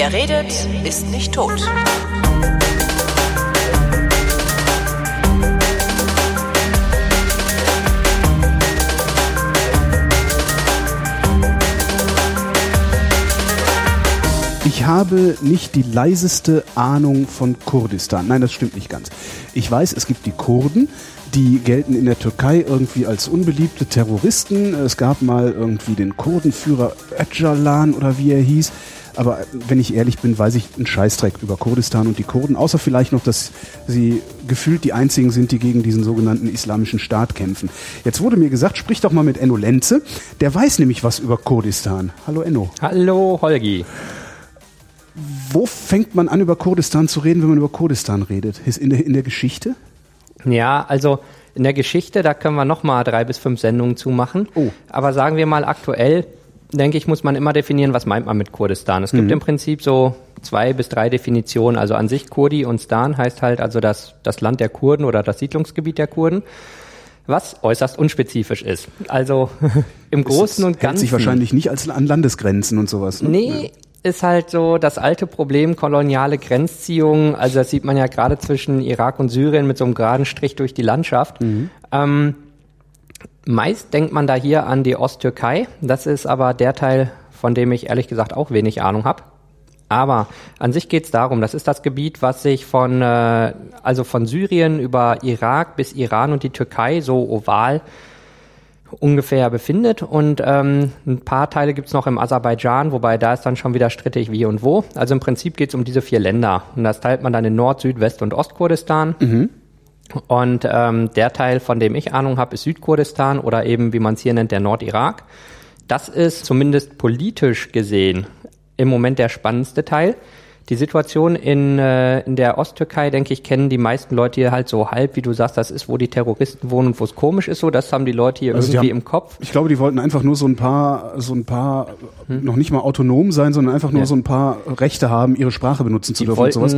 Wer redet, ist nicht tot. Ich habe nicht die leiseste Ahnung von Kurdistan. Nein, das stimmt nicht ganz. Ich weiß, es gibt die Kurden, die gelten in der Türkei irgendwie als unbeliebte Terroristen. Es gab mal irgendwie den Kurdenführer Öcalan oder wie er hieß. Aber wenn ich ehrlich bin, weiß ich einen Scheißdreck über Kurdistan und die Kurden, außer vielleicht noch, dass sie gefühlt die einzigen sind, die gegen diesen sogenannten islamischen Staat kämpfen. Jetzt wurde mir gesagt, sprich doch mal mit Enno Lenze. Der weiß nämlich was über Kurdistan. Hallo Enno. Hallo Holgi. Wo fängt man an, über Kurdistan zu reden, wenn man über Kurdistan redet? Ist in der, in der Geschichte? Ja, also in der Geschichte, da können wir nochmal drei bis fünf Sendungen zumachen. Oh. Aber sagen wir mal aktuell, denke ich, muss man immer definieren, was meint man mit Kurdistan. Es gibt Mhm. im Prinzip so zwei bis drei Definitionen. Also an sich Kurdi und Stan heißt halt also das, das Land der Kurden oder das Siedlungsgebiet der Kurden. Was äußerst unspezifisch ist. Also im Großen und Hält Ganzen. sich wahrscheinlich nicht als an Landesgrenzen und sowas. Ne? Nee, ist halt so das alte Problem koloniale Grenzziehung. Also das sieht man ja gerade zwischen Irak und Syrien mit so einem geraden Strich durch die Landschaft. Ähm, meist denkt man da hier an die Osttürkei. Das ist aber der Teil, von dem ich ehrlich gesagt auch wenig Ahnung habe. Aber an sich geht es darum, das ist das Gebiet, was sich von, äh, also von Syrien über Irak bis Iran und die Türkei so oval ungefähr befindet. Und ähm, ein paar Teile gibt's noch im Aserbaidschan, wobei da ist dann schon wieder strittig wie und wo. Also im Prinzip geht's um diese vier Länder. Und das teilt man dann in Nord-, Süd-, West- und Ostkurdistan. Und ähm, der Teil, von dem ich Ahnung habe, ist Südkurdistan oder eben, wie man es hier nennt, der Nordirak. Das ist zumindest politisch gesehen im Moment der spannendste Teil. Die Situation in, äh, in der Osttürkei, denke ich, kennen die meisten Leute hier halt so halb, wie du sagst, das ist, wo die Terroristen wohnen und wo es komisch ist so. Das haben die Leute hier Also irgendwie haben- im Kopf. Ich glaube, die wollten einfach nur so ein paar, so ein paar, noch nicht mal autonom sein, sondern einfach nur Ja. so ein paar Rechte haben, ihre Sprache benutzen zu Die dürfen und sowas.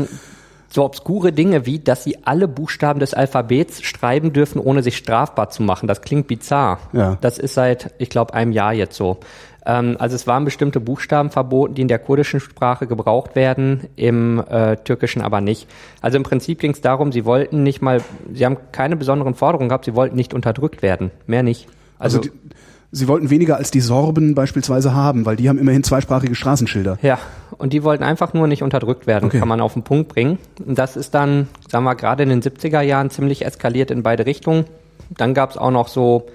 So obskure Dinge wie, dass sie alle Buchstaben des Alphabets schreiben dürfen, ohne sich strafbar zu machen. Das klingt bizarr. Ja. Das ist seit, ich glaube, einem Jahr jetzt so. Ähm, also es waren bestimmte Buchstaben verboten, die in der kurdischen Sprache gebraucht werden, im äh, türkischen aber nicht. Also im Prinzip ging es darum, sie wollten nicht mal, sie haben keine besonderen Forderungen gehabt, sie wollten nicht unterdrückt werden. Mehr nicht. Also, die, sie wollten weniger als die Sorben beispielsweise haben, weil die haben immerhin zweisprachige Straßenschilder. Ja, und die wollten einfach nur nicht unterdrückt werden, Okay. kann man auf den Punkt bringen. Und das ist dann, sagen wir, gerade in den 70er Jahren ziemlich eskaliert in beide Richtungen. Dann gab es auch noch so,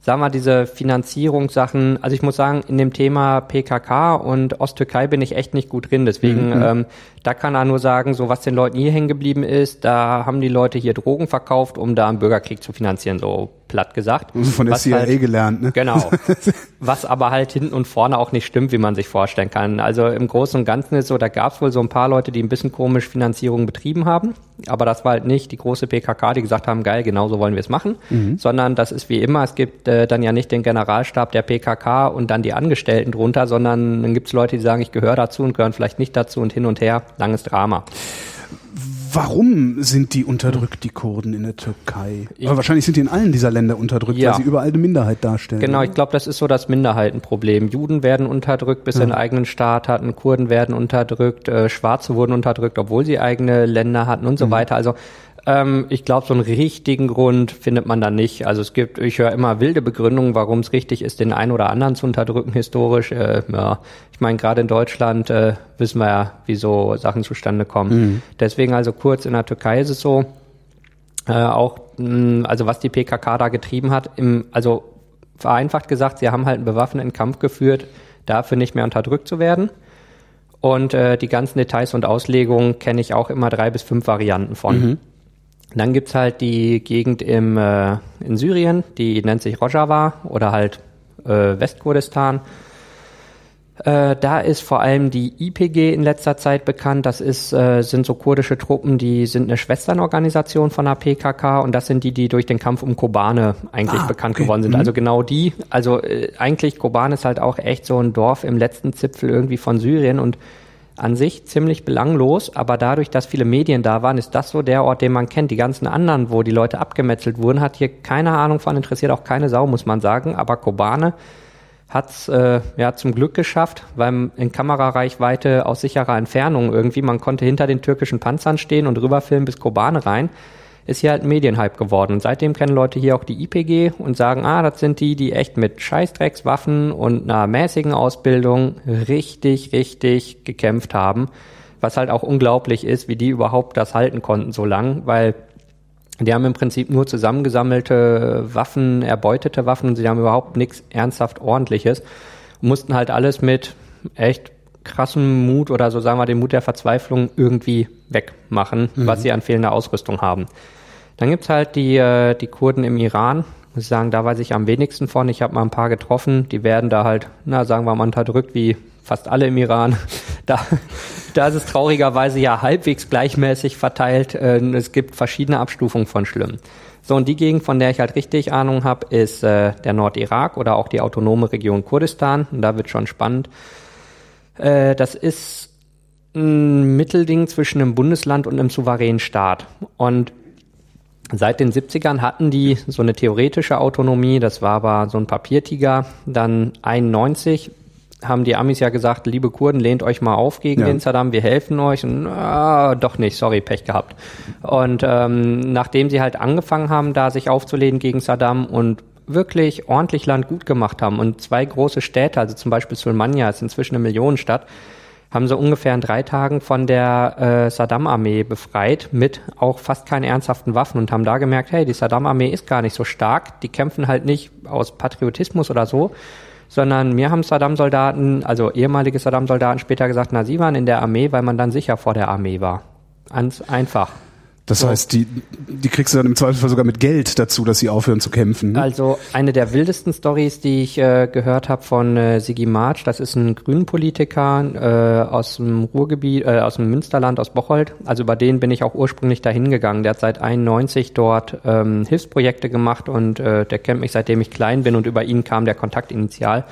sagen wir, diese Finanzierungssachen. Also ich muss sagen, in dem Thema PKK und Osttürkei bin ich echt nicht gut drin. Deswegen, Mhm. ähm, da kann er nur sagen, so was den Leuten hier hängen geblieben ist, da haben die Leute hier Drogen verkauft, um da einen Bürgerkrieg zu finanzieren, so platt gesagt. Von der Was CIA halt- gelernt, ne? Genau. Was aber halt hinten und vorne auch nicht stimmt, wie man sich vorstellen kann. Also im Großen und Ganzen ist so, da gab es wohl so ein paar Leute, die ein bisschen komisch Finanzierung betrieben haben. Aber das war halt nicht die große PKK, die gesagt haben, geil, genau so wollen wir es machen. Sondern das ist wie immer, es gibt äh, dann ja nicht den Generalstab der PKK und dann die Angestellten drunter, sondern dann gibt es Leute, die sagen, ich gehöre dazu und gehören vielleicht nicht dazu und hin und her. Langes Drama. Warum sind die unterdrückt, die Kurden in der Türkei? Aber wahrscheinlich sind die in allen dieser Länder unterdrückt, Ja. weil sie überall eine Minderheit darstellen. Genau, ich glaube, das ist so das Minderheitenproblem. Juden werden unterdrückt, bis sie einen eigenen Staat hatten, Kurden werden unterdrückt, äh, Schwarze wurden unterdrückt, obwohl sie eigene Länder hatten und so weiter. Also ähm, ich glaube, so einen richtigen Grund findet man da nicht. Also es gibt, ich höre immer wilde Begründungen, warum es richtig ist, den einen oder anderen zu unterdrücken historisch. Äh, ja, ich meine, gerade in Deutschland äh, wissen wir ja, wie so Sachen zustande kommen. Deswegen also kurz, in der Türkei ist es so, äh, auch, mh, also was die PKK da getrieben hat, im, also vereinfacht gesagt, sie haben halt einen bewaffneten Kampf geführt, dafür nicht mehr unterdrückt zu werden. Und äh, die ganzen Details und Auslegungen kenne ich auch immer drei bis fünf Varianten von. Dann gibt's halt die Gegend im, äh, in Syrien, die nennt sich Rojava oder halt äh, Westkurdistan. Äh, da ist vor allem die IPG in letzter Zeit bekannt. Das ist, äh, sind so kurdische Truppen, die sind eine Schwesternorganisation von der PKK und das sind die, die durch den Kampf um Kobane eigentlich Ah, bekannt okay. geworden sind. Mhm. Also genau die. Also äh, eigentlich Kobane ist halt auch echt so ein Dorf im letzten Zipfel irgendwie von Syrien und an sich ziemlich belanglos, aber dadurch, dass viele Medien da waren, ist das so der Ort, den man kennt. Die ganzen anderen, wo die Leute abgemetzelt wurden, hat hier keine Ahnung von interessiert, auch keine Sau, muss man sagen. Aber Kobane hat's äh, ja zum Glück geschafft, weil in Kamerareichweite aus sicherer Entfernung irgendwie, man konnte hinter den türkischen Panzern stehen und rüberfilmen bis Kobane rein, ist hier halt Medienhype geworden. Und seitdem kennen Leute hier auch die IPG und sagen, ah, das sind die, die echt mit Scheißdreckswaffen und einer mäßigen Ausbildung richtig, richtig gekämpft haben. Was halt auch unglaublich ist, wie die überhaupt das halten konnten so lang, weil die haben im Prinzip nur zusammengesammelte Waffen, erbeutete Waffen und sie haben überhaupt nichts ernsthaft ordentliches. mussten halt alles mit echt krassem Mut oder so sagen wir den Mut der Verzweiflung irgendwie wegmachen, mhm. was sie an fehlender Ausrüstung haben. Dann gibt's halt die, äh, die Kurden im Iran. Muss ich sagen, da weiß ich am wenigsten von. Ich habe mal ein paar getroffen, die werden da halt, na, sagen wir mal, unterdrückt wie fast alle im Iran. Da, da ist es traurigerweise ja halbwegs gleichmäßig verteilt. Äh, es gibt verschiedene Abstufungen von schlimm. So, und die Gegend, von der ich halt richtig Ahnung habe, ist äh, der Nordirak oder auch die autonome Region Kurdistan. Und da wird schon spannend. Äh, das ist ein Mittelding zwischen einem Bundesland und einem souveränen Staat. Und Seit den 70ern hatten die so eine theoretische Autonomie, das war aber so ein Papiertiger. Dann 91 haben die Amis ja gesagt, liebe Kurden, lehnt euch mal auf gegen ja. den Saddam, wir helfen euch. Und, ah, doch nicht, sorry, Pech gehabt. Und ähm, nachdem sie halt angefangen haben, da sich aufzulehnen gegen Saddam und wirklich ordentlich Land gut gemacht haben und zwei große Städte, also zum Beispiel Sulmania ist inzwischen eine Millionenstadt, haben sie ungefähr in drei Tagen von der äh, Saddam-Armee befreit mit auch fast keine ernsthaften Waffen und haben da gemerkt, hey, die Saddam-Armee ist gar nicht so stark, die kämpfen halt nicht aus Patriotismus oder so, sondern mir haben Saddam-Soldaten, also ehemalige Saddam-Soldaten später gesagt, na, sie waren in der Armee, weil man dann sicher vor der Armee war. Ganz einfach. Das so. heißt, die, die kriegst du dann im Zweifelsfall sogar mit Geld dazu, dass sie aufhören zu kämpfen. Ne? Also eine der wildesten Stories, die ich äh, gehört habe von äh, Sigi March, das ist ein Grünenpolitiker äh, aus dem Ruhrgebiet, äh, aus dem Münsterland, aus Bocholt. Also über den bin ich auch ursprünglich dahin gegangen. Der hat seit 91 dort ähm, Hilfsprojekte gemacht und äh, der kennt mich seitdem ich klein bin und über ihn kam der Kontakt initial.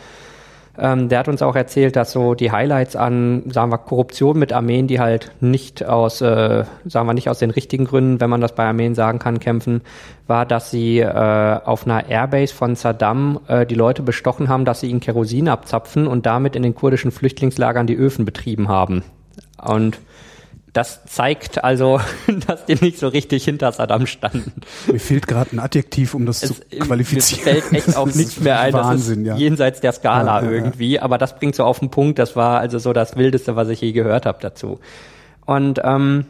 Ähm, der hat uns auch erzählt, dass so die Highlights an, sagen wir, Korruption mit Armeen, die halt nicht aus, äh, sagen wir nicht aus den richtigen Gründen, wenn man das bei Armeen sagen kann, kämpfen, war, dass sie äh, auf einer Airbase von Saddam äh, die Leute bestochen haben, dass sie ihnen Kerosin abzapfen und damit in den kurdischen Flüchtlingslagern die Öfen betrieben haben. Und das zeigt also, dass die nicht so richtig hinter Saddam standen. Mir fehlt gerade ein Adjektiv, um das es, zu qualifizieren. Mir fällt echt auch nichts mehr ein. Wahnsinn, ja. jenseits der Skala ja, ja, irgendwie. Aber das bringt so auf den Punkt. Das war also so das Wildeste, was ich je gehört habe dazu. Und ähm,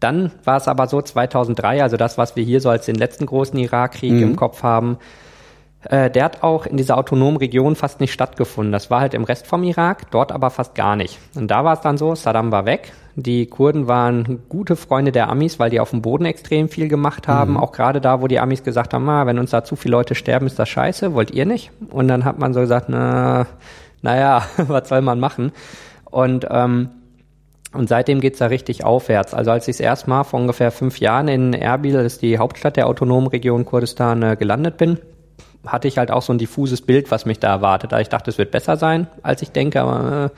dann war es aber so 2003, also das, was wir hier so als den letzten großen Irakkrieg mhm. im Kopf haben, äh, der hat auch in dieser autonomen Region fast nicht stattgefunden. Das war halt im Rest vom Irak, dort aber fast gar nicht. Und da war es dann so, Saddam war weg. Die Kurden waren gute Freunde der Amis, weil die auf dem Boden extrem viel gemacht haben. Mhm. Auch gerade da, wo die Amis gesagt haben, ah, wenn uns da zu viele Leute sterben, ist das scheiße, wollt ihr nicht? Und dann hat man so gesagt, na, naja, was soll man machen? Und ähm, und seitdem geht's da richtig aufwärts. Also als ich das erste Mal vor ungefähr fünf Jahren in Erbil, das ist die Hauptstadt der autonomen Region Kurdistan, äh, gelandet bin, hatte ich halt auch so ein diffuses Bild, was mich da erwartet. Ich dachte, es wird besser sein, als ich denke, aber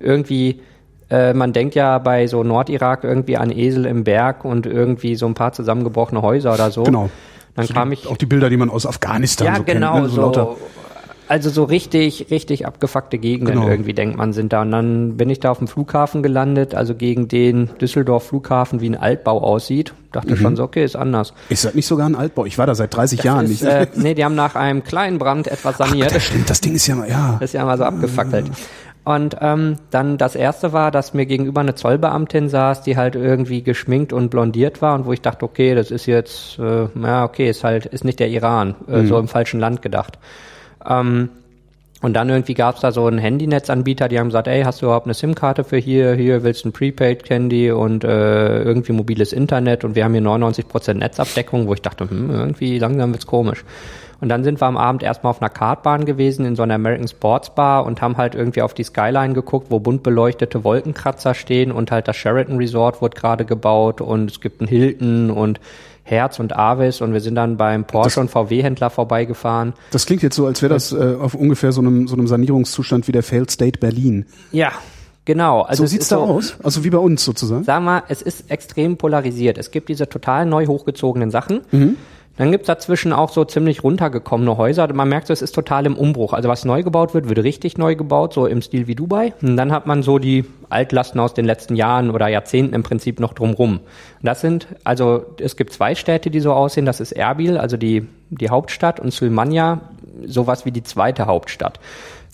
äh, irgendwie, äh, man denkt ja bei so Nordirak irgendwie an Esel im Berg und irgendwie so ein paar zusammengebrochene Häuser oder so. Genau. Dann so kam die, ich. Auch die Bilder, die man aus Afghanistan ja, so genau, kennt. Ne? So, so also so richtig, richtig abgefuckte Gegenden genau. irgendwie, denkt man, sind da. Und dann bin ich da auf dem Flughafen gelandet, also gegen den Düsseldorf Flughafen wie ein Altbau aussieht. Dachte mhm. schon so, okay, ist anders. Ist das nicht sogar ein Altbau? Ich war da seit 30 das Jahren ist, nicht. Äh, nee, die haben nach einem kleinen Brand etwas saniert. Ach, das stimmt, das Ding ist ja mal, ja. Das ist ja mal so abgefackelt. Und ähm, dann das erste war, dass mir gegenüber eine Zollbeamtin saß, die halt irgendwie geschminkt und blondiert war und wo ich dachte, okay, das ist jetzt, äh, ja, okay, ist halt, ist nicht der Iran, äh, mhm. so im falschen Land gedacht. Ähm, und dann irgendwie gab's da so einen Handynetzanbieter, die haben gesagt, ey, hast du überhaupt eine SIM-Karte für hier, hier willst du ein Prepaid-Candy und äh, irgendwie mobiles Internet und wir haben hier 99% Netzabdeckung, wo ich dachte, hm, irgendwie langsam wird's komisch. Und dann sind wir am Abend erstmal auf einer Kartbahn gewesen, in so einer American Sports Bar und haben halt irgendwie auf die Skyline geguckt, wo bunt beleuchtete Wolkenkratzer stehen und halt das Sheraton Resort wurde gerade gebaut und es gibt einen Hilton und Herz und Avis und wir sind dann beim Porsche das, und VW-Händler vorbeigefahren. Das klingt jetzt so, als wäre das äh, auf ungefähr so einem, so einem Sanierungszustand wie der Failed State Berlin. Ja, Genau. Also so sieht's da so, aus? Also wie bei uns sozusagen? Sag mal, es ist extrem polarisiert. Es gibt diese total neu hochgezogenen Sachen. Mhm Dann gibt's dazwischen auch so ziemlich runtergekommene Häuser. Man merkt es ist total im Umbruch. Also was neu gebaut wird, wird richtig neu gebaut, so im Stil wie Dubai. Und dann hat man so die Altlasten aus den letzten Jahren oder Jahrzehnten im Prinzip noch drumrum. Das sind, also es gibt zwei Städte, die so aussehen. Das ist Erbil, also die, die Hauptstadt, und Sulmania, sowas wie die zweite Hauptstadt.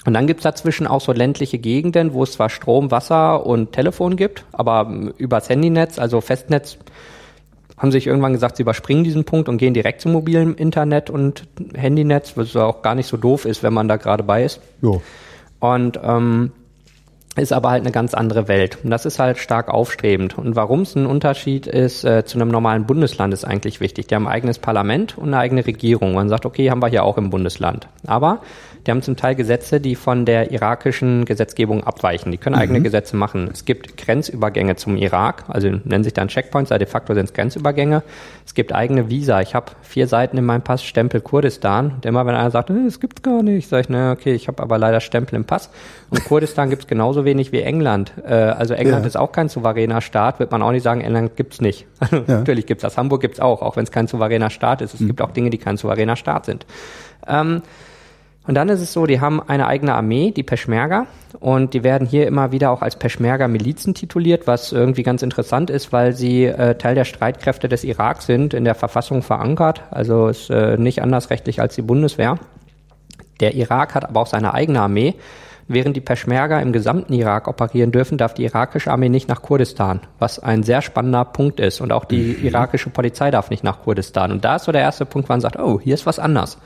Und dann gibt's dazwischen auch so ländliche Gegenden, wo es zwar Strom, Wasser und Telefon gibt, aber übers Handynetz, also Festnetz, haben sich irgendwann gesagt, sie überspringen diesen Punkt und gehen direkt zum mobilen Internet und Handynetz, was auch gar nicht so doof ist, wenn man da gerade bei ist. Jo. Und ähm, ist aber halt eine ganz andere Welt. Und das ist halt stark aufstrebend. Und warum es ein Unterschied ist äh, zu einem normalen Bundesland, ist eigentlich wichtig. Die haben ein eigenes Parlament und eine eigene Regierung. Man sagt, okay, haben wir hier auch im Bundesland. Aber die haben zum Teil Gesetze, die von der irakischen Gesetzgebung abweichen. Die können eigene Mhm. Gesetze machen. Es gibt Grenzübergänge zum Irak, also nennen sich dann Checkpoints, aber de facto sind es Grenzübergänge. Es gibt eigene Visa. Ich habe vier Seiten in meinem Pass Stempel Kurdistan. Und immer wenn einer sagt, "Äh, das gibt's gar nicht, sage ich, na okay, ich habe aber leider Stempel im Pass. Und Kurdistan gibt's genauso wenig wie England. Äh, also England Ja. ist auch kein souveräner Staat, wird man auch nicht sagen, England gibt's nicht. Natürlich gibt's das. Hamburg gibt's auch, auch wenn es kein souveräner Staat ist. Es gibt auch Dinge, die kein souveräner Staat sind. Ähm, und dann ist es so, die haben eine eigene Armee, die Peschmerga, und die werden hier immer wieder auch als Peschmerga-Milizen tituliert, was irgendwie ganz interessant ist, weil sie äh, Teil der Streitkräfte des Irak sind, in der Verfassung verankert, also ist äh, nicht anders rechtlich als die Bundeswehr. Der Irak hat aber auch seine eigene Armee. Während die Peschmerga im gesamten Irak operieren dürfen, darf die irakische Armee nicht nach Kurdistan, was ein sehr spannender Punkt ist. Und auch die irakische Polizei darf nicht nach Kurdistan. Und da ist so der erste Punkt, wo man sagt, oh, hier ist was anders.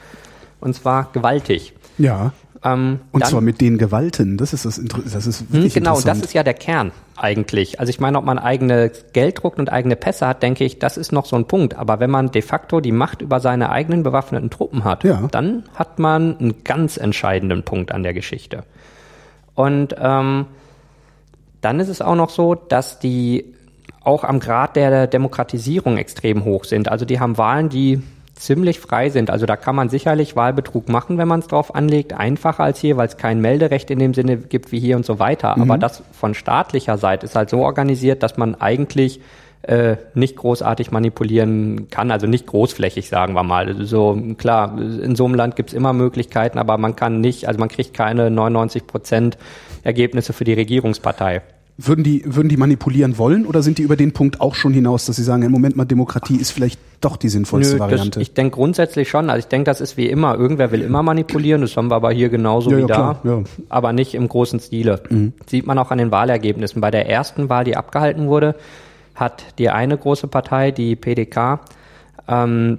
Und zwar gewaltig. Ja. Ähm, Und dann- zwar mit den Gewalten. Das ist das, Inter das ist Hm, wirklich Genau, das interessant. ist ja der Kern eigentlich. Also ich meine, ob man eigene Geld druckt und eigene Pässe hat, denke ich, das ist noch so ein Punkt. Aber wenn man de facto die Macht über seine eigenen bewaffneten Truppen hat, Ja. dann hat man einen ganz entscheidenden Punkt an der Geschichte. Und ähm, dann ist es auch noch so, dass die auch am Grad der Demokratisierung extrem hoch sind. Also die haben Wahlen, die ziemlich frei sind. Also da kann man sicherlich Wahlbetrug machen, wenn man es drauf anlegt. Einfacher als hier, weil es kein Melderecht in dem Sinne gibt wie hier und so weiter. Aber das von staatlicher Seite ist halt so organisiert, dass man eigentlich äh, nicht großartig manipulieren kann, also nicht großflächig, sagen wir mal. Also so klar, in so einem Land gibt's immer Möglichkeiten, aber man kann nicht, also man kriegt keine 99 Prozent Ergebnisse für die Regierungspartei. Würden die, würden die manipulieren wollen oder sind die über den Punkt auch schon hinaus, dass sie sagen, im Moment mal Demokratie ist vielleicht doch die sinnvollste Nö, das, Variante? ich denke grundsätzlich schon. Also ich denke, das ist wie immer. Irgendwer will immer manipulieren. Das haben wir aber hier genauso Ja, wie ja, da. klar, ja. Mhm. Aber nicht im großen Stile. Sieht man auch an den Wahlergebnissen. Bei der ersten Wahl, die abgehalten wurde, hat die eine große Partei, die PDK, ähm,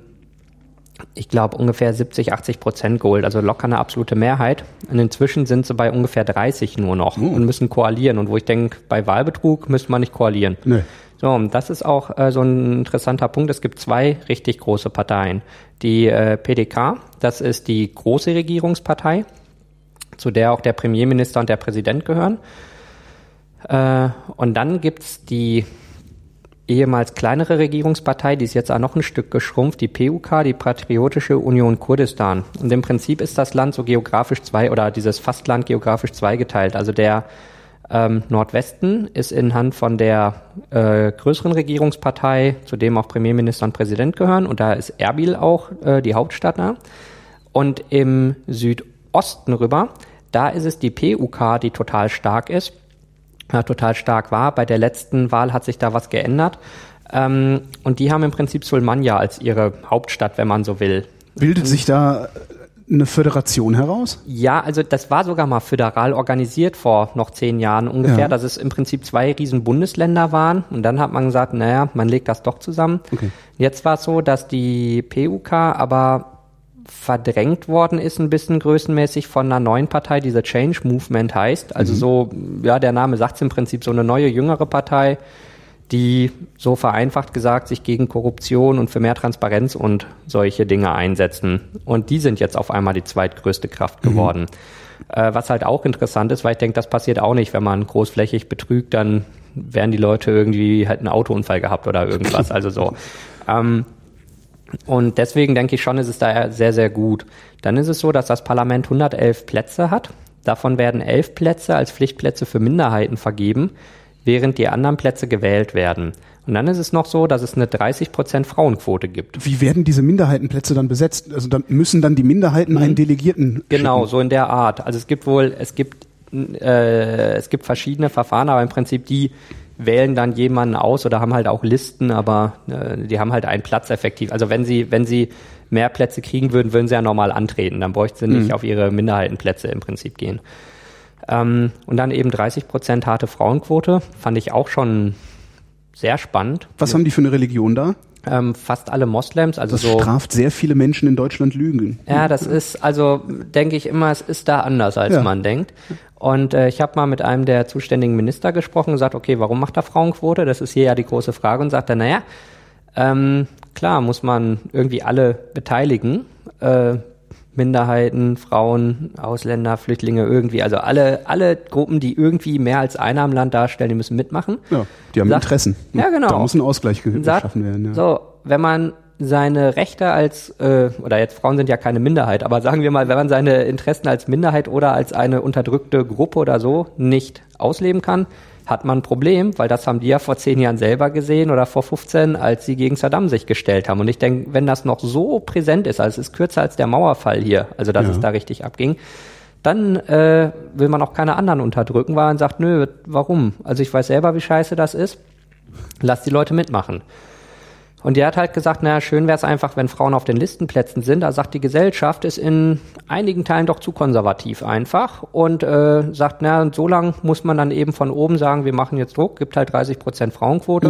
ich glaube ungefähr 70, 80 Prozent geholt, also locker eine absolute Mehrheit. Und inzwischen sind sie bei ungefähr 30 nur noch Oh. und müssen koalieren. Und wo ich denke, bei Wahlbetrug müsste man nicht koalieren. Nee. So, und das ist auch äh, so ein interessanter Punkt. Es gibt zwei richtig große Parteien. Die äh, PDK, das ist die große Regierungspartei, zu der auch der Premierminister und der Präsident gehören. Äh, und dann gibt's die ehemals kleinere Regierungspartei, die ist jetzt auch noch ein Stück geschrumpft, die PUK, die Patriotische Union Kurdistan. Und im Prinzip ist das Land so geografisch zwei oder dieses Fastland geografisch zweigeteilt. Also der ähm, Nordwesten ist in Hand von der äh, größeren Regierungspartei, zu dem auch Premierminister und Präsident gehören. Und da ist Erbil auch äh, die Hauptstadt. Ne? Und im Südosten rüber, da ist es die PUK, die total stark ist ja, total stark war. Bei der letzten Wahl hat sich da was geändert. Ähm, und die haben im Prinzip Sulmania als ihre Hauptstadt, wenn man so will. Bildet sich da eine Föderation heraus? Ja, also das war sogar mal föderal organisiert vor noch zehn Jahren ungefähr, Ja. dass es im Prinzip zwei riesen Bundesländer waren. Und dann hat man gesagt, naja, man legt das doch zusammen. Okay. Jetzt war es so, dass die PUK aber verdrängt worden ist, ein bisschen größenmäßig von einer neuen Partei, diese Change Movement heißt. Also so, ja, der Name sagt es im Prinzip, so eine neue, jüngere Partei, die so vereinfacht gesagt sich gegen Korruption und für mehr Transparenz und solche Dinge einsetzen. Und die sind jetzt auf einmal die zweitgrößte Kraft geworden. Äh, was halt auch interessant ist, weil ich denke, das passiert auch nicht, wenn man großflächig betrügt, dann werden die Leute irgendwie halt einen Autounfall gehabt oder irgendwas. Also so. Ähm, und deswegen denke ich schon, ist es da sehr, sehr gut. Dann ist es so, dass das Parlament 111 Plätze hat. Davon werden elf Plätze als Pflichtplätze für Minderheiten vergeben, während die anderen Plätze gewählt werden. Und dann ist es noch so, dass es eine 30% Frauenquote gibt. Wie werden diese Minderheitenplätze dann besetzt? Also dann müssen dann die Minderheiten einen Delegierten Genau, schicken? so in der Art. Also es gibt wohl, es gibt, äh, es gibt verschiedene Verfahren, aber im Prinzip die wählen dann jemanden aus oder haben halt auch Listen, aber äh, die haben halt einen Platz effektiv. Also wenn sie, wenn sie mehr Plätze kriegen würden, würden sie ja normal antreten. Dann bräuchten sie nicht auf ihre Minderheitenplätze im Prinzip gehen. Ähm, und dann eben 30 Prozent harte Frauenquote, fand ich auch schon sehr spannend. Was haben die für eine Religion da? Ähm, fast alle Moslems, also Das so. straft sehr viele Menschen in Deutschland Lügen. Ja, das ist, also denke ich immer, es ist da anders, als Ja. man denkt. Und äh, ich habe mal mit einem der zuständigen Minister gesprochen und gesagt, okay, warum macht er Frauenquote? Das ist hier ja die große Frage. Und sagte, naja, ähm, klar muss man irgendwie alle beteiligen. Äh, Minderheiten, Frauen, Ausländer, Flüchtlinge, irgendwie. Also alle, alle Gruppen, die irgendwie mehr als einer im Land darstellen, die müssen mitmachen. Ja, die haben Sagt- Interessen. Ja, genau. Da muss ein Ausgleich sagt, geschaffen werden. Ja. So, wenn man seine Rechte als, äh, oder jetzt Frauen sind ja keine Minderheit, aber sagen wir mal, wenn man seine Interessen als Minderheit oder als eine unterdrückte Gruppe oder so nicht ausleben kann, hat man ein Problem, weil das haben die ja vor zehn Jahren selber gesehen oder vor 15, als sie gegen Saddam sich gestellt haben. Und ich denke, wenn das noch so präsent ist, also es ist kürzer als der Mauerfall hier, also dass Ja. es da richtig abging, dann äh, will man auch keine anderen unterdrücken, weil man sagt, nö, warum? Also ich weiß selber, wie scheiße das ist. Lass die Leute mitmachen. Und der hat halt gesagt, naja, schön wäre es einfach, wenn Frauen auf den Listenplätzen sind. Da sagt die Gesellschaft ist in einigen Teilen doch zu konservativ einfach und äh, sagt, na, und so lang muss man dann eben von oben sagen, wir machen jetzt Druck, gibt halt 30 Prozent Frauenquote.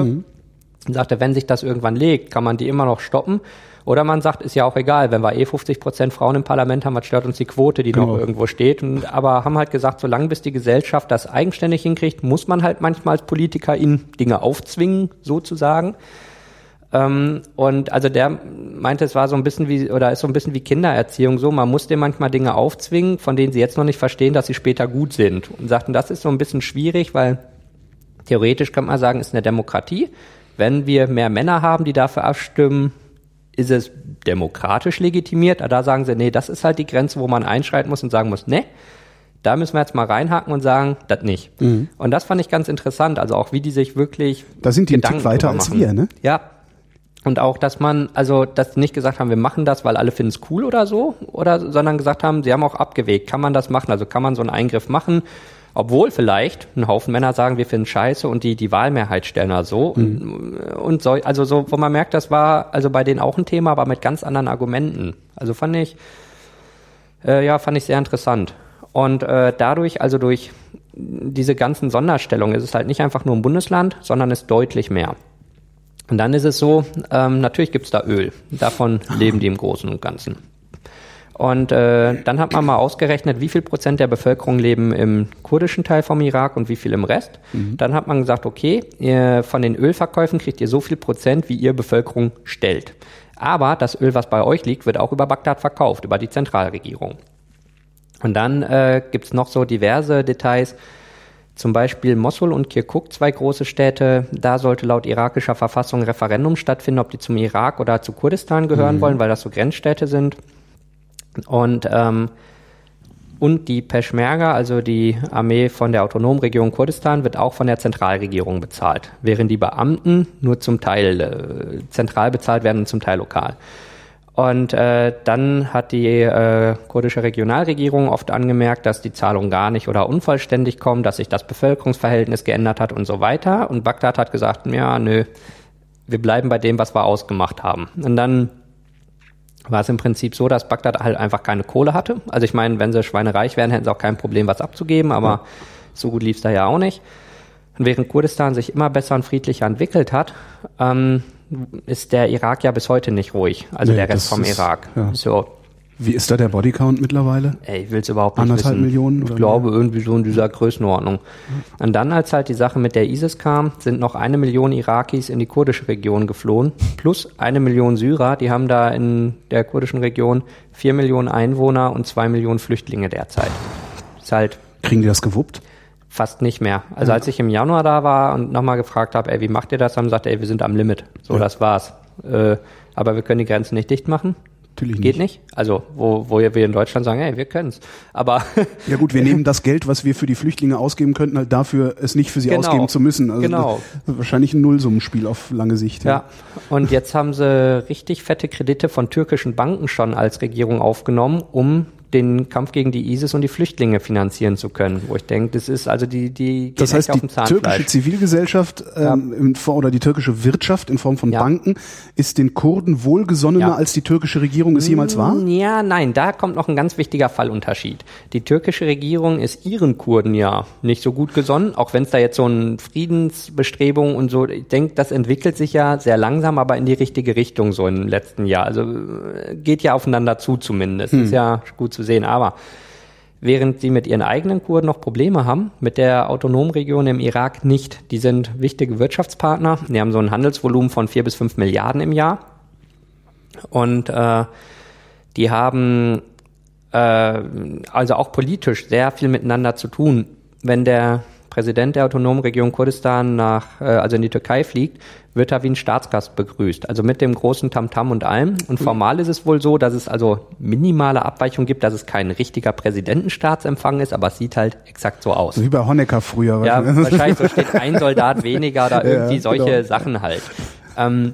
Und sagte, wenn sich das irgendwann legt, kann man die immer noch stoppen. Oder man sagt, ist ja auch egal, wenn wir eh 50 Prozent Frauen im Parlament haben, was stört uns die Quote, die Genau. noch irgendwo steht. Und, aber haben halt gesagt, solange bis die Gesellschaft das eigenständig hinkriegt, muss man halt manchmal als Politiker ihnen Dinge aufzwingen, sozusagen. Ähm, und also der meinte, es war so ein bisschen wie, oder ist so ein bisschen wie Kindererziehung so, man muss dem manchmal Dinge aufzwingen, von denen sie jetzt noch nicht verstehen, dass sie später gut sind. Und sagten, das ist so ein bisschen schwierig, weil theoretisch kann man sagen, ist eine Demokratie. Wenn wir mehr Männer haben, die dafür abstimmen, ist es demokratisch legitimiert. Aber da sagen sie, nee, das ist halt die Grenze, wo man einschreiten muss und sagen muss, nee, da müssen wir jetzt mal reinhaken und sagen, das nicht. Und das fand ich ganz interessant, also auch wie die sich wirklich Da sind die einen Gedanken Tick weiter als wir, ne? Ja. Und auch, dass man, also, dass nicht gesagt haben, wir machen das, weil alle finden es cool oder so, oder, sondern gesagt haben, sie haben auch abgewegt, kann man das machen? Also kann man so einen Eingriff machen, obwohl vielleicht ein Haufen Männer sagen, wir finden scheiße und die die Wahlmehrheit stellen oder so. Und, und so, also so, wo man merkt, das war also bei denen auch ein Thema, aber mit ganz anderen Argumenten. Also fand ich, äh, ja, fand ich sehr interessant. Und äh, dadurch, also durch diese ganzen Sonderstellungen, ist es halt nicht einfach nur ein Bundesland, sondern ist deutlich mehr. Und dann ist es so, ähm, natürlich gibt's da Öl. Davon leben die im Großen und Ganzen. Und äh, dann hat man mal ausgerechnet, wie viel Prozent der Bevölkerung leben im kurdischen Teil vom Irak und wie viel im Rest. Dann hat man gesagt, okay, ihr, von den Ölverkäufen kriegt ihr so viel Prozent, wie ihr Bevölkerung stellt. Aber das Öl, was bei euch liegt, wird auch über Bagdad verkauft, über die Zentralregierung. Und dann äh, gibt's noch so diverse Details. Zum Beispiel Mosul und Kirkuk, zwei große Städte. Da sollte laut irakischer Verfassung ein Referendum stattfinden, ob die zum Irak oder zu Kurdistan gehören wollen, weil das so Grenzstädte sind. Und, ähm, und die Peschmerga, also die Armee von der autonomen Region Kurdistan, wird auch von der Zentralregierung bezahlt, während die Beamten nur zum Teil äh, zentral bezahlt werden und zum Teil lokal. Und äh, dann hat die äh, kurdische Regionalregierung oft angemerkt, dass die Zahlungen gar nicht oder unvollständig kommen, dass sich das Bevölkerungsverhältnis geändert hat und so weiter. Und Bagdad hat gesagt, ja, nö, wir bleiben bei dem, was wir ausgemacht haben. Und dann war es im Prinzip so, dass Bagdad halt einfach keine Kohle hatte. Also ich meine, wenn sie schweinereich wären, hätten sie auch kein Problem, was abzugeben, aber so gut lief es da ja auch nicht. Und während Kurdistan sich immer besser und friedlicher entwickelt hat, ähm, ist der Irak ja bis heute nicht ruhig. Also Nee, der Rest vom ist- Irak. ja. So, Wie ist da der Bodycount mittlerweile? ey, ich will es überhaupt nicht Anderthalb wissen. Millionen Ich glaube irgendwie so in dieser Größenordnung. Und dann, als halt die Sache mit der ISIS kam, sind noch eine Million Irakis in die kurdische Region geflohen, plus eine Million Syrer. Die haben da in der kurdischen Region vier Millionen Einwohner und zwei Millionen Flüchtlinge derzeit. Ist halt Kriegen die das gewuppt? Fast nicht mehr. Also als ich im Januar da war und nochmal gefragt habe, ey, wie macht ihr das? Haben sie gesagt, ey, wir sind am Limit. So, Ja. das war's. Äh, aber wir können die Grenzen nicht dicht machen. Natürlich Geht nicht. Also, wo, wo wir in Deutschland sagen, hey, wir können's. Aber Ja gut, wir nehmen das Geld, was wir für die Flüchtlinge ausgeben könnten, halt dafür, es nicht für sie Genau. ausgeben zu müssen. Also Genau. wahrscheinlich ein Nullsummenspiel auf lange Sicht. Ja, und jetzt haben sie richtig fette Kredite von türkischen Banken schon als Regierung aufgenommen, um den Kampf gegen die ISIS und die Flüchtlinge finanzieren zu können. Wo ich denke, das ist also die, die Das heißt, die türkische Zivilgesellschaft ähm, in Form, oder die türkische Wirtschaft in Form von Ja. Banken ist den Kurden wohlgesonnener, Ja. als die türkische Regierung es jemals war? Ja, nein, da kommt noch ein ganz wichtiger Fallunterschied. Die türkische Regierung ist ihren Kurden ja nicht so gut gesonnen, auch wenn es da jetzt so ein Friedensbestrebung und so, ich denke, das entwickelt sich ja sehr langsam, aber in die richtige Richtung so im letzten Jahr. Also äh, geht ja aufeinander zu zumindest. Ist ja gut zu sehen. Aber während sie mit ihren eigenen Kurden noch Probleme haben, mit der Autonomregion im Irak nicht. Die sind wichtige Wirtschaftspartner. Die haben so ein Handelsvolumen von vier bis fünf Milliarden im Jahr. Und äh, die haben äh, also auch politisch sehr viel miteinander zu tun. Wenn der Präsident der autonomen Region Kurdistan nach, äh, also in die Türkei fliegt, wird er wie ein Staatsgast begrüßt. Also mit dem großen Tamtam und allem. Und formal ist es wohl so, dass es also minimale Abweichung gibt, dass es kein richtiger Präsidentenstaatsempfang ist, aber es sieht halt exakt so aus. Wie bei Honecker früher. Ja, wahrscheinlich so steht ein Soldat weniger oder irgendwie Ja, solche genau. Sachen halt. Ähm,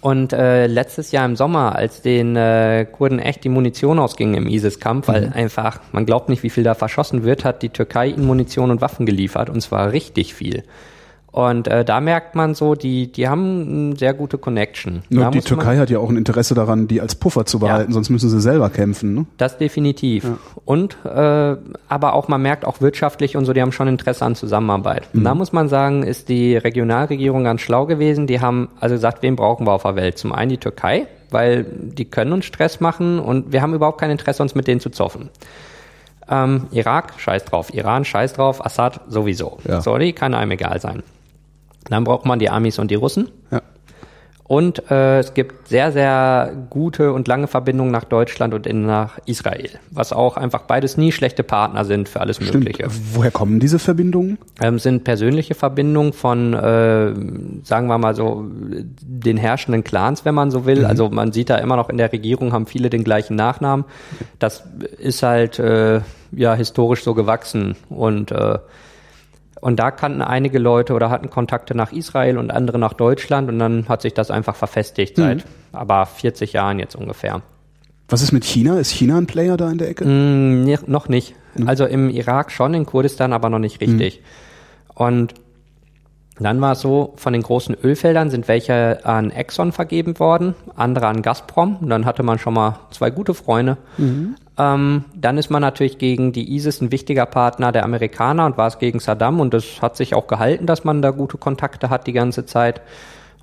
und äh, letztes Jahr im Sommer, als den äh, Kurden echt die Munition ausging im ISIS-Kampf, weil Mhm. einfach, man glaubt nicht, wie viel da verschossen wird, hat die Türkei ihnen Munition und Waffen geliefert und zwar richtig viel. Und äh, da merkt man so, die, die haben eine sehr gute Connection. Nur da die Türkei hat ja auch ein Interesse daran, die als Puffer zu behalten, sonst müssen sie selber kämpfen. Ne? Das definitiv. Und äh, aber auch, man merkt auch wirtschaftlich und so, die haben schon Interesse an Zusammenarbeit. Und da muss man sagen, ist die Regionalregierung ganz schlau gewesen. Die haben also gesagt, wen brauchen wir auf der Welt? Zum einen die Türkei, weil die können uns Stress machen und wir haben überhaupt kein Interesse, uns mit denen zu zoffen. Ähm, Irak, scheiß drauf. Iran, scheiß drauf. Assad, sowieso. Ja. Sorry, kann einem egal sein. Dann braucht man die Amis und die Russen. Ja. Und äh, es gibt sehr, sehr gute und lange Verbindungen nach Deutschland und in, nach Israel, was auch einfach beides nie schlechte Partner sind für alles Stimmt. Mögliche. Woher kommen diese Verbindungen? Ähm, sind persönliche Verbindungen von, äh, sagen wir mal so, den herrschenden Clans, wenn man so will. Also man sieht da immer noch in der Regierung, haben viele den gleichen Nachnamen. Das ist halt äh, ja historisch so gewachsen und äh, und da kannten einige Leute oder hatten Kontakte nach Israel und andere nach Deutschland und dann hat sich das einfach verfestigt seit aber 40 Jahren jetzt ungefähr. Was ist mit China? Ist China ein Player da in der Ecke? Mm, nee, noch nicht. Also im Irak schon, in Kurdistan aber noch nicht richtig. Und dann war es so, von den großen Ölfeldern sind welche an Exxon vergeben worden, andere an Gazprom. Und dann hatte man schon mal zwei gute Freunde. Ähm, dann ist man natürlich gegen die ISIS ein wichtiger Partner der Amerikaner und war es gegen Saddam. Und das hat sich auch gehalten, dass man da gute Kontakte hat die ganze Zeit.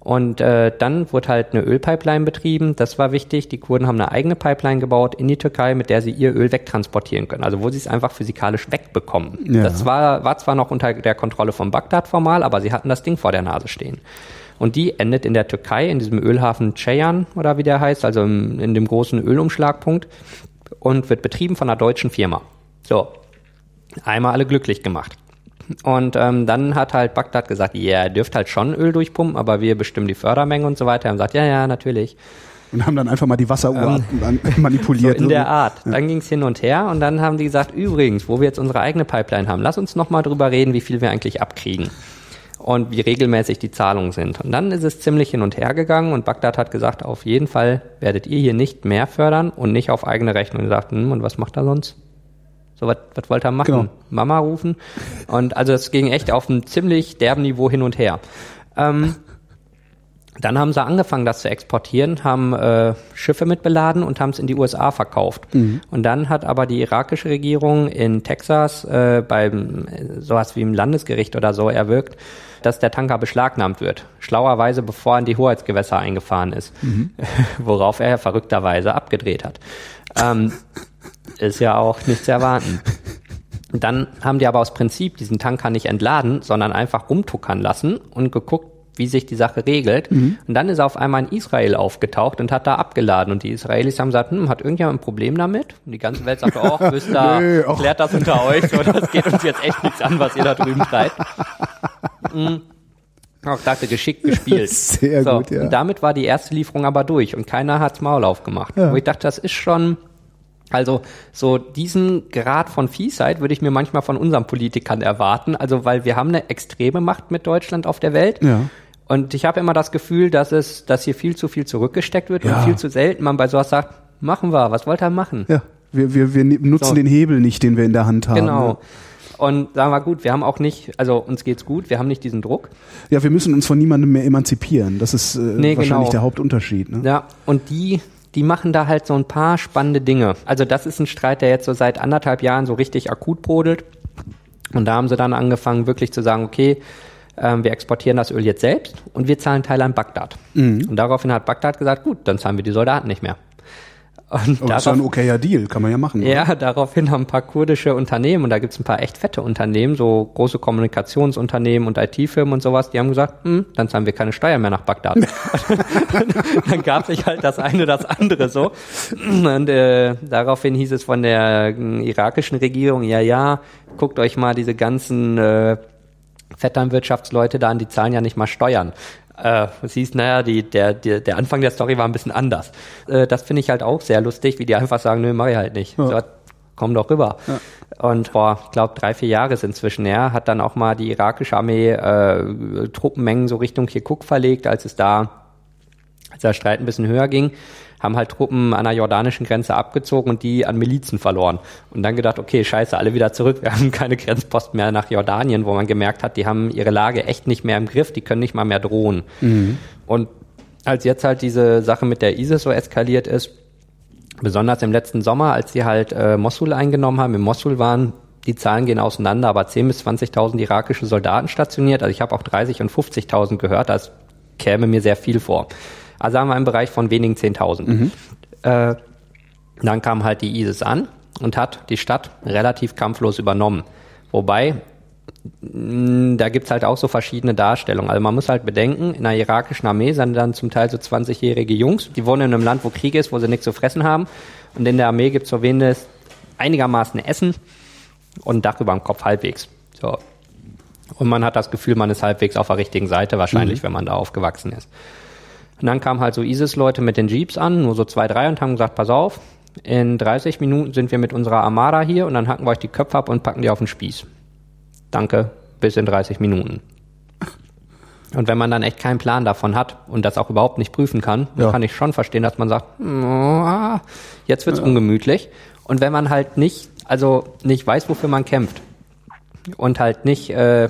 Und äh, dann wurde halt eine Ölpipeline betrieben. Das war wichtig. Die Kurden haben eine eigene Pipeline gebaut in die Türkei, mit der sie ihr Öl wegtransportieren können. Also wo sie es einfach physikalisch wegbekommen. Ja. Das war, war zwar noch unter der Kontrolle von Bagdad formal, aber sie hatten das Ding vor der Nase stehen. Und die endet in der Türkei, in diesem Ölhafen Ceyhan oder wie der heißt, also im, in dem großen Ölumschlagpunkt und wird betrieben von einer deutschen Firma. So, einmal alle glücklich gemacht. Und ähm, dann hat halt Bagdad gesagt, ja, ihr dürft halt schon Öl durchpumpen, aber wir bestimmen die Fördermenge und so weiter. Und sagt, ja, ja, natürlich. Und haben dann einfach mal die Wasseruhr Ähm, So manipuliert. in ne? der Art. Dann ging's hin und her und dann haben die gesagt, übrigens, wo wir jetzt unsere eigene Pipeline haben, lass uns nochmal drüber reden, wie viel wir eigentlich abkriegen. Und wie regelmäßig die Zahlungen sind. Und dann ist es ziemlich hin und her gegangen und Bagdad hat gesagt, auf jeden Fall werdet ihr hier nicht mehr fördern und nicht auf eigene Rechnung. Und sagt, hm, und was macht er sonst? So, was, was wollt er machen? Genau. Mama rufen? Und also es ging echt auf einem ziemlich derben Niveau hin und her. Ähm, dann haben sie angefangen, das zu exportieren, haben äh, Schiffe mit beladen und haben es in die USA verkauft. Und dann hat aber die irakische Regierung in Texas äh, beim äh, sowas wie im Landesgericht oder so erwirkt, dass der Tanker beschlagnahmt wird. Schlauerweise, bevor er in die Hoheitsgewässer eingefahren ist. Worauf er verrückterweise abgedreht hat. Ähm, ist ja auch nicht zu erwarten. Dann haben die aber aus Prinzip diesen Tanker nicht entladen, sondern einfach umtuckern lassen und geguckt, wie sich die Sache regelt. Und dann ist er auf einmal in Israel aufgetaucht und hat da abgeladen. Und die Israelis haben gesagt, hm, hat irgendjemand ein Problem damit? Und die ganze Welt sagt, oh, wisst ihr, klärt das unter euch. So, das geht uns jetzt echt nichts an, was ihr da drüben treibt. Mm. Auch dachte, geschickt gespielt. Sehr so, gut, ja. Und damit war die erste Lieferung aber durch und keiner hat's Maul aufgemacht. Ja. Wo ich dachte, das ist schon, also so diesen Grad von Viehheit würde ich mir manchmal von unseren Politikern erwarten. Also weil wir haben eine extreme Macht mit Deutschland auf der Welt. Ja. Und ich habe immer das Gefühl, dass es, dass hier viel zu viel zurückgesteckt wird Ja. und viel zu selten man bei sowas sagt, machen wir, was wollt ihr machen? Ja, wir, wir, wir nutzen So. den Hebel nicht, den wir in der Hand haben. Genau. Und sagen wir gut, wir haben auch nicht, also uns geht's gut, wir haben nicht diesen Druck. Ja, wir müssen uns von niemandem mehr emanzipieren. Das ist äh, Nee, wahrscheinlich genau. der Hauptunterschied. Ne? Ja, und die, die machen da halt so ein paar spannende Dinge. Also das ist ein Streit, der jetzt so seit anderthalb Jahren so richtig akut brodelt. Und da haben sie dann angefangen, wirklich zu sagen, okay, ähm, wir exportieren das Öl jetzt selbst und wir zahlen Teile an Bagdad. Und daraufhin hat Bagdad gesagt, gut, dann zahlen wir die Soldaten nicht mehr. Und ist ja ein okayer Deal, kann man ja machen. oder? Ja, daraufhin haben ein paar kurdische Unternehmen, und da gibt's ein paar echt fette Unternehmen, so große Kommunikationsunternehmen und IT-Firmen und sowas, die haben gesagt, hm, dann zahlen wir keine Steuer mehr nach Bagdad. dann gab sich halt das eine das andere so. Und äh, daraufhin hieß es von der äh, irakischen Regierung, ja, ja, guckt euch mal diese ganzen äh, Vetternwirtschaftsleute da an, die zahlen ja nicht mal Steuern. Äh, hieß, naja, die, der, der, der Anfang der Story war ein bisschen anders. Äh, das finde ich halt auch sehr lustig, wie die einfach sagen, nö, mach ich halt nicht. So, komm doch rüber. Und vor, ich glaube, drei, vier Jahre ist inzwischen her, hat dann auch mal die irakische Armee äh, Truppenmengen so Richtung Kirkuk verlegt, als es da, als der Streit ein bisschen höher ging, haben halt Truppen an der jordanischen Grenze abgezogen und die an Milizen verloren. Und dann gedacht, okay, scheiße, alle wieder zurück. Wir haben keine Grenzposten mehr nach Jordanien, wo man gemerkt hat, die haben ihre Lage echt nicht mehr im Griff, die können nicht mal mehr drohen. Und als jetzt halt diese Sache mit der ISIS so eskaliert ist, besonders im letzten Sommer, als sie halt äh, Mosul eingenommen haben, in Mosul waren, die Zahlen gehen auseinander, aber 10.000 bis 20.000 irakische Soldaten stationiert. Also ich habe auch 30 und 50.000 gehört, das käme mir sehr viel vor. Also sagen wir im Bereich von wenigen 10.000. Äh, dann kam halt die ISIS an und hat die Stadt relativ kampflos übernommen. Wobei, mh, da gibt's halt auch so verschiedene Darstellungen. Also man muss halt bedenken, in der irakischen Armee sind dann zum Teil so 20-jährige Jungs, die wohnen in einem Land, wo Krieg ist, wo sie nichts zu fressen haben. Und in der Armee gibt's so wenigstens einigermaßen Essen und ein Dach über dem Kopf halbwegs. So. Und man hat das Gefühl, man ist halbwegs auf der richtigen Seite, wahrscheinlich, wenn man da aufgewachsen ist. Und dann kamen halt so ISIS-Leute mit den Jeeps an, nur so zwei, drei, und haben gesagt, pass auf, in 30 Minuten sind wir mit unserer Armada hier und dann hacken wir euch die Köpfe ab und packen die auf den Spieß. Danke, bis in 30 Minuten. Und wenn man dann echt keinen Plan davon hat und das auch überhaupt nicht prüfen kann, dann Ja. kann ich schon verstehen, dass man sagt, "Ah, jetzt wird's ungemütlich. Und wenn man halt nicht, also nicht weiß, wofür man kämpft und halt nicht, äh,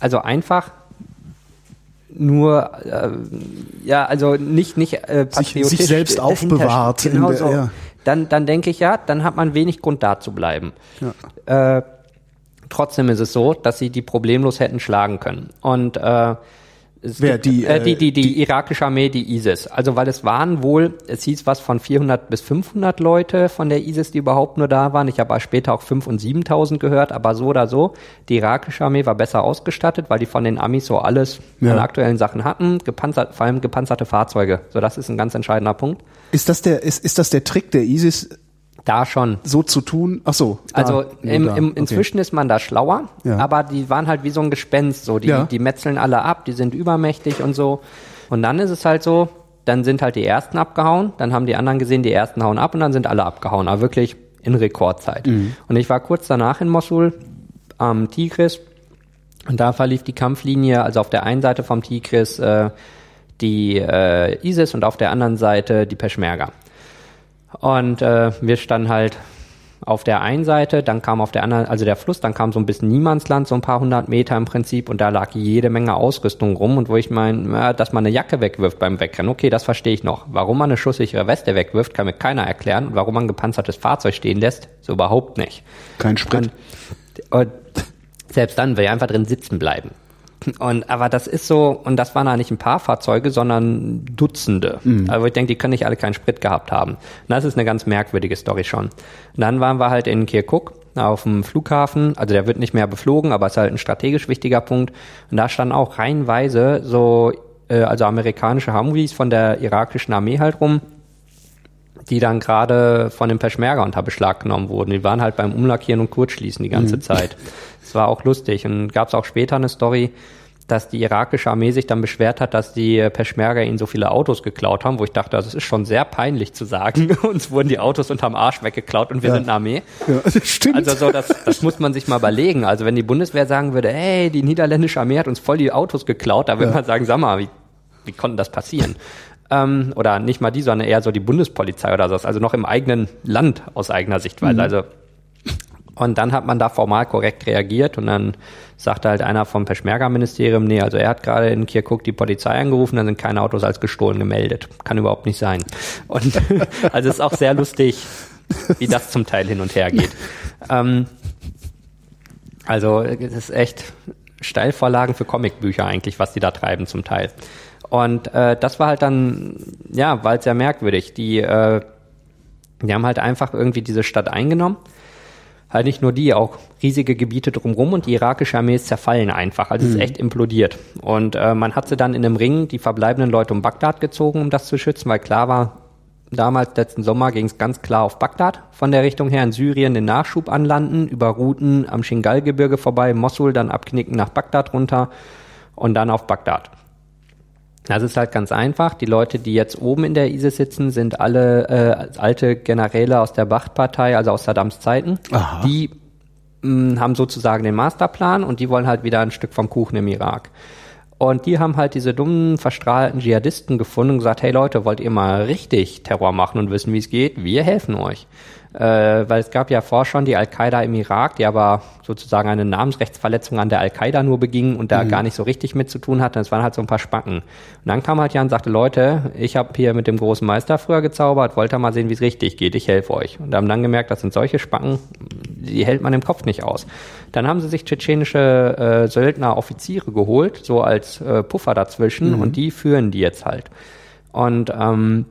also einfach nur, äh, ja, also nicht, nicht äh, patriotisch sich selbst dahinter aufbewahrt Genau der- so. ja. Dann, dann denke ich ja, dann hat man wenig Grund da zu bleiben. Äh, trotzdem ist es so, dass sie die problemlos hätten schlagen können. Und äh, es Wer, gibt, die, äh, die, äh, die, die irakische Armee, die ISIS. Also weil es waren wohl, es hieß was von 400 bis 500 Leute von der ISIS, die überhaupt nur da waren. Ich habe später auch 5.000 und 7.000 gehört, aber so oder so. Die irakische Armee war besser ausgestattet, weil die von den Amis so alles Ja. an aktuellen Sachen hatten. Gepanzert, vor allem gepanzerte Fahrzeuge. So, das ist ein ganz entscheidender Punkt. Ist das der, ist, ist das der Trick der ISIS, Da schon. so zu tun? Ach so. da, Also im, im, Okay. inzwischen ist man da schlauer, Ja. aber die waren halt wie so ein Gespenst, so die, Ja. die metzeln alle ab, die sind übermächtig und so. Und dann ist es halt so, dann sind halt die ersten abgehauen, dann haben die anderen gesehen, die ersten hauen ab und dann sind alle abgehauen, aber wirklich in Rekordzeit. Mhm. Und ich war kurz danach in Mosul am Tigris und da verlief die Kampflinie, also auf der einen Seite vom Tigris äh, die äh, ISIS und auf der anderen Seite die Peschmerga. Und äh, wir standen halt auf der einen Seite, dann kam auf der anderen, also der Fluss, dann kam so ein bisschen Niemandsland, so ein paar hundert Meter im Prinzip und da lag jede Menge Ausrüstung rum und wo ich meine, dass man eine Jacke wegwirft beim Wegrennen, okay, das verstehe ich noch. Warum man eine schusssichere Weste wegwirft, kann mir keiner erklären und warum man ein gepanzertes Fahrzeug stehen lässt, so überhaupt nicht. Kein Sprit. Und selbst dann will ich einfach drin sitzen bleiben. Und aber das ist so, und das waren da nicht ein paar Fahrzeuge, sondern Dutzende. Also ich denke, die können nicht alle keinen Sprit gehabt haben. Und das ist eine ganz merkwürdige Story schon. Und dann waren wir halt in Kirkuk auf dem Flughafen, also der wird nicht mehr beflogen, aber ist halt ein strategisch wichtiger Punkt. Und da standen auch reihenweise so, äh, also amerikanische Humvees von der irakischen Armee halt rum, die dann gerade von dem Peschmerga unter Beschlag genommen wurden. Die waren halt beim Umlackieren und Kurzschließen die ganze Zeit. Das war auch lustig. Und gab es auch später eine Story, dass die irakische Armee sich dann beschwert hat, dass die Peschmerga ihnen so viele Autos geklaut haben, wo ich dachte, das ist schon sehr peinlich zu sagen. Uns wurden die Autos unterm Arsch weggeklaut und wir Ja. sind eine Armee. Ja, das stimmt. Also so, das, das muss man sich mal überlegen. Also wenn die Bundeswehr sagen würde, hey, die niederländische Armee hat uns voll die Autos geklaut, da würde Ja. man sagen, sag mal, wie, wie konnte das passieren? Ähm, oder nicht mal die, sondern eher so die Bundespolizei oder so. Also noch im eigenen Land aus eigener Sichtweise. Mhm. Also und dann hat man da formal korrekt reagiert und dann sagte halt einer vom Peschmerga-Ministerium, nee, also er hat gerade in Kirkuk die Polizei angerufen, da sind keine Autos als gestohlen gemeldet. Kann überhaupt nicht sein. Und also es ist auch sehr lustig, wie das zum Teil hin und her geht. Ähm, also es ist echt Steilvorlagen für Comicbücher eigentlich, was die da treiben zum Teil. Und äh, das war halt dann, ja, war halt sehr merkwürdig. Die, äh, die haben halt einfach irgendwie diese Stadt eingenommen. Halt nicht nur die, auch riesige Gebiete drumherum und die irakische Armee ist zerfallen einfach. Also es ist echt implodiert. Und äh, man hat sie dann in einem Ring die verbleibenden Leute um Bagdad gezogen, um das zu schützen, weil klar war, damals letzten Sommer ging es ganz klar auf Bagdad von der Richtung her in Syrien den Nachschub anlanden, über Routen am Shingal-Gebirge vorbei, Mosul, dann abknicken nach Bagdad runter und dann auf Bagdad. Das ist halt ganz einfach. Die Leute, die jetzt oben in der ISIS sitzen, sind alle äh, alte Generäle aus der Baath-Partei, also aus Saddams Zeiten. Aha. Die mh, haben sozusagen den Masterplan und die wollen halt wieder ein Stück vom Kuchen im Irak. Und die haben halt diese dummen, verstrahlten Dschihadisten gefunden und gesagt, hey Leute, wollt ihr mal richtig Terror machen und wissen, wie es geht? Wir helfen euch. Äh, weil es gab ja vorher schon die Al-Qaida im Irak, die aber sozusagen eine Namensrechtsverletzung an der Al-Qaida nur beging und da gar nicht so richtig mit zu tun hatten. Es waren halt so ein paar Spacken. Und dann kam halt Jan und sagte, Leute, ich habe hier mit dem großen Meister früher gezaubert, wollt ihr mal sehen, wie es richtig geht, ich helfe euch. Und haben dann gemerkt, das sind solche Spacken, die hält man im Kopf nicht aus. Dann haben sie sich tschetschenische äh, Söldner, Offiziere geholt, so als äh, Puffer dazwischen und die führen die jetzt halt. Und ähm,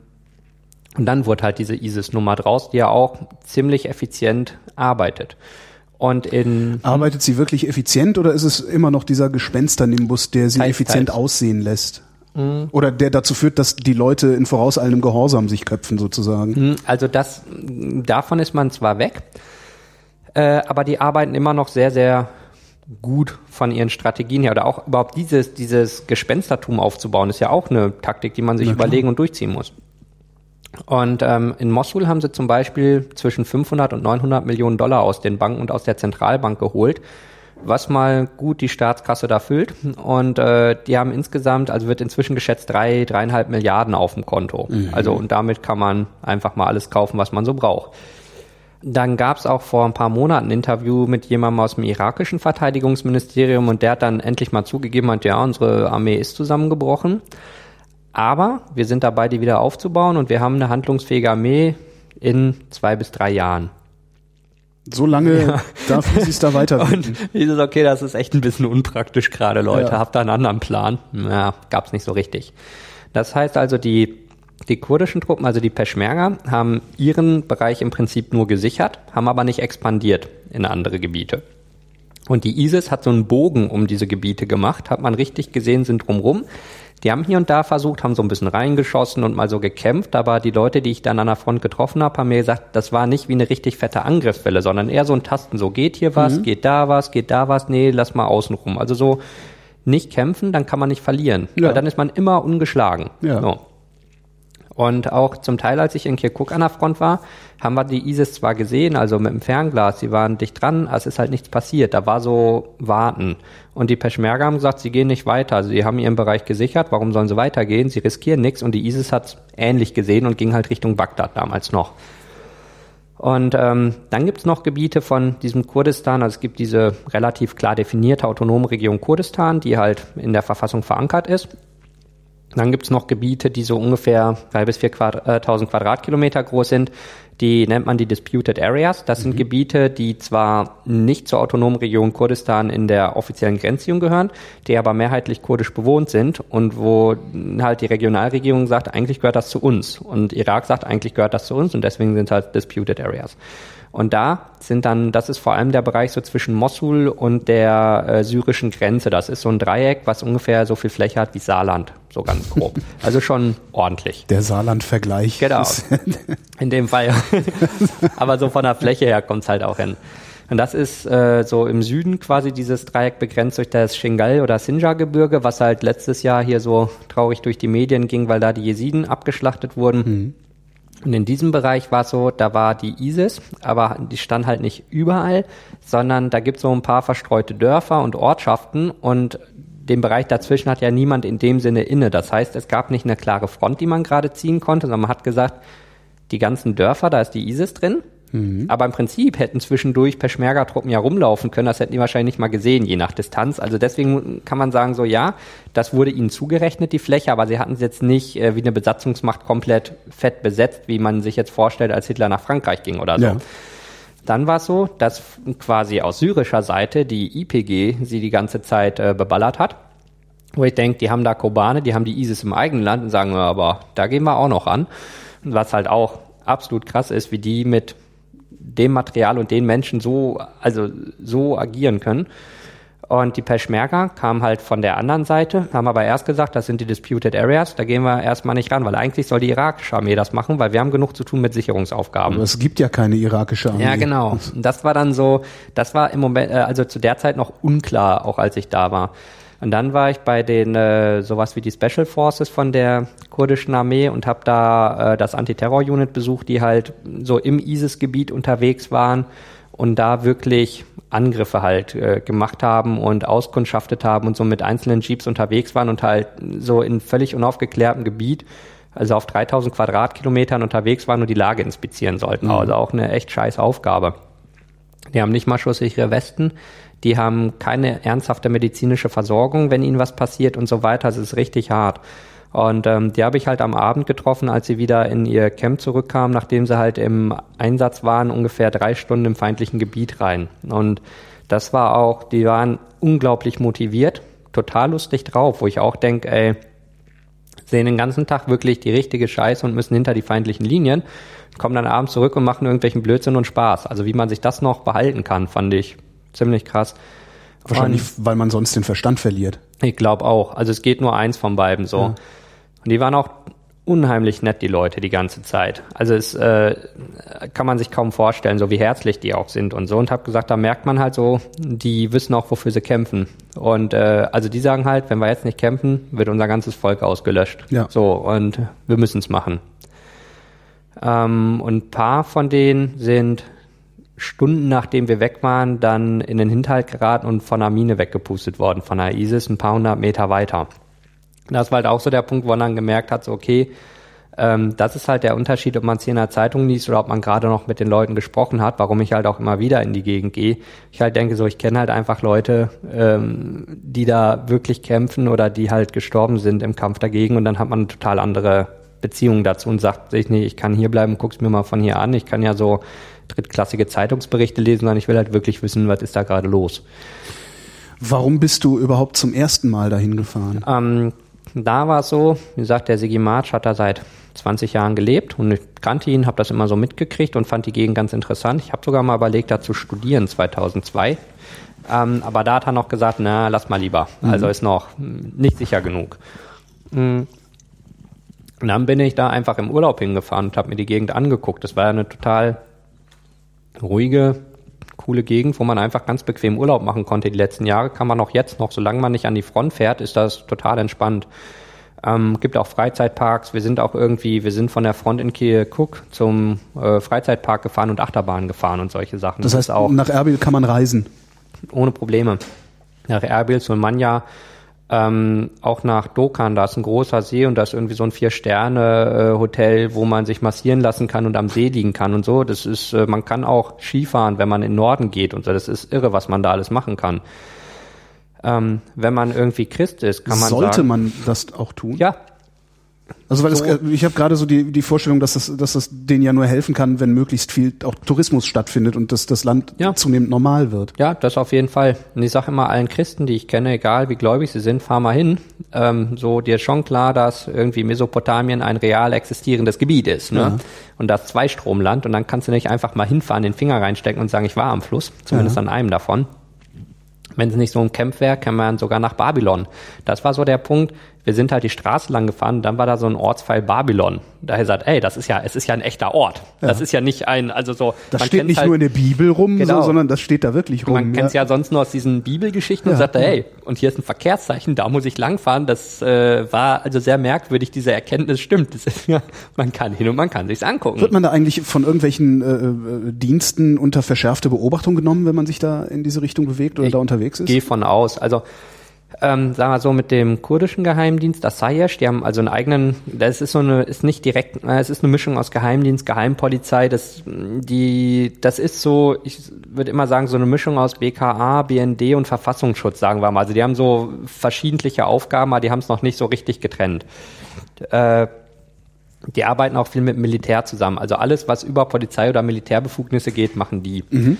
und dann wurde halt diese ISIS-Nummer draus, die ja auch ziemlich effizient arbeitet. Und in Arbeitet sie wirklich effizient oder ist es immer noch dieser Gespensternimbus, der sie Teils, effizient teils. Mhm. aussehen lässt? Oder der dazu führt, dass die Leute in vorauseilendem Gehorsam sich köpfen sozusagen. Hm, Also das, davon ist man zwar weg, äh, aber die arbeiten immer noch sehr, sehr gut von ihren Strategien her. Oder auch überhaupt dieses, dieses Gespenstertum aufzubauen, ist ja auch eine Taktik, die man sich überlegen und durchziehen muss. Und ähm, in Mosul haben sie zum Beispiel zwischen 500 und 900 Millionen Dollar aus den Banken und aus der Zentralbank geholt, was mal gut die Staatskasse da füllt. Und äh, die haben insgesamt, also wird inzwischen geschätzt, drei, dreieinhalb Milliarden auf dem Konto. Also und damit kann man einfach mal alles kaufen, was man so braucht. Dann gab es auch vor ein paar Monaten ein Interview mit jemandem aus dem irakischen Verteidigungsministerium und der hat dann endlich mal zugegeben, hat, ja, unsere Armee ist zusammengebrochen. Aber wir sind dabei, die wieder aufzubauen und wir haben eine handlungsfähige Armee in zwei bis drei Jahren. So lange darf ISIS da weiterbilden. Und dieses, okay, das ist echt ein bisschen unpraktisch gerade, Leute. Ja. Habt ihr einen anderen Plan? Ja, gab's nicht so richtig. Das heißt also, die, die kurdischen Truppen, also die Peschmerga, haben ihren Bereich im Prinzip nur gesichert, haben aber nicht expandiert in andere Gebiete. Und die ISIS hat so einen Bogen um diese Gebiete gemacht, hat man richtig gesehen, sind drumrum. Die haben hier und da versucht, haben so ein bisschen reingeschossen und mal so gekämpft, aber die Leute, die ich dann an der Front getroffen habe, haben mir gesagt, das war nicht wie eine richtig fette Angriffswelle, sondern eher so ein Tasten, so geht hier was, geht da was, geht da was, nee, lass mal außen rum. Also so nicht kämpfen, dann kann man nicht verlieren, Ja. weil dann ist man immer ungeschlagen. Ja. So. Und auch zum Teil, als ich in Kirkuk an der Front war, haben wir die ISIS zwar gesehen, also mit dem Fernglas, sie waren dicht dran, es ist halt nichts passiert. Da war so Warten. Und die Peschmerga haben gesagt, sie gehen nicht weiter. Sie haben ihren Bereich gesichert, warum sollen sie weitergehen? Sie riskieren nichts und die ISIS hat ähnlich gesehen und ging halt Richtung Bagdad damals noch. Und ähm, dann gibt's noch Gebiete von diesem Kurdistan, also es gibt diese relativ klar definierte autonome Region Kurdistan, die halt in der Verfassung verankert ist. Dann gibt's noch Gebiete, die so ungefähr drei bis vier Quadrat, äh, 1000 Quadratkilometer groß sind. Die nennt man die Disputed Areas. Das sind Gebiete, die zwar nicht zur autonomen Region Kurdistan in der offiziellen Grenzziehung gehören, die aber mehrheitlich kurdisch bewohnt sind und wo halt die Regionalregierung sagt, eigentlich gehört das zu uns. Und Irak sagt, eigentlich gehört das zu uns und deswegen sind halt Disputed Areas. Und da sind dann, das ist vor allem der Bereich so zwischen Mosul und der äh, syrischen Grenze. Das ist so ein Dreieck, was ungefähr so viel Fläche hat wie Saarland, so ganz grob. also schon ordentlich. Der Saarland-Vergleich. Genau. In dem Fall. Aber so von der Fläche her kommt's halt auch hin. Und das ist äh, so im Süden quasi dieses Dreieck begrenzt durch das Shingal oder Sinjar-Gebirge, was halt letztes Jahr hier so traurig durch die Medien ging, weil da die Jesiden abgeschlachtet wurden. Mhm. Und in diesem Bereich war es so, da war die ISIS, aber die stand halt nicht überall, sondern da gibt es so ein paar verstreute Dörfer und Ortschaften und den Bereich dazwischen hat ja niemand in dem Sinne inne. Das heißt, es gab nicht eine klare Front, die man gerade ziehen konnte, sondern man hat gesagt, die ganzen Dörfer, da ist die ISIS drin Mhm. Aber im Prinzip hätten zwischendurch Peschmerga-Truppen ja rumlaufen können. Das hätten die wahrscheinlich nicht mal gesehen, je nach Distanz. Also deswegen kann man sagen, so ja, das wurde ihnen zugerechnet, die Fläche, aber sie hatten es jetzt nicht äh, wie eine Besatzungsmacht komplett fett besetzt, wie man sich jetzt vorstellt, als Hitler nach Frankreich ging oder so. Ja. Dann war es so, dass quasi aus syrischer Seite die IPG sie die ganze Zeit äh, beballert hat. Wo ich denke, die haben da Kobane, die haben die ISIS im eigenen Land und sagen, aber da gehen wir auch noch an. Was halt auch absolut krass ist, wie die mit dem Material und den Menschen so, also so agieren können. Und die Peschmerga kamen halt von der anderen Seite, haben aber erst gesagt, das sind die Disputed Areas, da gehen wir erstmal nicht ran, weil eigentlich soll die irakische Armee das machen, weil wir haben genug zu tun mit Sicherungsaufgaben. Aber es gibt ja keine irakische Armee. Ja, genau. Das war dann so, das war im Moment, äh, also zu der Zeit noch unklar, auch als ich da war. Und dann war ich bei den äh, sowas wie die Special Forces von der kurdischen Armee und habe da äh, das Antiterror-Unit besucht, die halt so im ISIS-Gebiet unterwegs waren und da wirklich Angriffe halt äh, gemacht haben und auskundschaftet haben und so mit einzelnen Jeeps unterwegs waren und halt so in völlig unaufgeklärtem Gebiet, also auf 3000 Quadratkilometern unterwegs waren und die Lage inspizieren sollten. Mhm. Also auch eine echt scheiß Aufgabe. Die haben nicht mal schusssichere Westen, die haben keine ernsthafte medizinische Versorgung, wenn ihnen was passiert und so weiter. Es ist richtig hart. Und ähm, die habe ich halt am Abend getroffen, als sie wieder in ihr Camp zurückkamen, nachdem sie halt im Einsatz waren, ungefähr drei Stunden im feindlichen Gebiet rein. Und das war auch, die waren unglaublich motiviert, total lustig drauf, wo ich auch denke, ey, sehen den ganzen Tag wirklich die richtige Scheiße und müssen hinter die feindlichen Linien, kommen dann abends zurück und machen irgendwelchen Blödsinn und Spaß. Also wie man sich das noch behalten kann, fand ich ziemlich krass. Wahrscheinlich, und weil man sonst den Verstand verliert. Ich glaube auch. Also es geht nur eins von beiden so. Ja. Und die waren auch unheimlich nett, die Leute, die ganze Zeit. Also es äh, kann man sich kaum vorstellen, so wie herzlich die auch sind und so. Und habe gesagt, da merkt man halt so, die wissen auch, wofür sie kämpfen. Und äh, also die sagen halt, wenn wir jetzt nicht kämpfen, wird unser ganzes Volk ausgelöscht. Ja. So, und wir müssen es machen. Ähm, und ein paar von denen sind Stunden nachdem wir weg waren, dann in den Hinterhalt geraten und von einer Mine weggepustet worden, von der ISIS ein paar hundert Meter weiter. Das war halt auch so der Punkt, wo man dann gemerkt hat, so okay, ähm, das ist halt der Unterschied, ob man es hier in der Zeitung liest oder ob man gerade noch mit den Leuten gesprochen hat, warum ich halt auch immer wieder in die Gegend gehe. Ich halt denke so, ich kenne halt einfach Leute, ähm, die da wirklich kämpfen oder die halt gestorben sind im Kampf dagegen und dann hat man eine total andere Beziehung dazu und sagt sich, nee, ich kann hier bleiben, guck's mir mal von hier an. Ich kann ja so drittklassige Zeitungsberichte lesen, sondern ich will halt wirklich wissen, was ist da gerade los. Warum bist du überhaupt zum ersten Mal dahin gefahren? Ähm, da war es so, wie gesagt, der Sigi March hat da seit 20 Jahren gelebt und ich kannte ihn, habe das immer so mitgekriegt und fand die Gegend ganz interessant. Ich habe sogar mal überlegt, da zu studieren 2002. Ähm, aber da hat er noch gesagt, na, lass mal lieber. Mhm. Also ist noch nicht sicher genug. Mhm. Und dann bin ich da einfach im Urlaub hingefahren und habe mir die Gegend angeguckt. Das war ja eine total ruhige, coole Gegend, wo man einfach ganz bequem Urlaub machen konnte. Die letzten Jahre kann man auch jetzt noch, solange man nicht an die Front fährt, ist das total entspannt. Ähm, gibt auch Freizeitparks. Wir sind auch irgendwie, wir sind von der Front in Kirkuk zum äh, Freizeitpark gefahren und Achterbahn gefahren und solche Sachen. Das, das heißt, auch nach Erbil kann man reisen? Ohne Probleme. Nach Erbil, Sulmania, ähm, auch nach Dokan, da ist ein großer See und da ist irgendwie so ein Vier-Sterne-Hotel, äh, wo man sich massieren lassen kann und am See liegen kann und so. Das ist, äh, man kann auch Skifahren, wenn man in den Norden geht und so. Das ist irre, was man da alles machen kann. Ähm, wenn man irgendwie Christ ist, kann man Sollte sagen, man das auch tun? Ja, also weil so. es, ich habe gerade so die, die Vorstellung, dass das, dass das denen ja nur helfen kann, wenn möglichst viel auch Tourismus stattfindet und dass das Land ja. zunehmend normal wird. Ja, das auf jeden Fall. Und ich sage immer allen Christen, die ich kenne, egal wie gläubig sie sind, fahr mal hin. Ähm, so dir ist schon klar, dass irgendwie Mesopotamien ein real existierendes Gebiet ist. Ne? Ja. Und das Zweistromland. Und dann kannst du nicht einfach mal hinfahren, den Finger reinstecken und sagen, ich war am Fluss. Zumindest ja. an einem davon. Wenn es nicht so ein Camp wäre, kann man sogar nach Babylon. Das war so der Punkt. Wir sind halt die Straße lang gefahren, dann war da so ein Ortspfeil Babylon. Daher sagt, ey, das ist ja, es ist ja ein echter Ort. Ja. Das ist ja nicht ein, also so. Das steht nicht halt, nur in der Bibel rum, genau. so, sondern das steht da wirklich rum. Man kennt es ja sonst nur aus diesen Bibelgeschichten ja. und sagt, ey, und hier ist ein Verkehrszeichen, da muss ich langfahren. Das äh, war also sehr merkwürdig, diese Erkenntnis stimmt. Das ist ja, man kann hin und man kann sich's angucken. Wird man da eigentlich von irgendwelchen äh, äh Diensten unter verschärfte Beobachtung genommen, wenn man sich da in diese Richtung bewegt oder ich da unterwegs ist? Gehe von aus. Also ähm, sagen wir so, mit dem kurdischen Geheimdienst Asayesh, die haben also einen eigenen, das ist so eine, ist nicht direkt, äh, es ist eine Mischung aus Geheimdienst, Geheimpolizei, das, die, das ist so, ich würde immer sagen, so eine Mischung aus BKA, BND und Verfassungsschutz, sagen wir mal. Also die haben so verschiedentliche Aufgaben, aber die haben es noch nicht so richtig getrennt. Äh, die arbeiten auch viel mit Militär zusammen. Also alles, was über Polizei oder Militärbefugnisse geht, machen die. Mhm.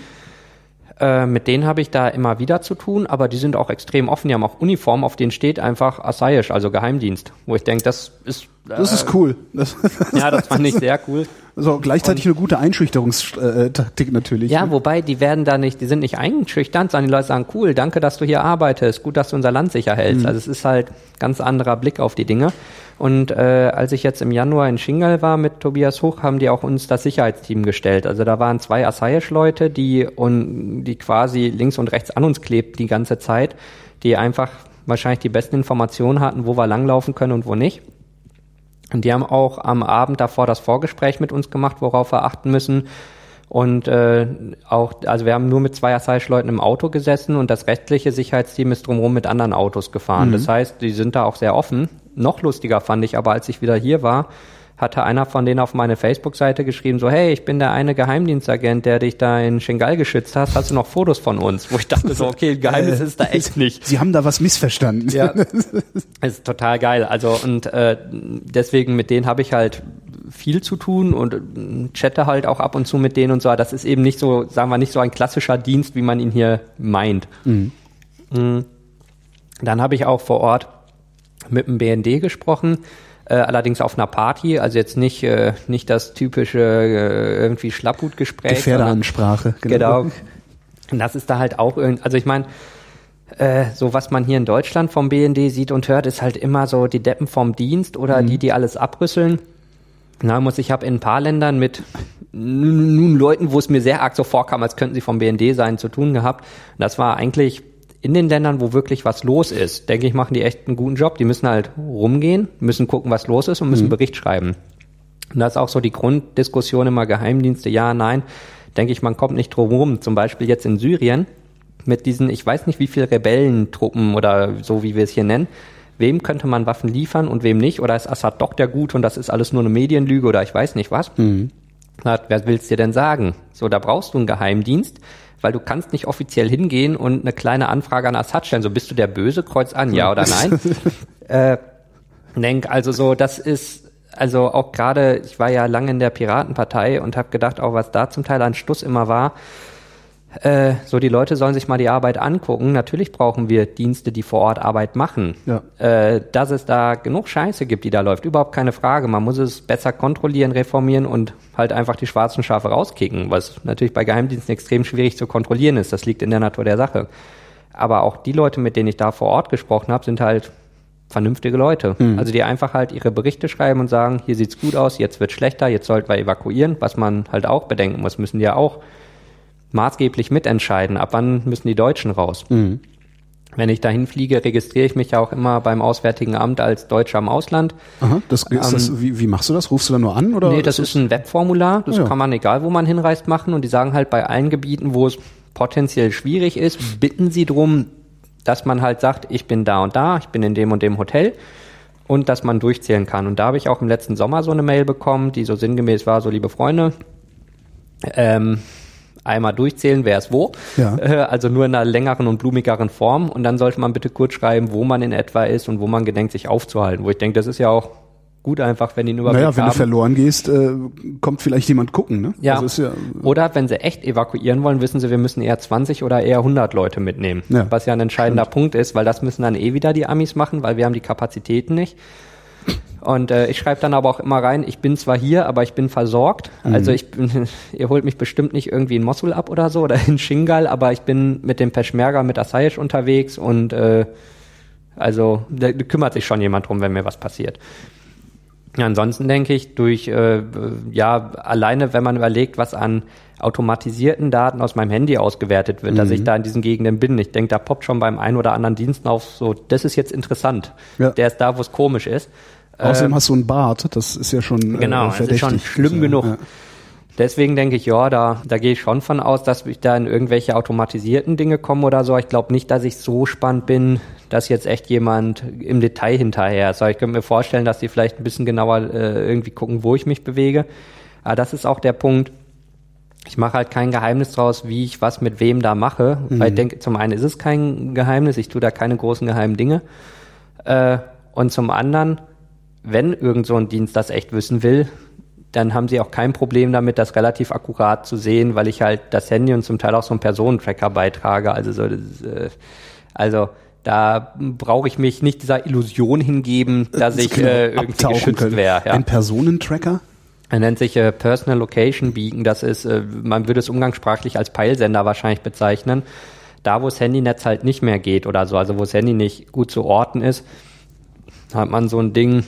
Äh, mit denen habe ich da immer wieder zu tun, aber die sind auch extrem offen. Die haben auch Uniformen, auf denen steht einfach Asayisch, also Geheimdienst. Wo ich denke, das ist. Äh, das ist cool. Das ja, das fand ich sehr cool. Also gleichzeitig Und, eine gute Einschüchterungstaktik natürlich. Ja, ne? wobei die werden da nicht, die sind nicht einschüchternd, sondern die Leute sagen, cool, danke, dass du hier arbeitest, gut, dass du unser Land sicher hältst. Mhm. Also es ist halt ganz anderer Blick auf die Dinge. Und äh, als ich jetzt im Januar in Shingal war mit Tobias Hoch, haben die auch uns das Sicherheitsteam gestellt. Also da waren zwei Asayesh-Leute, die, und, die quasi links und rechts an uns klebten die ganze Zeit, die einfach wahrscheinlich die besten Informationen hatten, wo wir langlaufen können und wo nicht. Und die haben auch am Abend davor das Vorgespräch mit uns gemacht, worauf wir achten müssen. Und äh, auch, also wir haben nur mit zwei Asayish-Leuten im Auto gesessen und das restliche Sicherheitsteam ist drumherum mit anderen Autos gefahren. Mhm. Das heißt, die sind da auch sehr offen noch lustiger fand ich aber, als ich wieder hier war, hatte einer von denen auf meine Facebook-Seite geschrieben, so, hey, ich bin der eine Geheimdienstagent, der dich da in Shingal geschützt hat. Hast du noch Fotos von uns? Wo ich dachte so, okay, Geheimnis ist da echt nicht. Sie haben da was missverstanden. Ja, es ist total geil. Also und äh, deswegen mit denen habe ich halt viel zu tun und äh, chatte halt auch ab und zu mit denen und so. Das ist eben nicht so, sagen wir nicht so ein klassischer Dienst, wie man ihn hier meint. Mhm. mhm. Dann habe ich auch vor Ort mit dem BND gesprochen, äh, allerdings auf einer Party, also jetzt nicht, äh, nicht das typische äh, irgendwie Schlapphutgespräch. Gefährderansprache, genau. genau. Und das ist da halt auch irgendwie, also ich meine, äh, so was man hier in Deutschland vom BND sieht und hört, ist halt immer so die Deppen vom Dienst oder mhm. die, die alles abrüsseln. Na, muss ich habe in ein paar Ländern mit nun Leuten, wo es mir sehr arg so vorkam, als könnten sie vom BND sein, zu tun gehabt. Und das war eigentlich in den Ländern, wo wirklich was los ist, denke ich, machen die echt einen guten Job. Die müssen halt rumgehen, müssen gucken, was los ist und müssen mhm. Bericht schreiben. Und das ist auch so die Grunddiskussion immer Geheimdienste, ja, nein. Denke ich, man kommt nicht drum rum. Zum Beispiel jetzt in Syrien mit diesen, ich weiß nicht wie viel Rebellentruppen oder so wie wir es hier nennen. Wem könnte man Waffen liefern und wem nicht? Oder ist Assad doch der Gut und das ist alles nur eine Medienlüge oder ich weiß nicht was? Mhm. Na, wer will's dir denn sagen? So, da brauchst du einen Geheimdienst weil du kannst nicht offiziell hingehen und eine kleine Anfrage an Assad stellen. So bist du der Böse, kreuz an, ja oder nein. äh, denk also so, das ist also auch gerade, ich war ja lange in der Piratenpartei und habe gedacht, auch was da zum Teil an Stuss immer war, äh, so die Leute sollen sich mal die Arbeit angucken. Natürlich brauchen wir Dienste, die vor Ort Arbeit machen. Ja. Äh, dass es da genug Scheiße gibt, die da läuft, überhaupt keine Frage. Man muss es besser kontrollieren, reformieren und halt einfach die schwarzen Schafe rauskicken, was natürlich bei Geheimdiensten extrem schwierig zu kontrollieren ist. Das liegt in der Natur der Sache. Aber auch die Leute, mit denen ich da vor Ort gesprochen habe, sind halt vernünftige Leute. Mhm. Also die einfach halt ihre Berichte schreiben und sagen, hier sieht's gut aus, jetzt wird schlechter, jetzt sollten wir evakuieren, was man halt auch bedenken muss, müssen die ja auch maßgeblich mitentscheiden, ab wann müssen die Deutschen raus. Mhm. Wenn ich dahin fliege, registriere ich mich ja auch immer beim Auswärtigen Amt als Deutscher im Ausland. Aha, das, ist ähm, das, wie, wie machst du das? Rufst du da nur an? Oder nee, das ist, ist ein Webformular. Das ja. kann man, egal wo man hinreist, machen. Und die sagen halt bei allen Gebieten, wo es potenziell schwierig ist, bitten sie drum, dass man halt sagt, ich bin da und da, ich bin in dem und dem Hotel und dass man durchzählen kann. Und da habe ich auch im letzten Sommer so eine Mail bekommen, die so sinngemäß war, so liebe Freunde, ähm, einmal durchzählen, wer ist wo. Ja. Äh, also nur in einer längeren und blumigeren Form. Und dann sollte man bitte kurz schreiben, wo man in etwa ist und wo man gedenkt, sich aufzuhalten. Wo ich denke, das ist ja auch gut einfach, wenn die nur Naja, wenn haben. du verloren gehst, äh, kommt vielleicht jemand gucken, ne? Ja. Also ja. Oder wenn sie echt evakuieren wollen, wissen sie, wir müssen eher 20 oder eher 100 Leute mitnehmen. Ja. Was ja ein entscheidender Stimmt. Punkt ist, weil das müssen dann eh wieder die Amis machen, weil wir haben die Kapazitäten nicht. Und äh, ich schreibe dann aber auch immer rein, ich bin zwar hier, aber ich bin versorgt. Mhm. Also ich bin, ihr holt mich bestimmt nicht irgendwie in Mosul ab oder so oder in Shingal, aber ich bin mit dem Peschmerga, mit Asayish unterwegs und äh, Also da kümmert sich schon jemand drum, wenn mir was passiert. Ansonsten denke ich, durch, äh, ja, alleine, wenn man überlegt, was an automatisierten Daten aus meinem Handy ausgewertet wird, mhm. dass ich da in diesen Gegenden bin. Ich denke, da poppt schon beim einen oder anderen Diensten auf, so, das ist jetzt interessant. Ja. Der ist da, wo es komisch ist. Außerdem ähm, hast du einen Bart, das ist ja schon. Genau, äh, das ist schon schlimm ja, genug. Ja. Deswegen denke ich, ja, da, da gehe ich schon von aus, dass ich da in irgendwelche automatisierten Dinge komme oder so. Ich glaube nicht, dass ich so spannend bin, dass jetzt echt jemand im Detail hinterher ist. Aber ich könnte mir vorstellen, dass die vielleicht ein bisschen genauer äh, irgendwie gucken, wo ich mich bewege. Aber das ist auch der Punkt. Ich mache halt kein Geheimnis draus, wie ich was mit wem da mache. Mhm. Weil ich denke, zum einen ist es kein Geheimnis, ich tue da keine großen geheimen Dinge. Äh, und zum anderen, wenn irgend so ein Dienst das echt wissen will, dann haben sie auch kein Problem damit, das relativ akkurat zu sehen, weil ich halt das Handy und zum Teil auch so einen Personentracker beitrage. Also so, äh, also da brauche ich mich nicht dieser Illusion hingeben, dass ich äh, irgendwie geschützt wäre. Ja. Ein Personentracker? Er nennt sich äh, Personal Location Beacon. Das ist, äh, man würde es umgangssprachlich als Peilsender wahrscheinlich bezeichnen. Da, wo das Handynetz halt nicht mehr geht oder so, also wo das Handy nicht gut zu orten ist, hat man so ein Ding,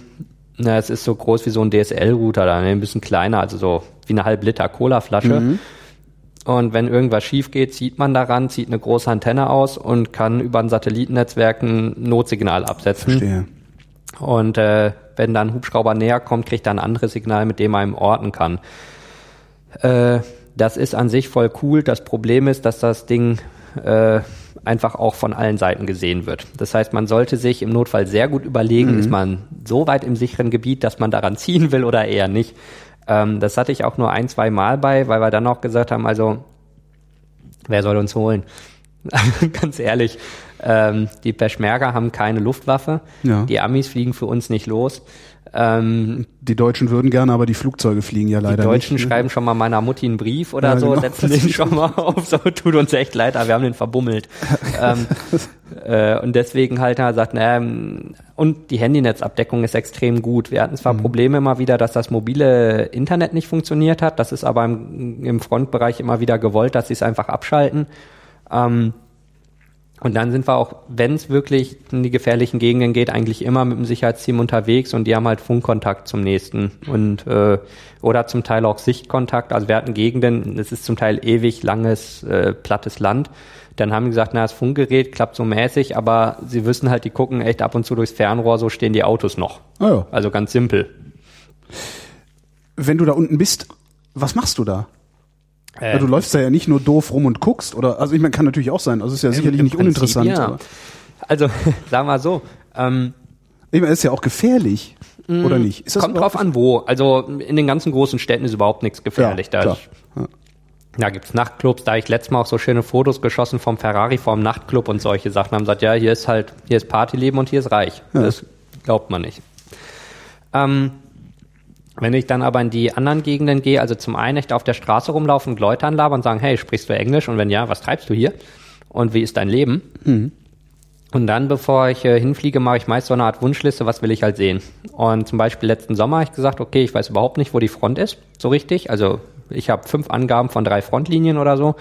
na, es ist so groß wie so ein DSL-Router, da ein bisschen kleiner, also so wie eine halb Liter Cola-Flasche. Mhm. Und wenn irgendwas schief geht, zieht man daran, zieht eine große Antenne aus und kann über ein Satellitennetzwerk ein Notsignal absetzen. Verstehe. Und äh, wenn dann ein Hubschrauber näher kommt, kriegt er ein anderes Signal, mit dem man ihm orten kann. Äh, das ist an sich voll cool. Das Problem ist, dass das Ding äh, einfach auch von allen Seiten gesehen wird. Das heißt, man sollte sich im Notfall sehr gut überlegen, mhm. ist man so weit im sicheren Gebiet, dass man daran ziehen will oder eher nicht. Ähm, das hatte ich auch nur ein, zwei Mal bei, weil wir dann auch gesagt haben, also wer soll uns holen? Ganz ehrlich, ähm, die Peschmerga haben keine Luftwaffe, ja. die Amis fliegen für uns nicht los. Ähm, die Deutschen würden gerne, aber die Flugzeuge fliegen ja leider nicht. Die Deutschen nicht. Ne? schreiben schon mal meiner Mutti einen Brief oder ja, so, genau. setzen den schon mal auf, so tut uns echt leid, aber wir haben den verbummelt. ähm, äh, und deswegen halt er sagt, naja, und die Handynetzabdeckung ist extrem gut. Wir hatten zwar mhm. Probleme immer wieder, dass das mobile Internet nicht funktioniert hat, das ist aber im, im Frontbereich immer wieder gewollt, dass sie es einfach abschalten. Ähm, und dann sind wir auch, wenn es wirklich in die gefährlichen Gegenden geht, eigentlich immer mit dem Sicherheitsteam unterwegs und die haben halt Funkkontakt zum nächsten und äh, oder zum Teil auch Sichtkontakt. Also wir hatten Gegenden, es ist zum Teil ewig langes, äh, plattes Land. Dann haben die gesagt, na, das Funkgerät klappt so mäßig, aber sie wissen halt, die gucken echt ab und zu durchs Fernrohr, so stehen die Autos noch. Oh ja. Also ganz simpel. Wenn du da unten bist, was machst du da? Äh, du läufst da ja nicht nur doof rum und guckst, oder? Also ich meine, kann natürlich auch sein. Also ist ja sicherlich nicht Prinzip, uninteressant. Ja. Also, sagen wir so. Ähm, ich meine, ist ja auch gefährlich, mm, oder nicht? Ist das kommt drauf an, wo. Also in den ganzen großen Städten ist überhaupt nichts gefährlich. Ja, da, ja. da gibt's Nachtclubs, da ich letztes Mal auch so schöne Fotos geschossen vom Ferrari vorm Nachtclub und solche Sachen haben gesagt, ja, hier ist halt, hier ist Partyleben und hier ist reich. Das glaubt man nicht. Ähm, wenn ich dann aber in die anderen Gegenden gehe, also zum einen echt auf der Straße rumlaufen und Leute anlabern und sagen, hey, sprichst du Englisch? Und wenn ja, was treibst du hier? Und wie ist dein Leben? Mhm. Und dann, bevor ich äh, hinfliege, mache ich meist so eine Art Wunschliste, was will ich halt sehen. Und zum Beispiel letzten Sommer habe ich gesagt, okay, ich weiß überhaupt nicht, wo die Front ist, so richtig. Also ich habe fünf Angaben von drei Frontlinien oder so.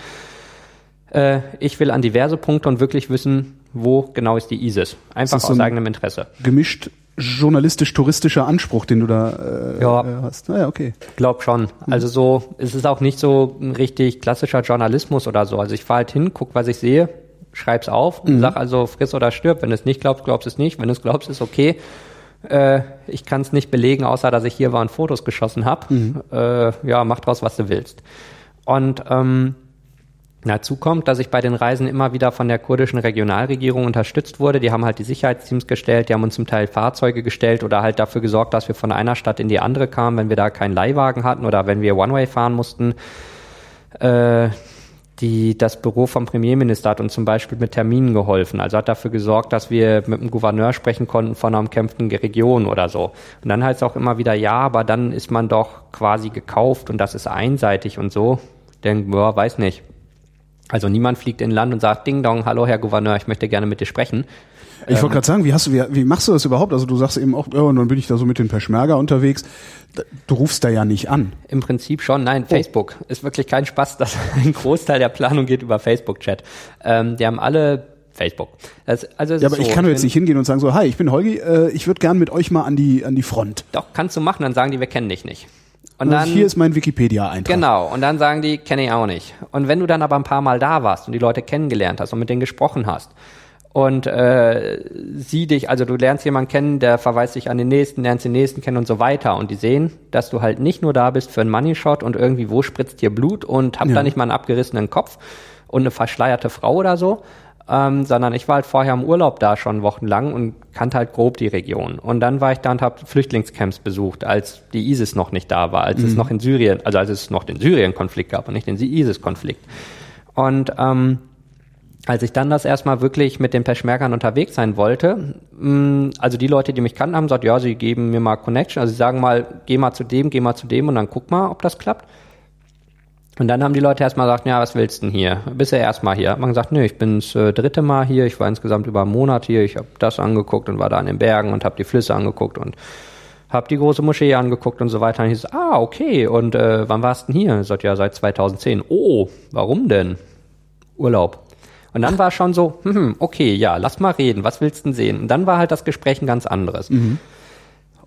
Äh, ich will an diverse Punkte und wirklich wissen, wo genau ist die ISIS. Einfach aus so eigenem Interesse. Gemischt journalistisch-touristischer Anspruch, den du da äh, ja. Äh, hast. Naja, ah okay. Glaub schon. Also so, es ist auch nicht so ein richtig klassischer Journalismus oder so. Also ich fahre halt hin, guck, was ich sehe, schreib's auf und mhm. sag also friss oder stirb. Wenn du es nicht glaubst, glaubst es nicht. Wenn du es glaubst, ist okay. Äh, ich kann es nicht belegen, außer dass ich hier war und Fotos geschossen habe. Mhm. Äh, ja, mach draus, was du willst. Und ähm, Dazu kommt, dass ich bei den Reisen immer wieder von der kurdischen Regionalregierung unterstützt wurde. Die haben halt die Sicherheitsteams gestellt, die haben uns zum Teil Fahrzeuge gestellt oder halt dafür gesorgt, dass wir von einer Stadt in die andere kamen, wenn wir da keinen Leihwagen hatten oder wenn wir One-Way fahren mussten. Äh, die, das Büro vom Premierminister hat uns zum Beispiel mit Terminen geholfen. Also hat dafür gesorgt, dass wir mit dem Gouverneur sprechen konnten von einer umkämpften Region oder so. Und dann heißt es auch immer wieder, ja, aber dann ist man doch quasi gekauft und das ist einseitig und so. Denk, boah, weiß nicht. Also niemand fliegt in Land und sagt, Ding Dong, hallo Herr Gouverneur, ich möchte gerne mit dir sprechen. Ich wollte ähm, gerade sagen, wie hast du, wie, wie machst du das überhaupt? Also du sagst eben auch, oh, und dann bin ich da so mit den Peschmerga unterwegs. Du rufst da ja nicht an. Im Prinzip schon, nein, oh. Facebook. Ist wirklich kein Spaß, dass ein Großteil der Planung geht über Facebook-Chat. Ähm, die haben alle Facebook. Das, also ja, aber so, ich kann doch jetzt nicht hingehen und sagen so, hi, ich bin Holgi, äh, ich würde gern mit euch mal an die, an die Front. Doch, kannst du machen, dann sagen die, wir kennen dich nicht. Und also dann, hier ist mein Wikipedia-Eintrag. Genau, und dann sagen die, kenne ich auch nicht. Und wenn du dann aber ein paar Mal da warst und die Leute kennengelernt hast und mit denen gesprochen hast und äh, sie dich, also du lernst jemanden kennen, der verweist dich an den nächsten, lernst den nächsten kennen und so weiter und die sehen, dass du halt nicht nur da bist für einen Money Shot und irgendwie wo spritzt dir Blut und hab ja. da nicht mal einen abgerissenen Kopf und eine verschleierte Frau oder so, ähm, sondern ich war halt vorher im Urlaub da schon wochenlang und kannte halt grob die Region. Und dann war ich da und habe Flüchtlingscamps besucht, als die ISIS noch nicht da war, als mhm. es noch in Syrien, also als es noch den Syrien-Konflikt gab und nicht den ISIS-Konflikt. Und ähm, als ich dann das erstmal wirklich mit den Peschmergern unterwegs sein wollte, mm, also die Leute, die mich kannten, haben gesagt, ja, sie geben mir mal Connection, also sie sagen mal, geh mal zu dem, geh mal zu dem und dann guck mal, ob das klappt. Und dann haben die Leute erstmal gesagt, ja, was willst du denn hier? Bist du erstmal hier? Man gesagt, nö, ich bin das äh, dritte Mal hier, ich war insgesamt über einen Monat hier, ich habe das angeguckt und war da in den Bergen und habe die Flüsse angeguckt und habe die große Moschee angeguckt und so weiter. Und ich so, ah, okay, und äh, wann warst du denn hier? Ich sagt, ja, seit 2010. Oh, warum denn? Urlaub. Und dann war schon so, hm, hm, okay, ja, lass mal reden, was willst du denn sehen? Und dann war halt das Gespräch ein ganz anderes. Mhm.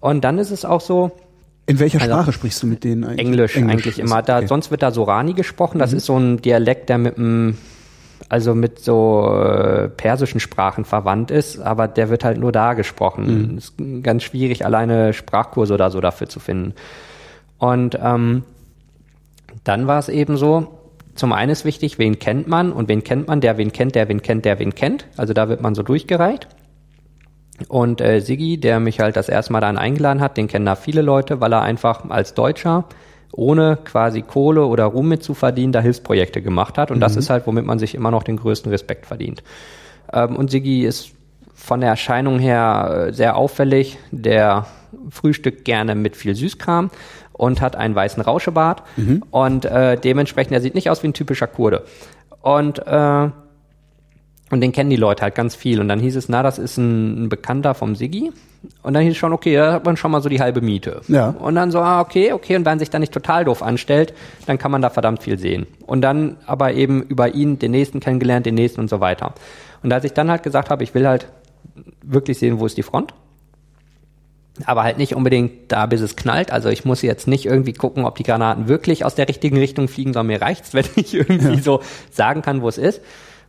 Und dann ist es auch so. In welcher also Sprache sprichst du mit denen eigentlich? Englisch, Englisch eigentlich immer. Da, okay. Sonst wird da Sorani gesprochen. Das mhm. ist so ein Dialekt, der mit einem also mit so äh, persischen Sprachen verwandt ist, aber der wird halt nur da gesprochen. Mhm. Ist ganz schwierig, alleine Sprachkurse oder so dafür zu finden. Und ähm, dann war es eben so, zum einen ist wichtig, wen kennt man und wen kennt man, der wen kennt, der wen kennt, der wen kennt. Also da wird man so durchgereicht. Und äh, Siggi, der mich halt das erste Mal dann eingeladen hat, den kennen da viele Leute, weil er einfach als Deutscher ohne quasi Kohle oder Ruhm mit zu verdienen, da Hilfsprojekte gemacht hat. Und mhm. das ist halt, womit man sich immer noch den größten Respekt verdient. Ähm, und Siggi ist von der Erscheinung her äh, sehr auffällig. Der frühstückt gerne mit viel Süßkram und hat einen weißen Rauschebart mhm. und äh, dementsprechend, er sieht nicht aus wie ein typischer Kurde. Und äh, und den kennen die Leute halt ganz viel. Und dann hieß es, na, das ist ein, ein Bekannter vom Siggi. Und dann hieß es schon, okay, da hat man schon mal so die halbe Miete. Ja. Und dann so, ah, okay, okay. Und wenn sich dann nicht total doof anstellt, dann kann man da verdammt viel sehen. Und dann aber eben über ihn den nächsten kennengelernt, den nächsten und so weiter. Und als ich dann halt gesagt habe, ich will halt wirklich sehen, wo ist die Front, aber halt nicht unbedingt da, bis es knallt. Also ich muss jetzt nicht irgendwie gucken, ob die Granaten wirklich aus der richtigen Richtung fliegen, sondern mir reicht's, wenn ich irgendwie ja. so sagen kann, wo es ist.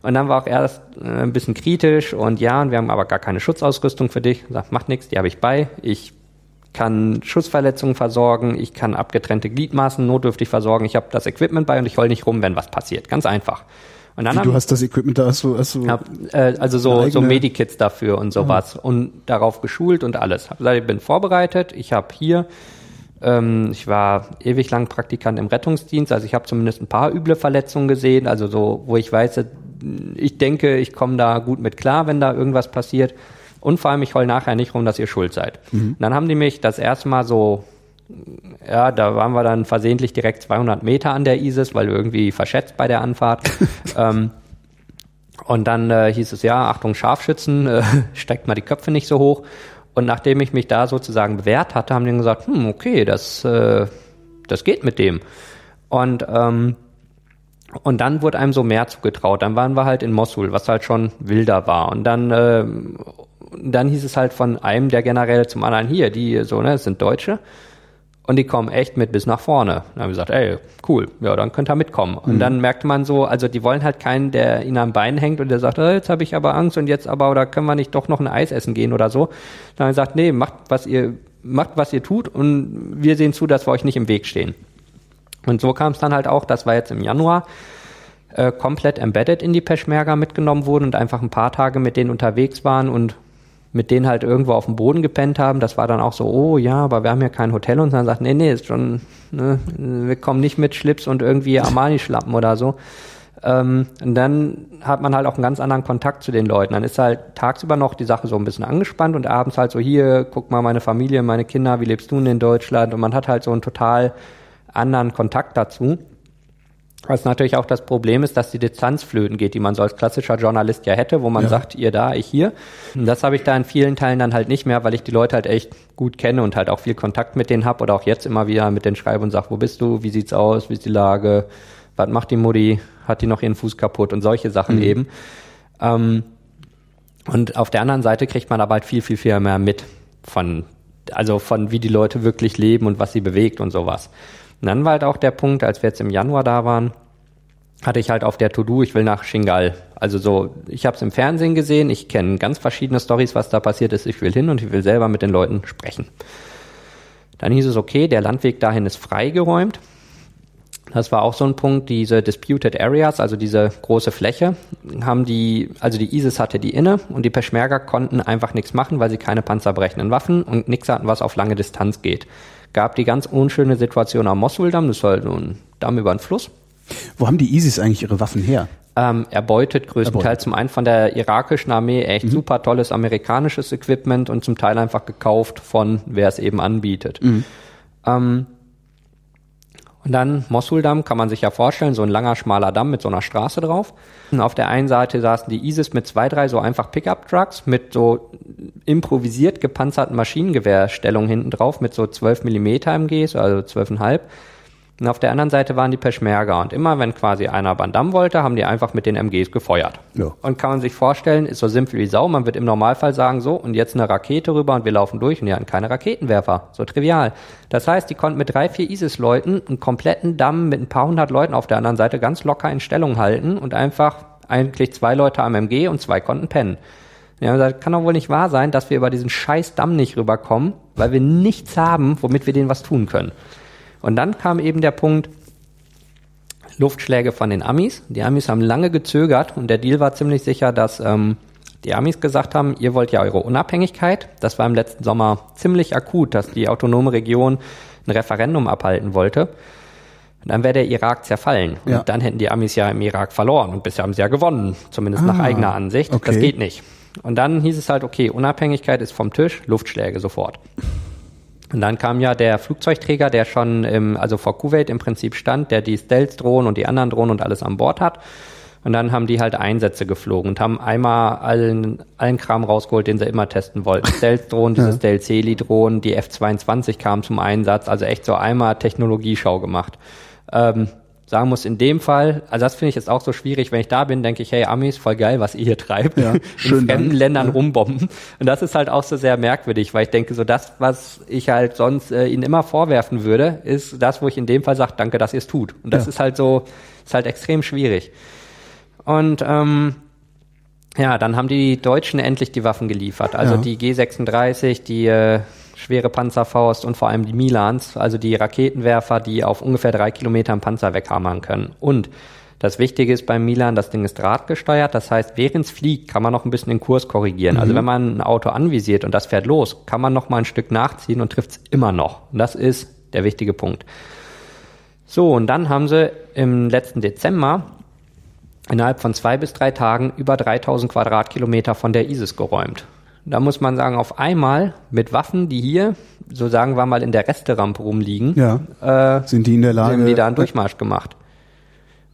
Und dann war auch erst äh, ein bisschen kritisch und ja, und wir haben aber gar keine Schutzausrüstung für dich. Sagt, macht nichts, die habe ich bei. Ich kann Schussverletzungen versorgen, ich kann abgetrennte Gliedmaßen notdürftig versorgen, ich habe das Equipment bei und ich heul nicht rum, wenn was passiert. Ganz einfach. Und dann Wie, haben, du hast das Equipment da, hast du, hast du hab, äh, also so, so Medikits dafür und sowas mhm. und darauf geschult und alles. Hab, ich bin vorbereitet, ich habe hier, ähm, ich war ewig lang Praktikant im Rettungsdienst, also ich habe zumindest ein paar üble Verletzungen gesehen, also so, wo ich weiß, ich denke, ich komme da gut mit klar, wenn da irgendwas passiert. Und vor allem, ich heul nachher nicht rum, dass ihr schuld seid. Mhm. Dann haben die mich das erste Mal so ja, da waren wir dann versehentlich direkt 200 Meter an der ISIS, weil irgendwie verschätzt bei der Anfahrt. ähm, und dann äh, hieß es, ja, Achtung, Scharfschützen, äh, steckt mal die Köpfe nicht so hoch. Und nachdem ich mich da sozusagen bewährt hatte, haben die gesagt, hm, okay, das, äh, das geht mit dem. Und, ähm, und dann wurde einem so mehr zugetraut. Dann waren wir halt in Mosul, was halt schon wilder war. Und dann, äh, dann hieß es halt von einem der Generäle zum anderen hier, die so, ne, das sind Deutsche. Und die kommen echt mit bis nach vorne. Dann haben wir gesagt, ey, cool, ja, dann könnt ihr mitkommen. Und mhm. dann merkte man so, also die wollen halt keinen, der ihnen am Bein hängt und der sagt, oh, jetzt habe ich aber Angst und jetzt aber, oder können wir nicht doch noch ein Eis essen gehen oder so. Dann haben wir gesagt, nee, macht, was ihr, macht, was ihr tut und wir sehen zu, dass wir euch nicht im Weg stehen. Und so kam es dann halt auch, das war jetzt im Januar, äh, komplett embedded in die Peschmerga mitgenommen wurden und einfach ein paar Tage mit denen unterwegs waren und mit denen halt irgendwo auf dem Boden gepennt haben. Das war dann auch so, oh ja, aber wir haben ja kein Hotel und dann sagt, nee, nee, ist schon, ne, wir kommen nicht mit Schlips und irgendwie Armani-Schlappen oder so. Ähm, und dann hat man halt auch einen ganz anderen Kontakt zu den Leuten. Dann ist halt tagsüber noch die Sache so ein bisschen angespannt und abends halt so, hier, guck mal meine Familie, meine Kinder, wie lebst du denn in Deutschland? Und man hat halt so einen total anderen Kontakt dazu. Was natürlich auch das Problem ist, dass die Distanz flöten geht, die man so als klassischer Journalist ja hätte, wo man ja. sagt, ihr da, ich hier. Und das habe ich da in vielen Teilen dann halt nicht mehr, weil ich die Leute halt echt gut kenne und halt auch viel Kontakt mit denen habe oder auch jetzt immer wieder mit denen schreibe und sage, wo bist du, wie sieht's aus, wie ist die Lage, was macht die Mutti, hat die noch ihren Fuß kaputt und solche Sachen mhm. eben. Ähm, Und auf der anderen Seite kriegt man aber halt viel, viel, viel mehr mit von, also von wie die Leute wirklich leben und was sie bewegt und sowas. Und dann war halt auch der Punkt, als wir jetzt im Januar da waren, hatte ich halt auf der To-Do, ich will nach Shingal. Also so, ich habe es im Fernsehen gesehen, ich kenne ganz verschiedene Stories, was da passiert ist. Ich will hin und ich will selber mit den Leuten sprechen. Dann hieß es, okay, der Landweg dahin ist freigeräumt. Das war auch so ein Punkt, diese Disputed Areas, also diese große Fläche, haben die, also die ISIS hatte die inne und die Peschmerga konnten einfach nichts machen, weil sie keine panzerbrechenden Waffen und nichts hatten, was auf lange Distanz geht. Gab die ganz unschöne Situation am Mosul-Damm, das war halt so ein Damm über einen Fluss. Wo haben die ISIS eigentlich ihre Waffen her? Ähm, erbeutet größtenteils erbeutet. zum einen von der irakischen Armee echt mhm. super tolles amerikanisches Equipment und zum Teil einfach gekauft von wer es eben anbietet. Mhm. Ähm, und dann Mosul-Damm kann man sich ja vorstellen, so ein langer, schmaler Damm mit so einer Straße drauf. Und auf der einen Seite saßen die ISIS mit zwei, drei so einfach Pickup-Trucks mit so improvisiert gepanzerten Maschinengewehrstellungen hinten drauf mit so 12 Millimeter MGs, also 12,5. Und auf der anderen Seite waren die Peschmerga. Und immer wenn quasi einer Bandam wollte, haben die einfach mit den MGs gefeuert. Ja. Und kann man sich vorstellen, ist so simpel wie Sau. Man wird im Normalfall sagen, so, und jetzt eine Rakete rüber und wir laufen durch und die hatten keine Raketenwerfer. So trivial. Das heißt, die konnten mit drei, vier ISIS-Leuten einen kompletten Damm mit ein paar hundert Leuten auf der anderen Seite ganz locker in Stellung halten und einfach eigentlich zwei Leute am MG und zwei konnten pennen. Ja, gesagt, kann doch wohl nicht wahr sein, dass wir über diesen scheiß Damm nicht rüberkommen, weil wir nichts haben, womit wir denen was tun können. Und dann kam eben der Punkt, Luftschläge von den Amis. Die Amis haben lange gezögert und der Deal war ziemlich sicher, dass ähm, die Amis gesagt haben, ihr wollt ja eure Unabhängigkeit. Das war im letzten Sommer ziemlich akut, dass die autonome Region ein Referendum abhalten wollte. Und dann wäre der Irak zerfallen. Ja. Und dann hätten die Amis ja im Irak verloren. Und bisher haben sie ja gewonnen, zumindest ah, nach eigener Ansicht. Okay. Das geht nicht. Und dann hieß es halt, okay, Unabhängigkeit ist vom Tisch, Luftschläge sofort. Und dann kam ja der Flugzeugträger, der schon im, also vor Kuwait im Prinzip stand, der die Stealth-Drohnen und die anderen Drohnen und alles an Bord hat. Und dann haben die halt Einsätze geflogen und haben einmal allen, allen Kram rausgeholt, den sie immer testen wollten. Stealth-Drohnen, diese ja. Stealth-Heli-Drohnen, die F-22 kamen zum Einsatz, also echt so einmal Technologieschau gemacht. Ähm, sagen muss, in dem Fall, also das finde ich jetzt auch so schwierig, wenn ich da bin, denke ich, hey Amis, voll geil, was ihr hier treibt, ja, in fremden Dank. Ländern ja. rumbomben. Und das ist halt auch so sehr merkwürdig, weil ich denke, so das, was ich halt sonst äh, ihnen immer vorwerfen würde, ist das, wo ich in dem Fall sage, danke, dass ihr es tut. Und das ja. ist halt so, ist halt extrem schwierig. Und ähm, ja, dann haben die Deutschen endlich die Waffen geliefert. Also die G36, die äh, schwere Panzerfaust und vor allem die Milans, also die Raketenwerfer, die auf ungefähr drei Kilometer einen Panzer weghammern können. Und das Wichtige ist beim Milan, das Ding ist drahtgesteuert, das heißt, während es fliegt, kann man noch ein bisschen den Kurs korrigieren. Also mhm. Also wenn man ein Auto anvisiert und das fährt los, kann man noch mal ein Stück nachziehen und trifft es immer noch. Und das ist der wichtige Punkt. So, und dann haben sie im letzten Dezember innerhalb von zwei bis drei Tagen über 3000 Quadratkilometer von der ISIS geräumt. Da muss man sagen, auf einmal mit Waffen, die hier, so sagen wir mal, in der Resterampe rumliegen, ja. äh, sind die in der Lage, haben die da einen Durchmarsch gemacht.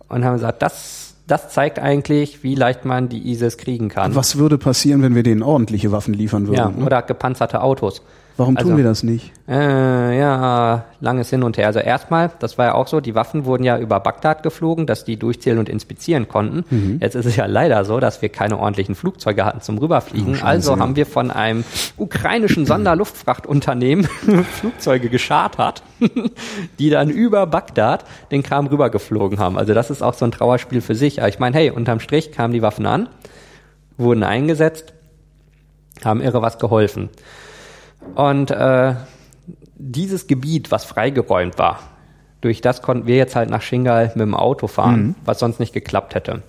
Und haben gesagt, das, das zeigt eigentlich, wie leicht man die ISIS kriegen kann. Was würde passieren, wenn wir denen ordentliche Waffen liefern würden? Ja, ne? oder gepanzerte Autos. Warum also, tun wir das nicht? Äh, ja, langes Hin und Her. Also erstmal, das war ja auch so, die Waffen wurden ja über Bagdad geflogen, dass die durchzählen und inspizieren konnten. Mhm. Jetzt ist es ja leider so, dass wir keine ordentlichen Flugzeuge hatten zum Rüberfliegen. Oh, also haben wir von einem ukrainischen Sonderluftfrachtunternehmen Flugzeuge geschartert, die dann über Bagdad den Kram rübergeflogen haben. Also das ist auch so ein Trauerspiel für sich. Aber ich meine, hey, unterm Strich kamen die Waffen an, wurden eingesetzt, haben irre was geholfen. Und äh, dieses Gebiet, was freigeräumt war, durch das konnten wir jetzt halt nach Shingal mit dem Auto fahren, mhm. was sonst nicht geklappt hätte.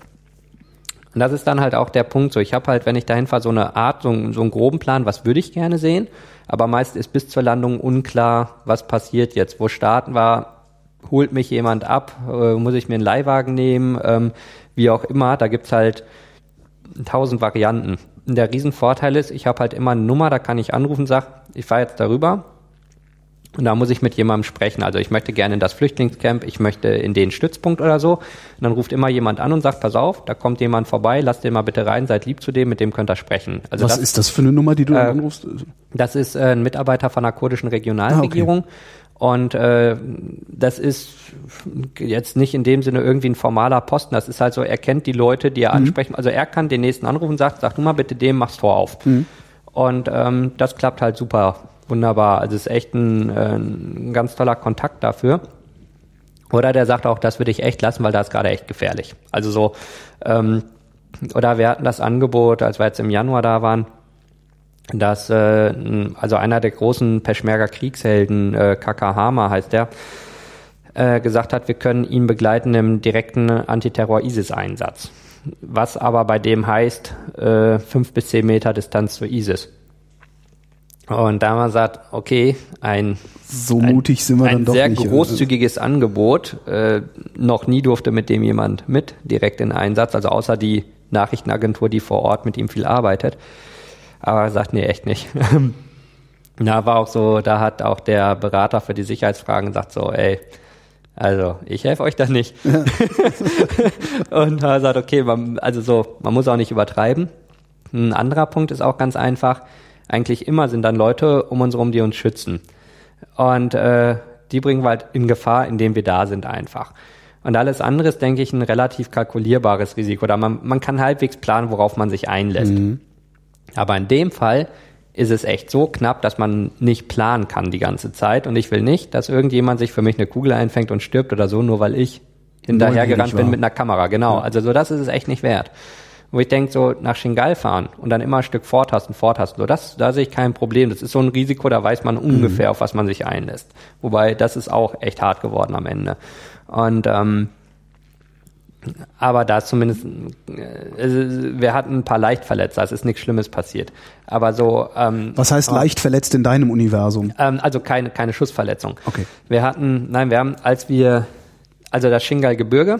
Und das ist dann halt auch der Punkt so. Ich habe halt, wenn ich dahin fahre, so eine Art, so, so einen groben Plan, was würde ich gerne sehen. Aber meist ist bis zur Landung unklar, was passiert jetzt. Wo starten wir, holt mich jemand ab, äh, muss ich mir einen Leihwagen nehmen, ähm, wie auch immer. Da gibt's halt tausend Varianten der Riesenvorteil ist, ich habe halt immer eine Nummer, da kann ich anrufen, sag, ich fahre jetzt darüber und da muss ich mit jemandem sprechen. Also ich möchte gerne in das Flüchtlingscamp, ich möchte in den Stützpunkt oder so. Und dann ruft immer jemand an und sagt, pass auf, da kommt jemand vorbei, lass den mal bitte rein, seid lieb zu dem, mit dem könnt ihr sprechen. Also Was das, ist das für eine Nummer, die du äh, anrufst? Das ist äh, ein Mitarbeiter von der kurdischen Regionalregierung. Ah, okay. Und äh, das ist jetzt nicht in dem Sinne irgendwie ein formaler Posten. Das ist halt so, er kennt die Leute, die er ansprechen. Also er kann den nächsten anrufen und sagt, sag du mal bitte dem, mach's Tor auf. Und ähm, das klappt halt super, wunderbar. Also es ist echt ein, äh, ein ganz toller Kontakt dafür. Oder der sagt auch, das würde ich echt lassen, weil da ist gerade echt gefährlich. Also so, ähm, oder wir hatten das Angebot, als wir jetzt im Januar da waren, dass äh, also einer der großen Peschmerga Kriegshelden, äh, Kakahama heißt der, äh, gesagt hat, wir können ihn begleiten im direkten Antiterror-ISIS-Einsatz. Was aber bei dem heißt, äh, fünf bis zehn Meter Distanz zu ISIS. Und da wir gesagt, okay, ein, So mutig sind wir ein dann doch sehr nicht. großzügiges Angebot. Äh, noch nie durfte mit dem jemand mit direkt in Einsatz, also außer die Nachrichtenagentur, die vor Ort mit ihm viel arbeitet. Aber er sagt, nee, echt nicht. Da war auch so, da hat auch der Berater für die Sicherheitsfragen gesagt so, ey, also ich helfe euch da nicht. Und er sagt, okay, man, also so, man muss auch nicht übertreiben. Ein anderer Punkt ist auch ganz einfach. Eigentlich immer sind dann Leute um uns herum, die uns schützen. Und äh, die bringen wir halt in Gefahr, indem wir da sind einfach. Und alles andere ist, denke ich, ein relativ kalkulierbares Risiko. Oder man, man kann halbwegs planen, worauf man sich einlässt. Aber in dem Fall ist es echt so knapp, dass man nicht planen kann die ganze Zeit. Und ich will nicht, dass irgendjemand sich für mich eine Kugel einfängt und stirbt oder so, nur weil ich hinterhergerannt bin mit einer Kamera. Genau. Also so, das ist es echt nicht wert. Wo ich denke, so nach Shingal fahren und dann immer ein Stück vortasten, vortasten, so das, da sehe ich kein Problem. Das ist so ein Risiko, da weiß man ungefähr, auf was man sich einlässt. Wobei, das ist auch echt hart geworden am Ende. Und ähm, aber da ist zumindest, äh, also wir hatten ein paar Leichtverletzte, es ist nichts Schlimmes passiert. Aber so, ähm, Was heißt leicht verletzt in deinem Universum? ähm, also keine, keine Schussverletzung. Okay. Wir hatten, nein, wir haben, als wir, also das Shingal-Gebirge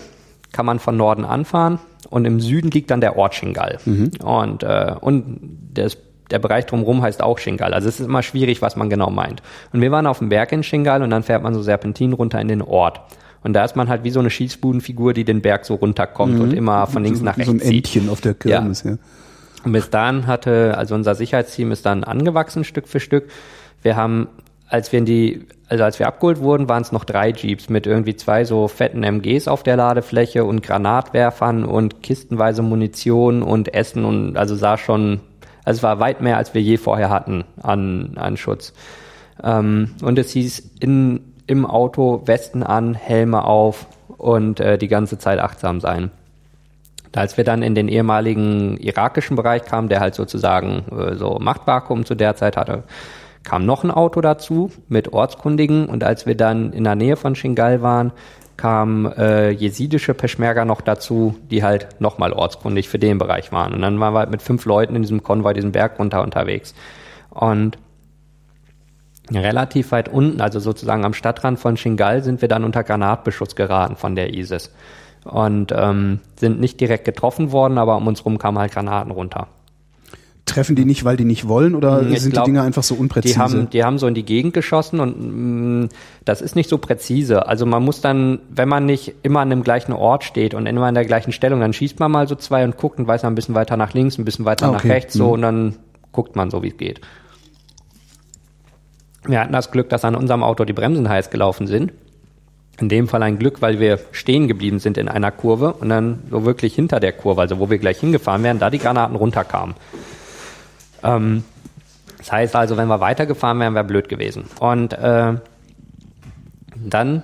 kann man von Norden anfahren und im Süden liegt dann der Ort Shingal. Und, äh, und das, der Bereich drumherum heißt auch Shingal. Also es ist immer schwierig, was man genau meint. Und wir waren auf dem Berg in Shingal und dann fährt man so Serpentin runter in den Ort. Und da ist man halt wie so eine Schießbudenfigur, die den Berg so runterkommt und immer von links so, nach so rechts ein zieht. Entchen auf der Kirmes, ja. Und bis dahin hatte, also unser Sicherheitsteam ist dann angewachsen Stück für Stück. Wir haben, als wir in die, also als wir abgeholt wurden, waren es noch drei Jeeps mit irgendwie zwei so fetten MGs auf der Ladefläche und Granatwerfern und kistenweise Munition und Essen und also sah schon, also es war weit mehr, als wir je vorher hatten an, an Schutz. Ähm, und es hieß in, im Auto Westen an, Helme auf und äh, die ganze Zeit achtsam sein. Als wir dann in den ehemaligen irakischen Bereich kamen, der halt sozusagen äh, so Machtvakuum zu der Zeit hatte, kam noch ein Auto dazu mit Ortskundigen und als wir dann in der Nähe von Shingal waren, kamen äh, jesidische Peschmerga noch dazu, die halt nochmal ortskundig für den Bereich waren. Und dann waren wir halt mit fünf Leuten in diesem Konvoi diesen Berg runter unterwegs. Und relativ weit unten, also sozusagen am Stadtrand von Shingal, sind wir dann unter Granatbeschuss geraten von der ISIS. Und ähm, sind nicht direkt getroffen worden, aber um uns rum kamen halt Granaten runter. Treffen die nicht, weil die nicht wollen oder Ich sind glaub, die Dinge einfach so unpräzise? Die haben, die haben so in die Gegend geschossen und mh, das ist nicht so präzise. Also man muss dann, wenn man nicht immer an dem gleichen Ort steht und immer an der gleichen Stellung, dann schießt man mal so zwei und guckt und weiß man ein bisschen weiter nach links, ein bisschen weiter Ah, nach okay. rechts so Mhm. und dann guckt man so, wie es geht. Wir hatten das Glück, dass an unserem Auto die Bremsen heiß gelaufen sind. In dem Fall ein Glück, weil wir stehen geblieben sind in einer Kurve und dann so wirklich hinter der Kurve, also wo wir gleich hingefahren wären, da die Granaten runterkamen. Ähm, das heißt also, wenn wir weitergefahren wären, wäre blöd gewesen. Und äh, dann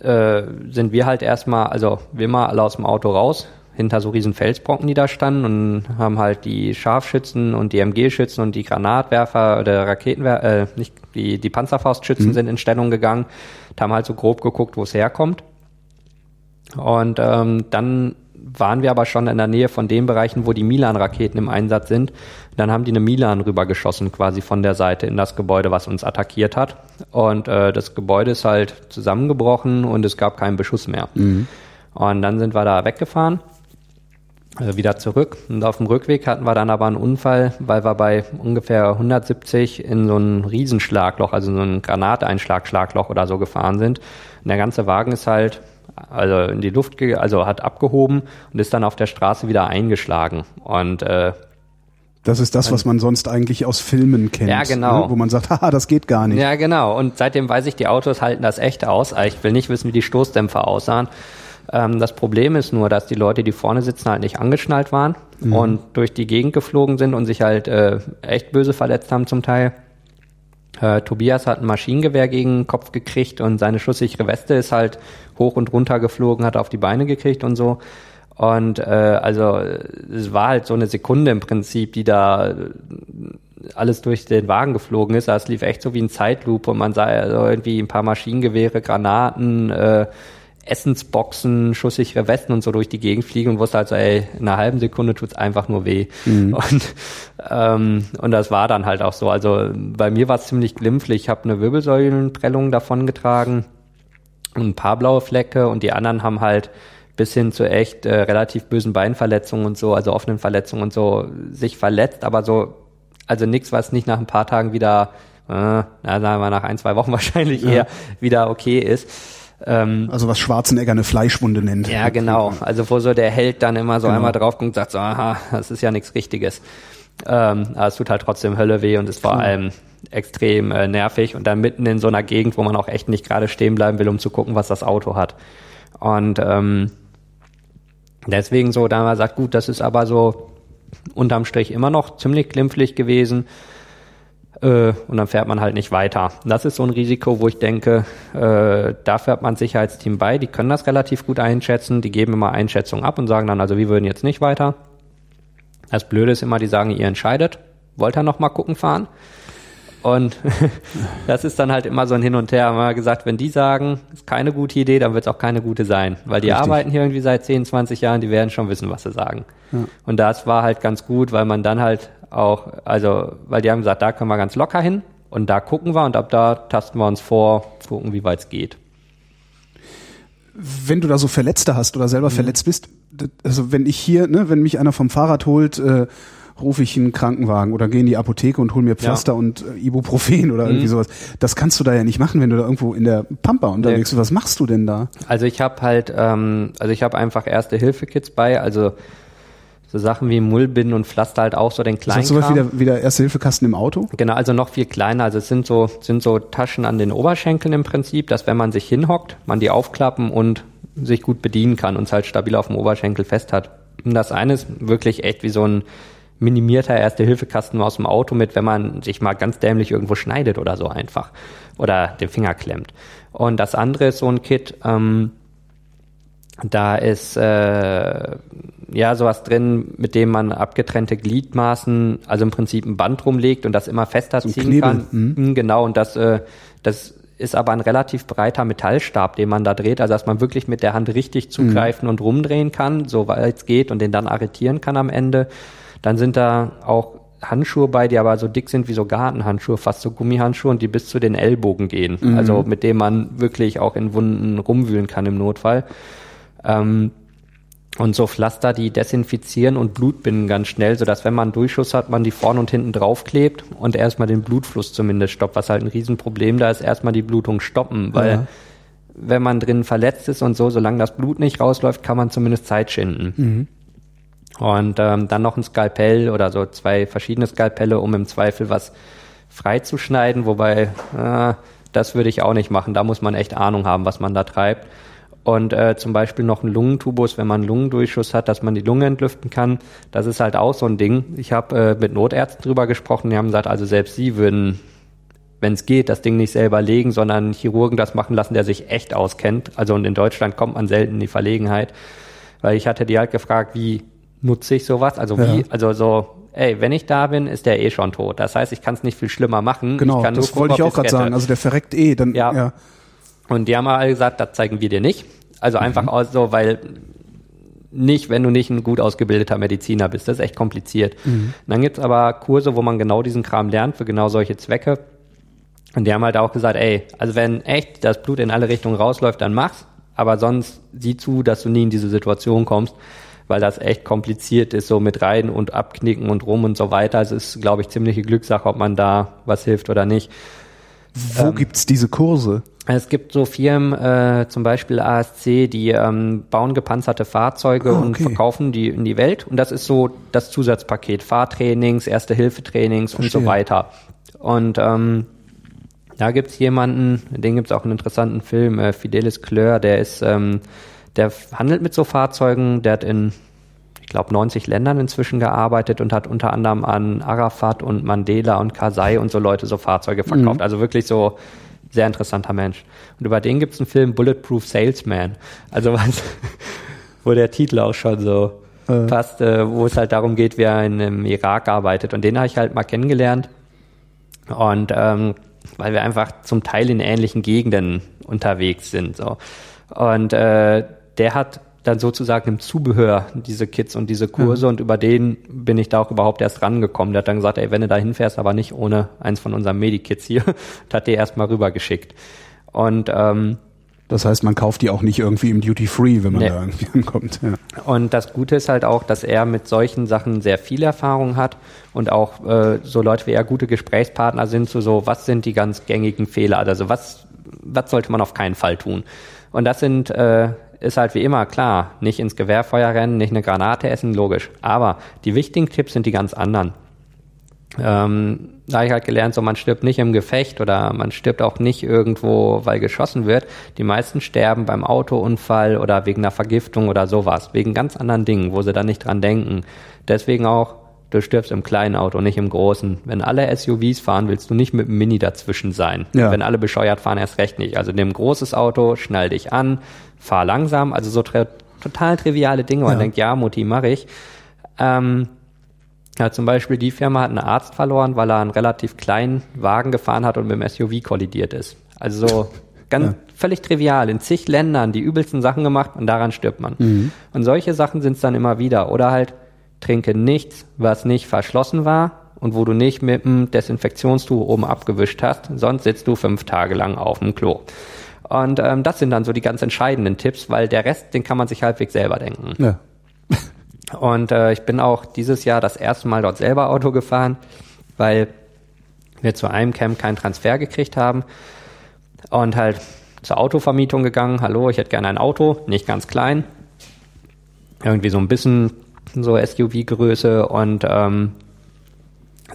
äh, sind wir halt erstmal, also wir mal alle aus dem Auto raus, hinter so riesen Felsbrocken, die da standen und haben halt die Scharfschützen und die MG-Schützen und die Granatwerfer oder Raketenwerfer, äh, nicht, die, die Panzerfaustschützen sind in Stellung gegangen, und haben halt so grob geguckt, wo es herkommt. Und ähm, dann waren wir aber schon in der Nähe von den Bereichen, wo die Milan-Raketen im Einsatz sind. Dann haben die eine Milan rübergeschossen, quasi von der Seite in das Gebäude, was uns attackiert hat. Und äh, das Gebäude ist halt zusammengebrochen und es gab keinen Beschuss mehr. Und dann sind wir da weggefahren, wieder zurück. Und auf dem Rückweg hatten wir dann aber einen Unfall, weil wir bei ungefähr 170 in so ein Riesenschlagloch, also so ein Granateinschlagschlagloch oder so gefahren sind. Und der ganze Wagen ist halt also in die Luft, also hat abgehoben und ist dann auf der Straße wieder eingeschlagen. Und äh, Das ist das, was man sonst eigentlich aus Filmen kennt. Ja, genau. Ne? Wo man sagt, haha, das geht gar nicht. Ja, genau. Und seitdem weiß ich, die Autos halten das echt aus. Ich will nicht wissen, wie die Stoßdämpfer aussahen. Ähm, das Problem ist nur, dass die Leute, die vorne sitzen, halt nicht angeschnallt waren mhm. und durch die Gegend geflogen sind und sich halt äh, echt böse verletzt haben zum Teil. Äh, Tobias hat ein Maschinengewehr gegen den Kopf gekriegt und seine schusssichere Weste ist halt hoch und runter geflogen, hat auf die Beine gekriegt und so. Und äh, also es war halt so eine Sekunde im Prinzip, die da alles durch den Wagen geflogen ist. Also es lief echt so wie ein Zeitloop und man sah also irgendwie ein paar Maschinengewehre, Granaten, äh, Essensboxen, schusssichere Westen und so durch die Gegend fliegen und wusste also, ey, in einer halben Sekunde tut's einfach nur weh. Mhm. Und, ähm, und das war dann halt auch so. Also bei mir war es ziemlich glimpflich. Ich habe eine Wirbelsäulenprellung davongetragen und ein paar blaue Flecke und die anderen haben halt bis hin zu echt äh, relativ bösen Beinverletzungen und so, also offenen Verletzungen und so, sich verletzt, aber so, also nichts, was nicht nach ein paar Tagen wieder, äh, na, sagen wir nach ein, zwei Wochen wahrscheinlich ja. eher wieder okay ist. Ähm, also was Schwarzenegger eine Fleischwunde nennt. Ja, genau. Also wo so der Held dann immer so genau. einmal drauf und sagt so, aha, das ist ja nichts Richtiges. Ähm, aber es tut halt trotzdem Hölle weh und ist vor allem extrem äh, nervig und dann mitten in so einer Gegend, wo man auch echt nicht gerade stehen bleiben will, um zu gucken, was das Auto hat. Und ähm, deswegen so, da wir gesagt, gut, das ist aber so unterm Strich immer noch ziemlich glimpflich gewesen äh, und dann fährt man halt nicht weiter. Das ist so ein Risiko, wo ich denke, äh, da fährt man Sicherheitsteam bei, die können das relativ gut einschätzen, die geben immer Einschätzungen ab und sagen dann, also wir würden jetzt nicht weiter. Das Blöde ist immer, die sagen, ihr entscheidet, wollt ihr noch mal gucken fahren? Und das ist dann halt immer so ein Hin und Her. Haben wir gesagt, wenn die sagen, ist keine gute Idee, dann wird es auch keine gute sein. Weil die Richtig. arbeiten hier irgendwie seit 10, 20 Jahren, die werden schon wissen, was sie sagen. Ja. Und das war halt ganz gut, weil man dann halt auch, also, weil die haben gesagt, da können wir ganz locker hin und da gucken wir und ab da tasten wir uns vor, gucken, wie weit es geht. Wenn du da so Verletzte hast oder selber mhm. verletzt bist, also wenn ich hier, ne, wenn mich einer vom Fahrrad holt, äh, rufe ich einen Krankenwagen oder gehe in die Apotheke und hol mir Pflaster ja. und äh, Ibuprofen oder irgendwie mhm. sowas. Das kannst du da ja nicht machen, wenn du da irgendwo in der Pampa unterwegs bist. Was machst du denn da? Also ich habe halt, ähm, also ich habe einfach erste Hilfe-Kits bei, also so Sachen wie Mullbinden und Pflaster halt auch so den kleinen. Ist das sowas wie der, wie der Erste-Hilfe-Kasten im Auto? Genau, also noch viel kleiner. Also es sind so, sind so Taschen an den Oberschenkeln im Prinzip, dass wenn man sich hinhockt, man die aufklappen und sich gut bedienen kann und es halt stabil auf dem Oberschenkel fest hat. Und das eine ist wirklich echt wie so ein minimierter Erste-Hilfe-Kasten aus dem Auto mit, wenn man sich mal ganz dämlich irgendwo schneidet oder so einfach. Oder den Finger klemmt. Und das andere ist so ein Kit, ähm, da ist äh, ja sowas drin, mit dem man abgetrennte Gliedmaßen, also im Prinzip ein Band rumlegt und das immer fester so ziehen kann. Mhm. mhm. Genau, und das, äh, das ist aber ein relativ breiter Metallstab, den man da dreht, also dass man wirklich mit der Hand richtig zugreifen mhm. und rumdrehen kann, soweit es geht und den dann arretieren kann am Ende. Dann sind da auch Handschuhe bei, die aber so dick sind wie so Gartenhandschuhe, fast so Gummihandschuhe und die bis zu den Ellbogen gehen. Mhm. Also mit dem man wirklich auch in Wunden rumwühlen kann im Notfall. Ähm, und so Pflaster, die desinfizieren und Blut binden ganz schnell, sodass wenn man einen Durchschuss hat, man die vorne und hinten draufklebt und erstmal den Blutfluss zumindest stoppt, was halt ein Riesenproblem da ist, erstmal die Blutung stoppen, weil ja. wenn man drin verletzt ist und so, solange das Blut nicht rausläuft, kann man zumindest Zeit schinden. Mhm. Und ähm, dann noch ein Skalpell oder so zwei verschiedene Skalpelle, um im Zweifel was freizuschneiden, wobei äh, das würde ich auch nicht machen. Da muss man echt Ahnung haben, was man da treibt und äh, zum Beispiel noch ein Lungentubus, wenn man einen Lungendurchschuss hat, dass man die Lunge entlüften kann. Das ist halt auch so ein Ding. Ich habe äh, mit Notärzten drüber gesprochen, die haben gesagt, also selbst sie würden, wenn es geht, das Ding nicht selber legen, sondern Chirurgen das machen lassen, der sich echt auskennt. Also und in Deutschland kommt man selten in die Verlegenheit, weil ich hatte die halt gefragt, wie nutze ich sowas? Also wie, ja. also so ey, wenn ich da bin, ist der eh schon tot. Das heißt, ich kann es nicht viel schlimmer machen. Genau, das wollte ich auch gerade sagen. Also der verreckt eh. Dann, ja. ja. Und die haben alle gesagt, das zeigen wir dir nicht. Also mhm. einfach mhm. so, weil nicht, wenn du nicht ein gut ausgebildeter Mediziner bist. Das ist echt kompliziert. Mhm. Dann gibt's aber Kurse, wo man genau diesen Kram lernt für genau solche Zwecke. Und die haben halt auch gesagt, ey, also wenn echt das Blut in alle Richtungen rausläuft, dann mach's. Aber sonst sieh zu, dass du nie in diese Situation kommst, weil das echt kompliziert ist, so mit rein und abknicken und rum und so weiter. Es ist, glaube ich, ziemliche Glückssache, ob man da was hilft oder nicht. Wo ähm, gibt's diese Kurse? Es gibt so Firmen, äh, zum Beispiel ASC, die ähm, bauen gepanzerte Fahrzeuge oh, okay. und verkaufen die in die Welt. Und das ist so das Zusatzpaket. Fahrtrainings, Erste-Hilfe-Trainings und so weiter. Und ähm, da gibt's jemanden, den gibt's auch einen interessanten Film, äh, Fidelis Kleur, der ist, ähm, der handelt mit so Fahrzeugen, der hat in ich glaube, 90 Ländern inzwischen gearbeitet und hat unter anderem an Arafat und Mandela und Karzai und so Leute so Fahrzeuge verkauft. Mhm. Also wirklich so sehr interessanter Mensch. Und über den gibt es einen Film Bulletproof Salesman. Also was, wo der Titel auch schon so äh. passt, äh, wo es halt darum geht, wer in, im Irak arbeitet. Und den habe ich halt mal kennengelernt. Und ähm, weil wir einfach zum Teil in ähnlichen Gegenden unterwegs sind. So. Und äh, der hat dann sozusagen im Zubehör diese Kits und diese Kurse mhm. und über den bin ich da auch überhaupt erst rangekommen. Der hat dann gesagt, ey, wenn du da hinfährst, aber nicht ohne eins von unseren Medikits hier, und hat die erstmal rübergeschickt. Und ähm, das heißt, man kauft die auch nicht irgendwie im Duty Free, wenn man nee. da irgendwie ankommt. Ja. Und das Gute ist halt auch, dass er mit solchen Sachen sehr viel Erfahrung hat und auch äh, so Leute wie er gute Gesprächspartner sind zu so, was sind die ganz gängigen Fehler? Also was, was sollte man auf keinen Fall tun? Und das sind äh, ist halt wie immer klar, nicht ins Gewehrfeuer rennen, nicht eine Granate essen, logisch. Aber die wichtigen Tipps sind die ganz anderen. Ähm, da habe ich halt gelernt, so man stirbt nicht im Gefecht oder man stirbt auch nicht irgendwo, weil geschossen wird. Die meisten sterben beim Autounfall oder wegen einer Vergiftung oder sowas, wegen ganz anderen Dingen, wo sie dann nicht dran denken. Deswegen auch du stirbst im kleinen Auto, nicht im großen. Wenn alle SUVs fahren, willst du nicht mit dem Mini dazwischen sein. Ja. Wenn alle bescheuert fahren, erst recht nicht. Also nimm ein großes Auto, schnall dich an, fahr langsam. Also so total triviale Dinge. Man ja. denkt, ja, Mutti, mach ich. Ähm, ja, zum Beispiel die Firma hat einen Arzt verloren, weil er einen relativ kleinen Wagen gefahren hat und mit dem SUV kollidiert ist. Also so ganz ja. völlig trivial. In zig Ländern die übelsten Sachen gemacht und daran stirbt man. Mhm. Und solche Sachen sind es dann immer wieder. Oder halt trinke nichts, was nicht verschlossen war und wo du nicht mit dem Desinfektionstuch oben abgewischt hast, sonst sitzt du fünf Tage lang auf dem Klo. Und ähm, das sind dann so die ganz entscheidenden Tipps, weil der Rest, den kann man sich halbwegs selber denken. Ja. Und äh, ich bin auch dieses Jahr das erste Mal dort selber Auto gefahren, weil wir zu einem Camp keinen Transfer gekriegt haben und halt zur Autovermietung gegangen. Hallo, ich hätte gerne ein Auto, nicht ganz klein, irgendwie so ein bisschen so SUV-Größe und ähm,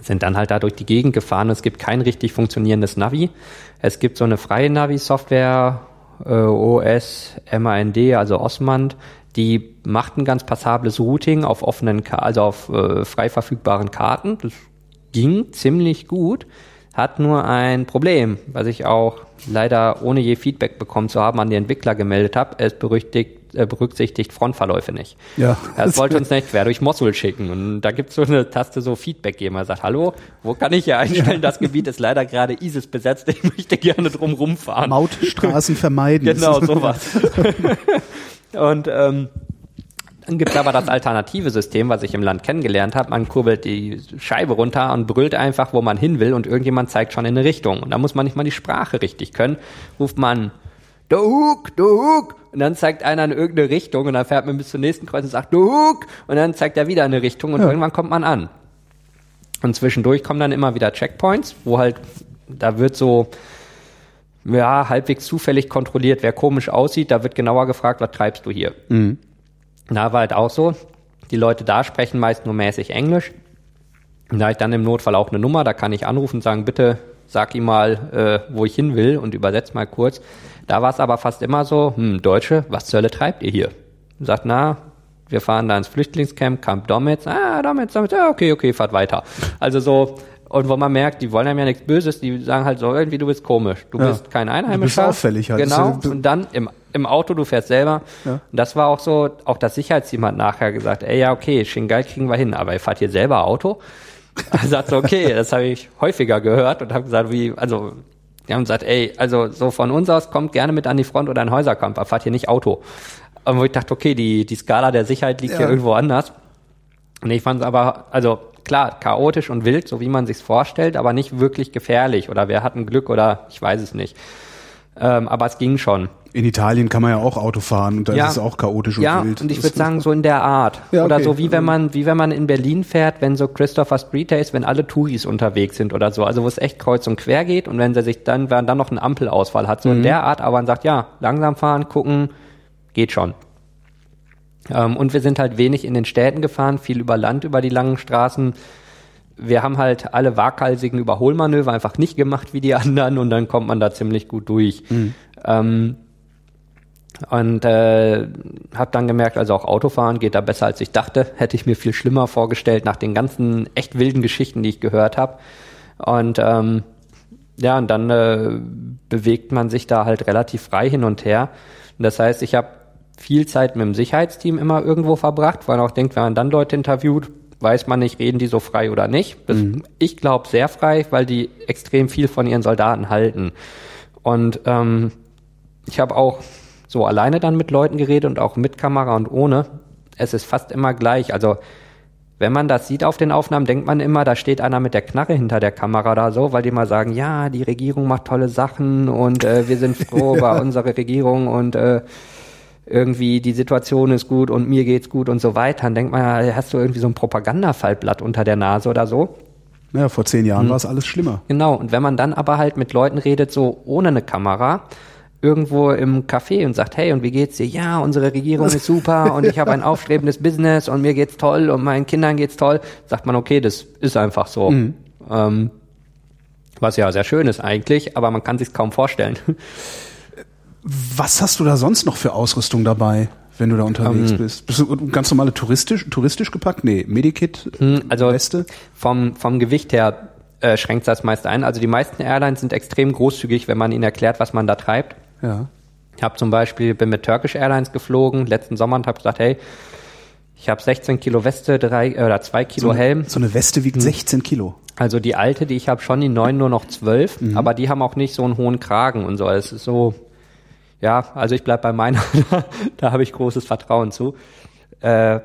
sind dann halt da durch die Gegend gefahren. Es gibt kein richtig funktionierendes Navi. Es gibt so eine freie Navi-Software, äh, OS, MAND, also Osmand, die macht ein ganz passables Routing auf offenen, also auf äh, frei verfügbaren Karten. Das ging ziemlich gut, hat nur ein Problem, was ich auch leider ohne je Feedback bekommen zu haben an die Entwickler gemeldet habe. Es berüchtigt äh, berücksichtigt Frontverläufe nicht. Ja. Das wollte uns nicht quer durch Mosul schicken. Und da gibt es so eine Taste so Feedback geben. Er sagt, hallo, wo kann ich hier einstellen? Das Gebiet ist leider gerade ISIS besetzt. Ich möchte gerne drum rumfahren. Mautstraßen vermeiden. genau, sowas. Und ähm, dann gibt es aber das alternative System, was ich im Land kennengelernt habe. Man kurbelt die Scheibe runter und brüllt einfach, wo man hin will und irgendjemand zeigt schon in eine Richtung. Und da muss man nicht mal die Sprache richtig können. Ruft man der Hook. Und dann zeigt einer in irgendeine Richtung und dann fährt man bis zum nächsten Kreuz und sagt, Hook. Und dann zeigt er wieder eine Richtung und ja. irgendwann kommt man an. Und zwischendurch kommen dann immer wieder Checkpoints, wo halt, da wird so, ja, halbwegs zufällig kontrolliert, wer komisch aussieht. Da wird genauer gefragt, was treibst du hier? Mhm. Da war halt auch so, die Leute da sprechen meist nur mäßig Englisch. Und da habe ich dann im Notfall auch eine Nummer, da kann ich anrufen und sagen, bitte sag ihm mal, äh, wo ich hin will und übersetz mal kurz. Da war es aber fast immer so, hm, Deutsche, was zur Hölle treibt ihr hier? Und sagt, na, wir fahren da ins Flüchtlingscamp, Camp Domitz, ah, Domitz, Domitz, ja, okay, okay, fahrt weiter. Also so, und wo man merkt, die wollen einem ja nichts Böses, die sagen halt so, irgendwie, du bist komisch, du ja. bist kein Einheimischer. Du bist auffällig halt. Genau, und dann im, im Auto, du fährst selber. Ja. Und das war auch so, auch das Sicherheitsteam hat nachher gesagt, ey, ja, okay, Shingai kriegen wir hin, aber ihr fahrt hier selber Auto? Er sagt so, okay, das habe ich häufiger gehört und habe gesagt, wie, also die haben gesagt, ey, also so von uns aus kommt gerne mit an die Front oder ein Häuserkampf, aber fahrt hier nicht Auto. Und wo ich dachte, okay, die, die Skala der Sicherheit liegt ja. hier irgendwo anders. Und ich fand es aber, also klar, chaotisch und wild, so wie man sich's vorstellt, aber nicht wirklich gefährlich. Oder wer hat ein Glück oder ich weiß es nicht. Ähm, aber es ging schon. In Italien kann man ja auch Auto fahren und da Ja. ist es auch chaotisch und Ja, wild. und ich würde sagen, so in der Art. Ja, Oder okay. so wie wenn man, wie wenn man in Berlin fährt, wenn so Christopher Street Days, wenn alle Touris unterwegs sind oder so. Also wo es echt kreuz und quer geht und wenn sie sich dann, wenn dann noch einen Ampelausfall hat. So Mhm. in der Art, aber man sagt, ja, langsam fahren, gucken, geht schon. Ähm, und wir sind halt wenig in den Städten gefahren, viel über Land, über die langen Straßen. Wir haben halt alle waghalsigen Überholmanöver einfach nicht gemacht wie die anderen und dann kommt man da ziemlich gut durch. Ähm, und äh, habe dann gemerkt, also auch Autofahren geht da besser als ich dachte. Hätte ich mir viel schlimmer vorgestellt nach den ganzen echt wilden Geschichten, die ich gehört habe. Und ähm, ja, und dann äh, bewegt man sich da halt relativ frei hin und her. Und das heißt, ich habe viel Zeit mit dem Sicherheitsteam immer irgendwo verbracht, weil man auch denkt, wenn man dann Leute interviewt, weiß man nicht, reden die so frei oder nicht. Das, Ich glaube sehr frei, weil die extrem viel von ihren Soldaten halten. Und ähm, ich habe auch so alleine dann mit Leuten geredet und auch mit Kamera und ohne. Es ist fast immer gleich. Also wenn man das sieht auf den Aufnahmen, denkt man immer, da steht einer mit der Knarre hinter der Kamera oder so, weil die mal sagen, ja, die Regierung macht tolle Sachen und äh, wir sind froh über unsere Regierung und äh, irgendwie die Situation ist gut und mir geht's gut und so weiter. Dann denkt man, ja, hast du irgendwie so ein Propagandafaltblatt unter der Nase oder so. Ja, vor zehn Hm. Jahren war es alles schlimmer. Genau, und wenn man dann aber halt mit Leuten redet, so ohne eine Kamera, irgendwo im Café und sagt, hey, und wie geht's dir? Ja, unsere Regierung ist super und ich habe ein aufstrebendes Business und mir geht's toll und meinen Kindern geht's toll, sagt man, okay, das ist einfach so. Ähm, was ja sehr schön ist eigentlich, aber man kann sich's kaum vorstellen. Was hast du da sonst noch für Ausrüstung dabei, wenn du da unterwegs Ähm. bist? Bist du ganz normale touristisch, touristisch gepackt? Nee, Medikit, Also Weste? vom, vom Gewicht her äh, schränkt das meist ein. Also die meisten Airlines sind extrem großzügig, wenn man ihnen erklärt, was man da treibt. Ja. Ich habe zum Beispiel, bin mit Turkish Airlines geflogen letzten Sommer und habe gesagt, hey, ich habe 16 Kilo Weste, drei äh, oder zwei Kilo So eine, Helm. so eine Weste Hm. wiegt 16 Kilo. Also die alte, die ich habe, schon die neuen nur noch 12, Mhm. aber die haben auch nicht so einen hohen Kragen und so. Es ist so, ja, also ich bleib bei meiner, da habe ich großes Vertrauen zu. Äh,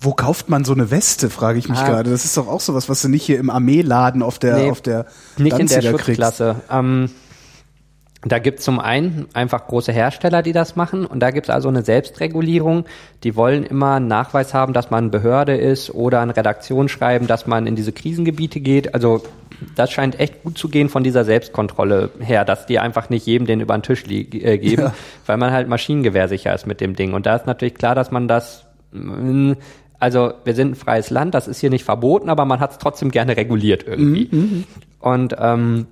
Wo kauft man so eine Weste, frage ich mich Ah. gerade. Das ist doch auch sowas, was du nicht hier im Armeeladen auf der, Nee, auf der nicht in der Danziger. Schutzklasse. Ähm, da gibt's zum einen einfach große Hersteller, die das machen und da gibt's also eine Selbstregulierung. Die wollen immer einen Nachweis haben, dass man Behörde ist oder eine Redaktion schreiben, dass man in diese Krisengebiete geht. Also das scheint echt gut zu gehen von dieser Selbstkontrolle her, dass die einfach nicht jedem den über den Tisch äh, geben, Ja. weil man halt maschinengewehrsicher ist mit dem Ding. Und da ist natürlich klar, dass man das mm, also wir sind ein freies Land, das ist hier nicht verboten, aber man hat es trotzdem gerne reguliert irgendwie. Und ähm,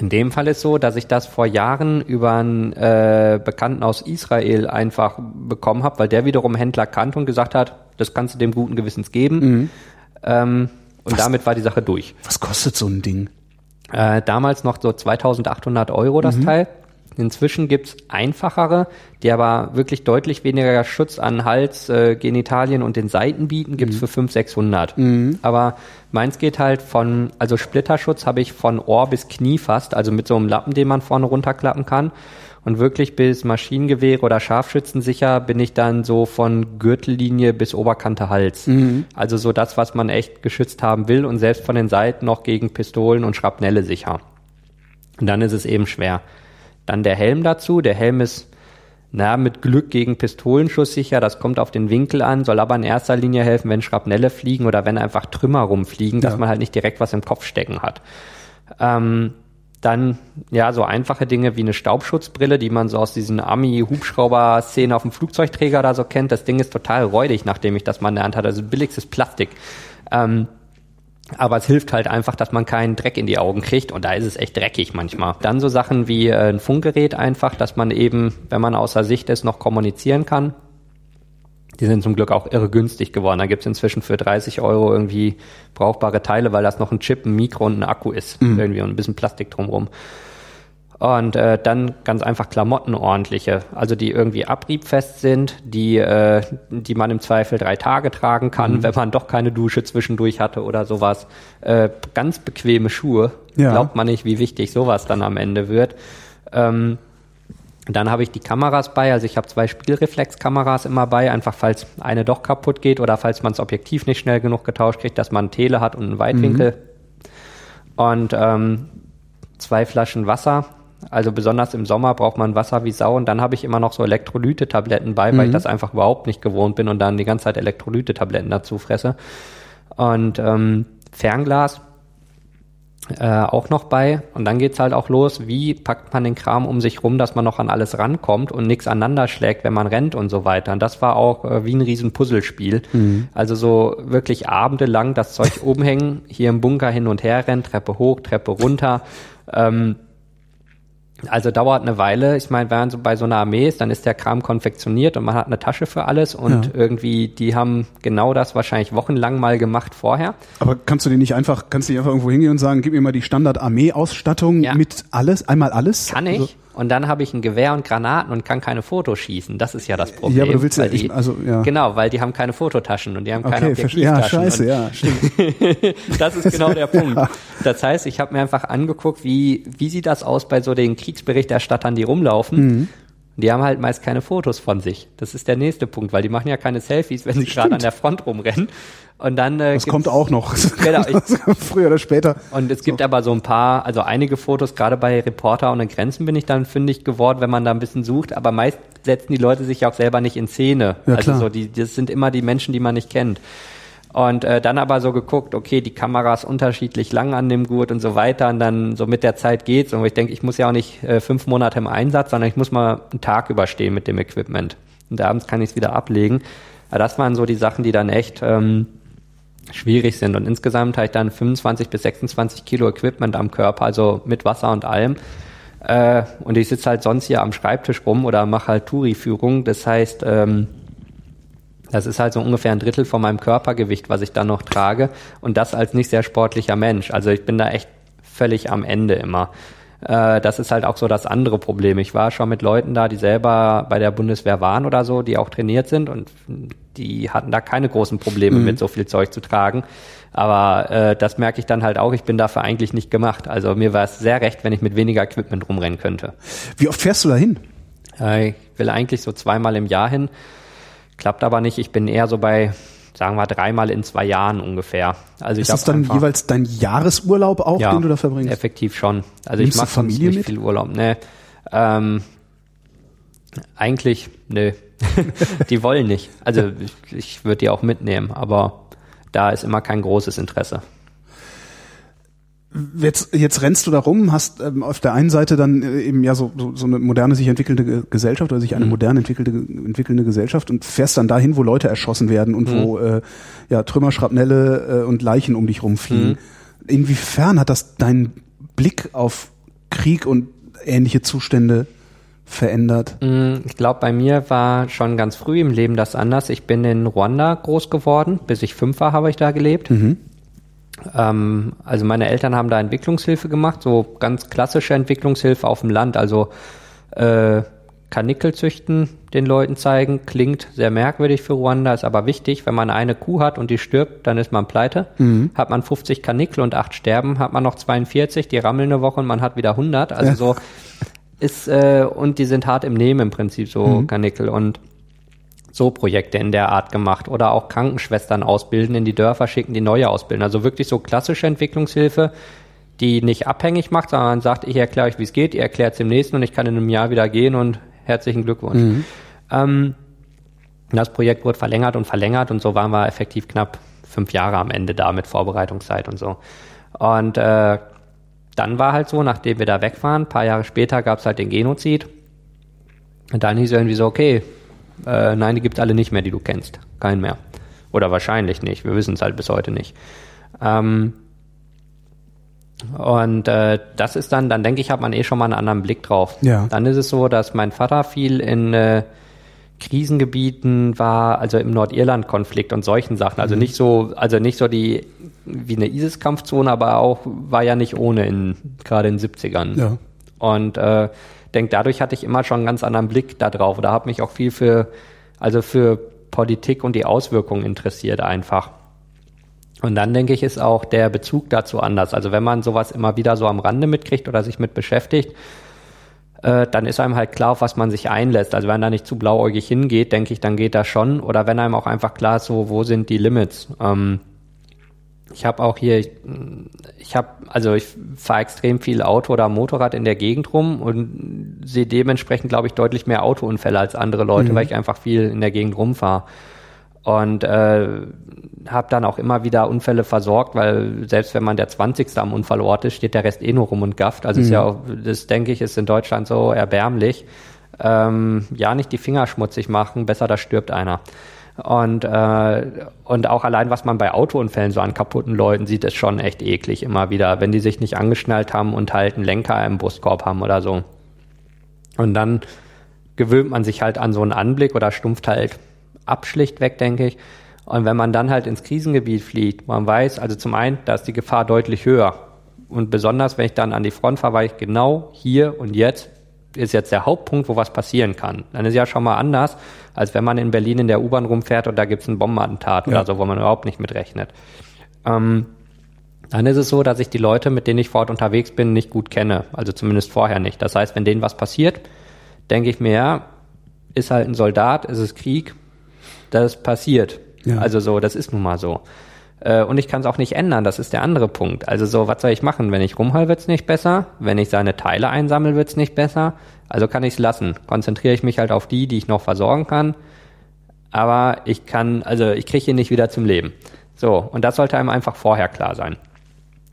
in dem Fall ist so, dass ich das vor Jahren über einen äh, Bekannten aus Israel einfach bekommen habe, weil der wiederum Händler kannte und gesagt hat, das kannst du dem guten Gewissens geben. Ähm, und Was? damit war die Sache durch. Was kostet so ein Ding? Äh, damals noch so 2800 Euro das Teil. Inzwischen gibt's einfachere, die aber wirklich deutlich weniger Schutz an Hals, äh, Genitalien und den Seiten bieten, gibt's für 500, 600. Aber meins geht halt von, also Splitterschutz habe ich von Ohr bis Knie fast, also mit so einem Lappen, den man vorne runterklappen kann. Und wirklich bis Maschinengewehre oder Scharfschützensicher bin ich dann so von Gürtellinie bis Oberkante Hals. Also so das, was man echt geschützt haben will und selbst von den Seiten noch gegen Pistolen und Schrapnelle sicher. Und dann ist es eben schwer. Dann der Helm dazu. Der Helm ist na, mit Glück gegen Pistolenschuss sicher. Das kommt auf den Winkel an, soll aber in erster Linie helfen, wenn Schrapnelle fliegen oder wenn einfach Trümmer rumfliegen, dass Ja. man halt nicht direkt was im Kopf stecken hat. Ähm, dann, ja, so einfache Dinge wie eine Staubschutzbrille, die man so aus diesen Ami-Hubschrauber-Szenen auf dem Flugzeugträger oder so kennt. Das Ding ist total räudig, nachdem ich das mal in der Hand hatte. Also billigstes Plastik. Ähm, aber es hilft halt einfach, dass man keinen Dreck in die Augen kriegt und da ist es echt dreckig manchmal. Dann so Sachen wie äh, ein Funkgerät einfach, dass man eben, wenn man außer Sicht ist, noch kommunizieren kann. Die sind zum Glück auch irre günstig geworden. Da gibt's inzwischen für 30 Euro irgendwie brauchbare Teile, weil das noch ein Chip, ein Mikro und ein Akku ist. Irgendwie und ein bisschen Plastik drumrum. Und äh, dann ganz einfach Klamotten ordentliche, also die irgendwie abriebfest sind, die, äh, die man im Zweifel drei Tage tragen kann, wenn man doch keine Dusche zwischendurch hatte oder sowas. Äh, ganz bequeme Schuhe. Ja. Glaubt man nicht, wie wichtig sowas dann am Ende wird. Ähm, dann habe ich die Kameras bei, also ich habe zwei Spielreflexkameras immer bei, einfach falls eine doch kaputt geht oder falls man das Objektiv nicht schnell genug getauscht kriegt, dass man einen Tele hat und einen Weitwinkel. Und ähm, zwei Flaschen Wasser, Also besonders im Sommer braucht man Wasser wie Sau. Und dann habe ich immer noch so Elektrolyte-Tabletten bei, weil ich das einfach überhaupt nicht gewohnt bin und dann die ganze Zeit Elektrolyte-Tabletten dazu fresse. Und ähm, Fernglas äh, auch noch bei. Und dann geht's halt auch los, wie packt man den Kram um sich rum, dass man noch an alles rankommt und nichts aneinander schlägt, wenn man rennt und so weiter. Und das war auch äh, wie ein riesen Puzzlespiel. Mhm. Also so wirklich abendelang das Zeug oben hängen, hier im Bunker hin und her rennen, Treppe hoch, Treppe runter. Ähm, also dauert eine Weile. Ich meine, wenn man so bei so einer Armee ist, dann ist der Kram konfektioniert und man hat eine Tasche für alles und ja. irgendwie, die haben genau das wahrscheinlich wochenlang mal gemacht vorher. Aber kannst du die nicht einfach, kannst du nicht einfach irgendwo hingehen und sagen, gib mir mal die Standard-Armee-Ausstattung ja. mit alles, einmal alles? Kann ich. Also, und dann habe ich ein Gewehr und Granaten und kann keine Fotos schießen. Das ist ja das Problem. Ja, aber du willst ja, die, also, ja. Genau, weil die haben keine Fototaschen und die haben keine okay, Objektivtaschen. Ja, scheiße, ja, stimmt. das ist genau der Punkt. Ja. Das heißt, ich habe mir einfach angeguckt, wie, wie sieht das aus bei so den Kriegsberichterstattern, die rumlaufen. Mhm. Die haben halt meist keine Fotos von sich. Das ist der nächste Punkt, weil die machen ja keine Selfies, wenn sie gerade an der Front rumrennen. Und dann äh, das kommt auch noch genau, ich, früher oder später. Und es gibt so. aber so ein paar, also einige Fotos, gerade bei Reporter ohne Grenzen bin ich dann fündig geworden, wenn man da ein bisschen sucht. Aber meist setzen die Leute sich auch selber nicht in Szene. Ja, also klar. so die, das sind immer die Menschen, die man nicht kennt. Und äh, dann aber so geguckt, okay, die Kamera ist unterschiedlich lang an dem Gurt und so weiter. Und dann so mit der Zeit geht's. Und ich denke, ich muss ja auch nicht äh, fünf Monate im Einsatz, sondern ich muss mal einen Tag überstehen mit dem Equipment. Und abends kann ich es wieder ablegen. Aber das waren so die Sachen, die dann echt ähm, schwierig sind. Und insgesamt habe ich dann 25 bis 26 Kilo Equipment am Körper, also mit Wasser und allem. Äh, und ich sitze halt sonst hier am Schreibtisch rum oder mache halt Touri-Führung. Das heißt, ähm, das ist halt so ungefähr ein Drittel von meinem Körpergewicht, was ich dann noch trage. Und das als nicht sehr sportlicher Mensch. Also ich bin da echt völlig am Ende immer. Äh, das ist halt auch so das andere Problem. Ich war schon mit Leuten da, die selber bei der Bundeswehr waren oder so, die auch trainiert sind und die hatten da keine großen Probleme mhm. mit so viel Zeug zu tragen. Aber äh, das merke ich dann halt auch, ich bin dafür eigentlich nicht gemacht. Also mir war es sehr recht, wenn ich mit weniger Equipment rumrennen könnte. Wie oft fährst du da hin? Äh, ich will eigentlich so zweimal im Jahr hin. Klappt aber nicht. Ich bin eher so bei sagen wir dreimal in zwei Jahren ungefähr. Also ist das dann einfach, jeweils dein Jahresurlaub auch, ja, den du da verbringst? Effektiv schon. Also Nimmst ich mache Familie nicht mit? viel Urlaub. Nee. Ähm, eigentlich, nö. die wollen nicht. Also ich, ich würde die auch mitnehmen, aber da ist immer kein großes Interesse. Jetzt, jetzt rennst du da rum, hast ähm, auf der einen Seite dann äh, eben ja so, so, so eine moderne sich entwickelnde Gesellschaft oder sich eine mhm. moderne entwickelte, entwickelnde Gesellschaft und fährst dann dahin, wo Leute erschossen werden und mhm. wo äh, ja Trümmer, Schrapnelle äh, und Leichen um dich rumfliegen. Mhm. Inwiefern hat das deinen Blick auf Krieg und ähnliche Zustände verändert? Mhm, ich glaube, bei mir war schon ganz früh im Leben das anders. Ich bin in Ruanda groß geworden. Bis ich fünf war, habe ich da gelebt. Mhm. Ähm, also meine Eltern haben da Entwicklungshilfe gemacht, so ganz klassische Entwicklungshilfe auf dem Land, also äh, Karnickel züchten, den Leuten zeigen, klingt sehr merkwürdig für Ruanda, ist aber wichtig. Wenn man eine Kuh hat und die stirbt, dann ist man pleite. Mhm. Hat man 50 Karnickel und acht sterben, hat man noch 42, die rammeln eine Woche und man hat wieder 100. Also ja. so ist, äh, und die sind hart im Nehmen im Prinzip, so mhm. Karnickel. Und so Projekte in der Art gemacht oder auch Krankenschwestern ausbilden, in die Dörfer schicken, die neue ausbilden. Also wirklich so klassische Entwicklungshilfe, die nicht abhängig macht, sondern sagt, ich erkläre euch, wie es geht, ihr erklärt es dem nächsten und ich kann in einem Jahr wieder gehen und herzlichen Glückwunsch. Mhm. Ähm, das Projekt wurde verlängert und verlängert und so waren wir effektiv knapp fünf Jahre am Ende da mit Vorbereitungszeit und so. Und äh, dann war halt so, nachdem wir da weg waren, ein paar Jahre später gab es halt den Genozid. Und dann hieß es irgendwie so, okay, äh, nein, die gibt alle nicht mehr, die du kennst. Keinen mehr. Oder wahrscheinlich nicht. Wir wissen es halt bis heute nicht. Ähm, und äh, das ist dann, dann denke ich, hat man eh schon mal einen anderen Blick drauf. Ja. Dann ist es so, dass mein Vater viel in äh, Krisengebieten war, also im Nordirland-Konflikt und solchen Sachen. Also mhm. nicht so, also nicht so die wie eine ISIS-Kampfzone, aber auch war ja nicht ohne in gerade in den 70ern. Ja. Und äh, denke, dadurch hatte ich immer schon einen ganz anderen Blick darauf oder habe mich auch viel für, also für Politik und die Auswirkungen interessiert einfach. Und dann denke ich, ist auch der Bezug dazu anders. Also wenn man sowas immer wieder so am Rande mitkriegt oder sich mit beschäftigt, äh, dann ist einem halt klar, auf was man sich einlässt. Also wenn da nicht zu blauäugig hingeht, denke ich, dann geht das schon. Oder wenn einem auch einfach klar ist, so, wo sind die Limits? Ähm, ich habe auch hier, ich, ich habe, also ich fahre extrem viel Auto oder Motorrad in der Gegend rum und sehe dementsprechend, glaube ich, deutlich mehr Autounfälle als andere Leute, mhm. weil ich einfach viel in der Gegend rumfahre. Und äh, habe dann auch immer wieder Unfälle versorgt, weil selbst wenn man der 20. am Unfallort ist, steht der Rest eh nur rum und gafft. Also mhm. ist ja auch, das denke ich, ist in Deutschland so erbärmlich. Ähm, ja, nicht die Finger schmutzig machen, besser da stirbt einer. Und, äh, und auch allein, was man bei Autounfällen so an kaputten Leuten sieht, ist schon echt eklig immer wieder, wenn die sich nicht angeschnallt haben und halt einen Lenker im Brustkorb haben oder so. Und dann gewöhnt man sich halt an so einen Anblick oder stumpft halt ab schlichtweg, denke ich. Und wenn man dann halt ins Krisengebiet fliegt, man weiß, also zum einen, da ist die Gefahr deutlich höher. Und besonders, wenn ich dann an die Front fahre, weiß ich genau hier und jetzt ist jetzt der Hauptpunkt, wo was passieren kann. Dann ist ja schon mal anders, als wenn man in Berlin in der U-Bahn rumfährt und da gibt es ein Bombenattentat ja. oder so, wo man überhaupt nicht mit rechnet. Ähm, dann ist es so, dass ich die Leute, mit denen ich vor Ort unterwegs bin, nicht gut kenne. Also zumindest vorher nicht. Das heißt, wenn denen was passiert, denke ich mir, ja, ist halt ein Soldat, ist es Krieg, das passiert. Ja. Also so, das ist nun mal so. Äh, und ich kann es auch nicht ändern, das ist der andere Punkt. Also so, was soll ich machen? Wenn ich rumhall, wird's nicht besser. Wenn ich seine Teile einsammle, wird's nicht besser. Also kann ich es lassen. Konzentriere ich mich halt auf die, die ich noch versorgen kann. Aber ich kann, also ich kriege ihn nicht wieder zum Leben. So, und das sollte einem einfach vorher klar sein.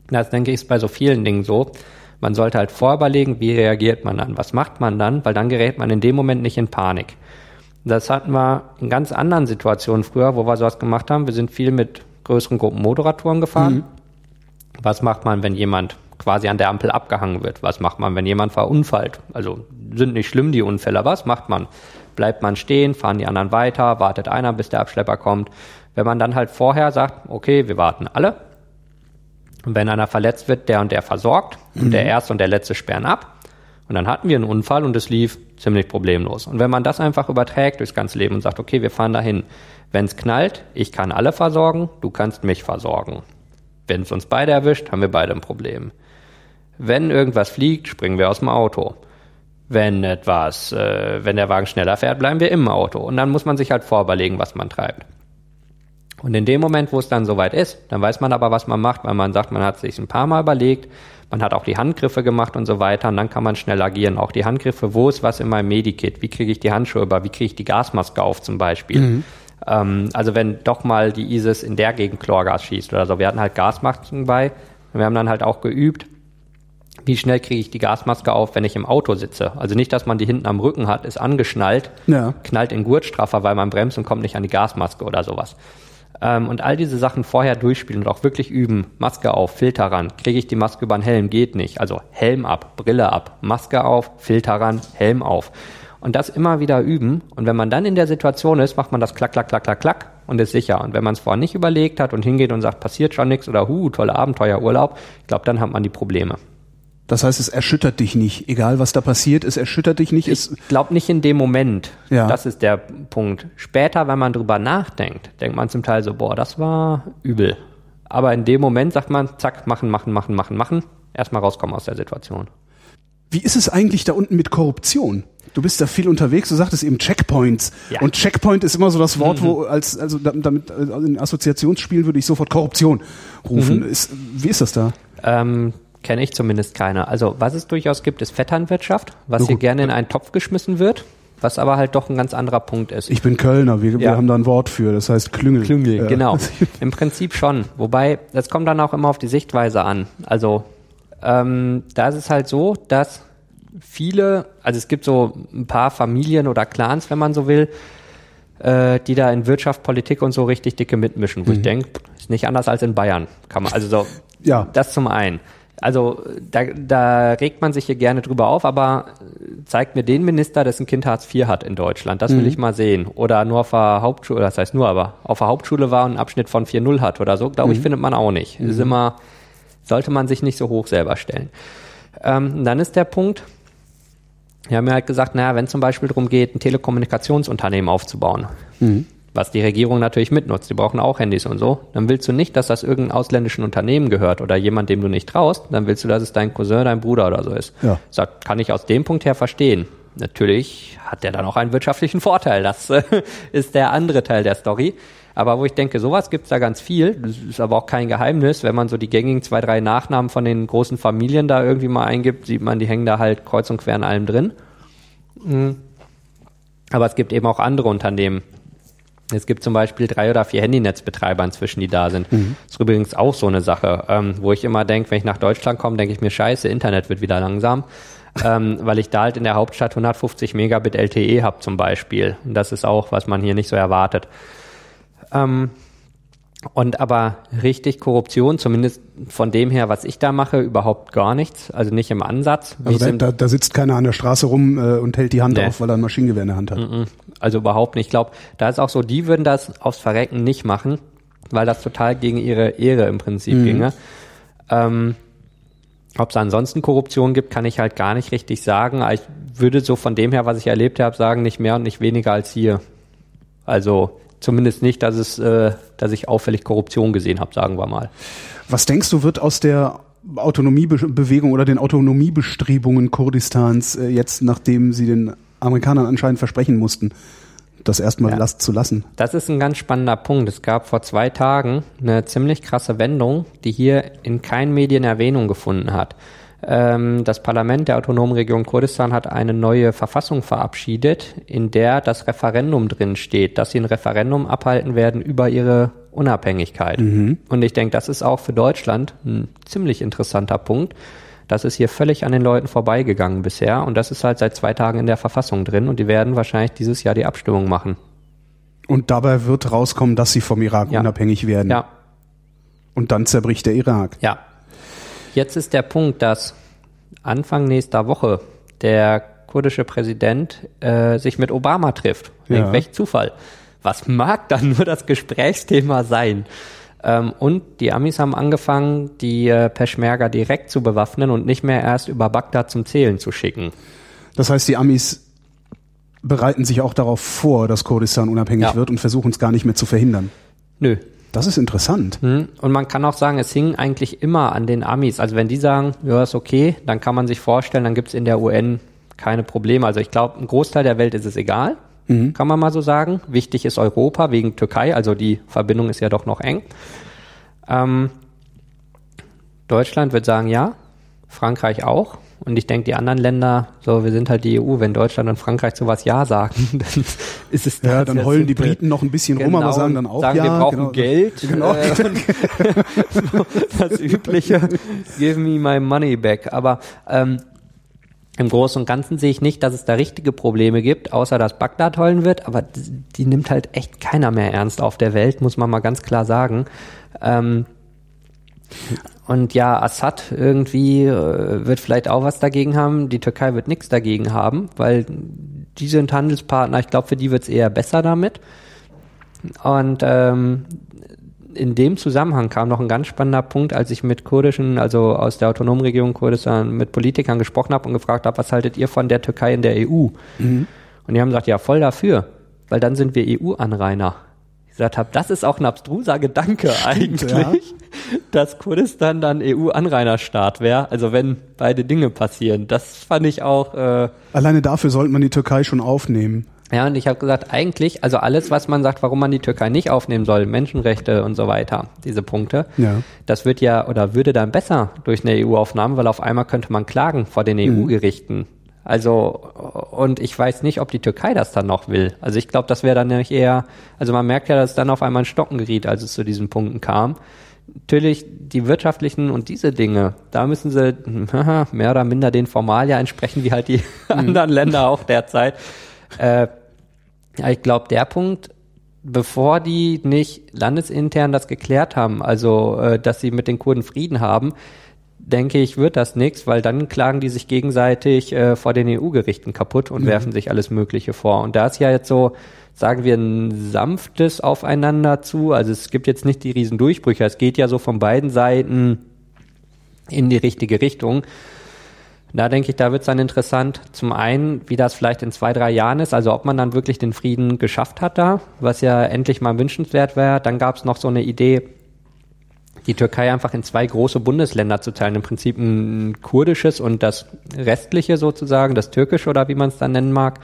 Das denke ich ist bei so vielen Dingen so. Man sollte halt vorüberlegen, wie reagiert man dann, was macht man dann, weil dann gerät man in dem Moment nicht in Panik. Das hatten wir in ganz anderen Situationen früher, wo wir sowas gemacht haben. Wir sind viel mit größeren Gruppen Moderatoren gefahren. Mhm. Was macht man, wenn jemand quasi an der Ampel abgehangen wird? Was macht man, wenn jemand verunfallt? Also sind nicht schlimm die Unfälle, was macht man? Bleibt man stehen, fahren die anderen weiter, wartet einer, bis der Abschlepper kommt. Wenn man dann halt vorher sagt, okay, wir warten alle. Und wenn einer verletzt wird, der und der versorgt mhm. und der erste und der letzte sperren ab. Und dann hatten wir einen Unfall und es lief ziemlich problemlos. Und wenn man das einfach überträgt durchs ganze Leben und sagt, okay, wir fahren dahin, wenn es knallt, ich kann alle versorgen, du kannst mich versorgen. Wenn es uns beide erwischt, haben wir beide ein Problem. Wenn irgendwas fliegt, springen wir aus dem Auto. Wenn etwas, äh, wenn der Wagen schneller fährt, bleiben wir im Auto. Und dann muss man sich halt vorüberlegen, was man treibt. Und in dem Moment, wo es dann soweit ist, dann weiß man aber, was man macht, weil man sagt, man hat sich ein paar Mal überlegt, man hat auch die Handgriffe gemacht und so weiter und dann kann man schnell agieren. Auch die Handgriffe, wo ist was in meinem Medikit? Wie kriege ich die Handschuhe über? Wie kriege ich die Gasmaske auf zum Beispiel? Mhm. Ähm, also wenn doch mal die ISIS in der Gegend Chlorgas schießt oder so. Wir hatten halt Gasmasken bei. Wir haben dann halt auch geübt, wie schnell kriege ich die Gasmaske auf, wenn ich im Auto sitze. Also nicht, dass man die hinten am Rücken hat, ist angeschnallt, ja. knallt in Gurtstraffer, weil man bremst und kommt nicht an die Gasmaske oder sowas. Ähm, und all diese Sachen vorher durchspielen und auch wirklich üben. Maske auf, Filter ran. Kriege ich die Maske über den Helm? Geht nicht. Also Helm ab, Brille ab, Maske auf, Filter ran, Helm auf und das immer wieder üben. Und wenn man dann in der Situation ist, macht man das klack, klack, klack, klack, klack und ist sicher. Und wenn man es vorher nicht überlegt hat und hingeht und sagt, passiert schon nichts oder hu, tolle Abenteuerurlaub, ich glaube, dann hat man die Probleme. Das heißt, es erschüttert dich nicht, egal was da passiert, es erschüttert dich nicht. Ich glaube nicht in dem Moment. Ja. Das ist der Punkt. Später, wenn man drüber nachdenkt, denkt man zum Teil so, boah, das war übel. Aber in dem Moment sagt man, zack, machen, machen, machen, machen, machen. Erstmal rauskommen aus der Situation. Wie ist es eigentlich da unten mit Korruption? Du bist da viel unterwegs, du sagtest eben Checkpoints. Ja. Und Checkpoint ist immer so das Wort, mhm. wo als, also damit, also in Assoziationsspielen würde ich sofort Korruption rufen. Mhm. Ist, wie ist das da? Ähm, Kenne ich zumindest keiner. Also, was es durchaus gibt, ist Vetternwirtschaft, was hier gerne in einen Topf geschmissen wird, was aber halt doch ein ganz anderer Punkt ist. Ich bin Kölner, wir, ja. wir haben da ein Wort für, das heißt Klüngel. Klüngel, ja. genau. Im Prinzip schon. Wobei, das kommt dann auch immer auf die Sichtweise an. Also, ähm, da ist es halt so, dass viele, also es gibt so ein paar Familien oder Clans, wenn man so will, äh, die da in Wirtschaft, Politik und so richtig dicke mitmischen, wo mhm. ich denke, ist nicht anders als in Bayern. Kann man, also so, ja. das zum einen. Also da, da regt man sich hier gerne drüber auf, aber zeigt mir den Minister, dessen Kind Hartz IV hat in Deutschland. Das will mhm. ich mal sehen. Oder nur auf der Hauptschule, das heißt nur, aber auf der Hauptschule war und einen Abschnitt von 4.0 hat oder so, glaube mhm. ich, findet man auch nicht. Mhm. Ist immer, sollte man sich nicht so hoch selber stellen. Ähm, dann ist der Punkt, wir haben ja halt gesagt, naja, wenn zum Beispiel darum geht, ein Telekommunikationsunternehmen aufzubauen, mhm. Was die Regierung natürlich mitnutzt, die brauchen auch Handys und so, dann willst du nicht, dass das irgendeinem ausländischen Unternehmen gehört oder jemand, dem du nicht traust, dann willst du, dass es dein Cousin, dein Bruder oder so ist. Ja. Das kann ich aus dem Punkt her verstehen. natürlich hat der dann auch einen wirtschaftlichen Vorteil. Das äh, ist der andere Teil der Story. Aber wo ich denke, sowas gibt's da ganz viel. Das ist aber auch kein Geheimnis. Wenn man so die gängigen zwei, drei Nachnamen von den großen Familien da irgendwie mal eingibt, sieht man, die hängen da halt kreuz und quer in allem drin. Mhm. Aber es gibt eben auch andere Unternehmen. Es gibt zum Beispiel drei oder vier Handynetzbetreiber inzwischen, die da sind. Mhm. Das ist übrigens auch so eine Sache, ähm, wo ich immer denke, wenn ich nach Deutschland komme, denke ich mir, scheiße, Internet wird wieder langsam. ähm, weil ich da halt in der Hauptstadt 150 Megabit LTE habe zum Beispiel. Und das ist auch, was man hier nicht so erwartet. Ähm, und aber richtig Korruption, zumindest von dem her, was ich da mache, überhaupt gar nichts. Also nicht im Ansatz. Also da, da, da, sitzt keiner an der Straße rum äh, und hält die Hand nee. auf, weil er ein Maschinengewehr in der Hand hat. Also überhaupt nicht. Ich glaube, da ist auch so, die würden das aufs Verrecken nicht machen, weil das total gegen ihre Ehre im Prinzip mhm. ginge. Ähm, Ob es ansonsten Korruption gibt, kann ich halt gar nicht richtig sagen. Ich würde so von dem her, was ich erlebt habe, sagen, nicht mehr und nicht weniger als hier. Also zumindest nicht, dass es, äh, dass ich auffällig Korruption gesehen habe, sagen wir mal. Was denkst du, wird aus der Autonomiebewegung oder den Autonomiebestrebungen Kurdistans äh, jetzt, nachdem sie den Amerikanern anscheinend versprechen mussten, das erstmal ja. zu lassen? Das ist ein ganz spannender Punkt. Es gab vor zwei Tagen eine ziemlich krasse Wendung, die hier in keinen Medien Erwähnung gefunden hat. Ähm, das Parlament der autonomen Region Kurdistan hat eine neue Verfassung verabschiedet, in der das Referendum drin steht, dass sie ein Referendum abhalten werden über ihre Unabhängigkeit. Mhm. Und ich denke, das ist auch für Deutschland ein ziemlich interessanter Punkt. Das ist hier völlig an den Leuten vorbeigegangen bisher und das ist halt seit zwei Tagen in der Verfassung drin und die werden wahrscheinlich dieses Jahr die Abstimmung machen. Und dabei wird rauskommen, dass sie vom Irak ja. unabhängig werden. Ja. Und dann zerbricht der Irak. Ja, Jetzt ist der Punkt, dass Anfang nächster Woche der kurdische Präsident äh, sich mit Obama trifft. Ja. Welch Zufall. Was mag dann nur das Gesprächsthema sein? Ähm, und die Amis haben angefangen, die äh, Peschmerga direkt zu bewaffnen und nicht mehr erst über Bagdad zum Zählen zu schicken. Das heißt, die Amis bereiten sich auch darauf vor, dass Kurdistan unabhängig ja. wird und versuchen es gar nicht mehr zu verhindern. Nö, das ist interessant. Hm. Und man kann auch sagen, es hing eigentlich immer an den Amis. Also wenn die sagen, ja, ist okay, dann kann man sich vorstellen, dann gibt es in der UN keine Probleme. Also ich glaube, ein Großteil der Welt ist es egal, mhm. kann man mal so sagen. Wichtig ist Europa wegen Türkei, also die Verbindung ist ja doch noch eng. Ähm, Deutschland wird sagen, ja, Frankreich auch. Und ich denke, die anderen Länder, so, wir sind halt die EU, wenn Deutschland und Frankreich sowas Ja sagen, dann ist es Ja, dann heulen die Briten noch ein bisschen genau, rum, aber genau, sagen dann auch sagen, Ja. wir brauchen genau. Geld. Genau. Äh, so, das Übliche, give me my money back. Aber ähm, im Großen und Ganzen sehe ich nicht, dass es da richtige Probleme gibt, außer dass Bagdad heulen wird, aber die, nimmt halt echt keiner mehr ernst auf der Welt, muss man mal ganz klar sagen. Ähm, und ja, Assad irgendwie äh, wird vielleicht auch was dagegen haben. Die Türkei wird nichts dagegen haben, weil die sind Handelspartner. Ich glaube, für die wird es eher besser damit. Und ähm, in dem Zusammenhang kam noch ein ganz spannender Punkt, als ich mit kurdischen, also aus der autonomen Region Kurdistan, mit Politikern gesprochen habe und gefragt habe, was haltet ihr von der Türkei in der EU? Mhm. Und die haben gesagt, ja, voll dafür, weil dann sind wir EU-Anrainer gesagt habe, das ist auch ein abstruser Gedanke eigentlich, ja. dass Kurdistan dann EU-Anrainerstaat wäre. Also wenn beide Dinge passieren, das fand ich auch. Äh, Alleine dafür sollte man die Türkei schon aufnehmen. Ja, und ich habe gesagt, eigentlich, also alles, was man sagt, warum man die Türkei nicht aufnehmen soll, Menschenrechte und so weiter, diese Punkte, ja. das wird ja oder würde dann besser durch eine EU-Aufnahme, weil auf einmal könnte man klagen vor den mhm. EU-Gerichten. Also, und ich weiß nicht, ob die Türkei das dann noch will. Also ich glaube, das wäre dann nämlich eher, also man merkt ja, dass es dann auf einmal ein Stocken geriet, als es zu diesen Punkten kam. Natürlich die wirtschaftlichen und diese Dinge, da müssen sie mehr oder minder den Formalia entsprechen, wie halt die mhm. anderen Länder auch derzeit. Äh, ja, ich glaube, der Punkt, bevor die nicht landesintern das geklärt haben, also äh, dass sie mit den Kurden Frieden haben, denke ich, wird das nichts, weil dann klagen die sich gegenseitig äh, vor den EU-Gerichten kaputt und mhm. werfen sich alles Mögliche vor. Und da ist ja jetzt so, sagen wir, ein sanftes Aufeinander zu. Also es gibt jetzt nicht die riesen Durchbrüche. Es geht ja so von beiden Seiten in die richtige Richtung. Da denke ich, da wird es dann interessant. Zum einen, wie das vielleicht in zwei, drei Jahren ist, also ob man dann wirklich den Frieden geschafft hat da, was ja endlich mal wünschenswert wäre. Dann gab es noch so eine Idee, die Türkei einfach in zwei große Bundesländer zu teilen. Im Prinzip ein kurdisches und das restliche sozusagen, das türkische oder wie man es dann nennen mag,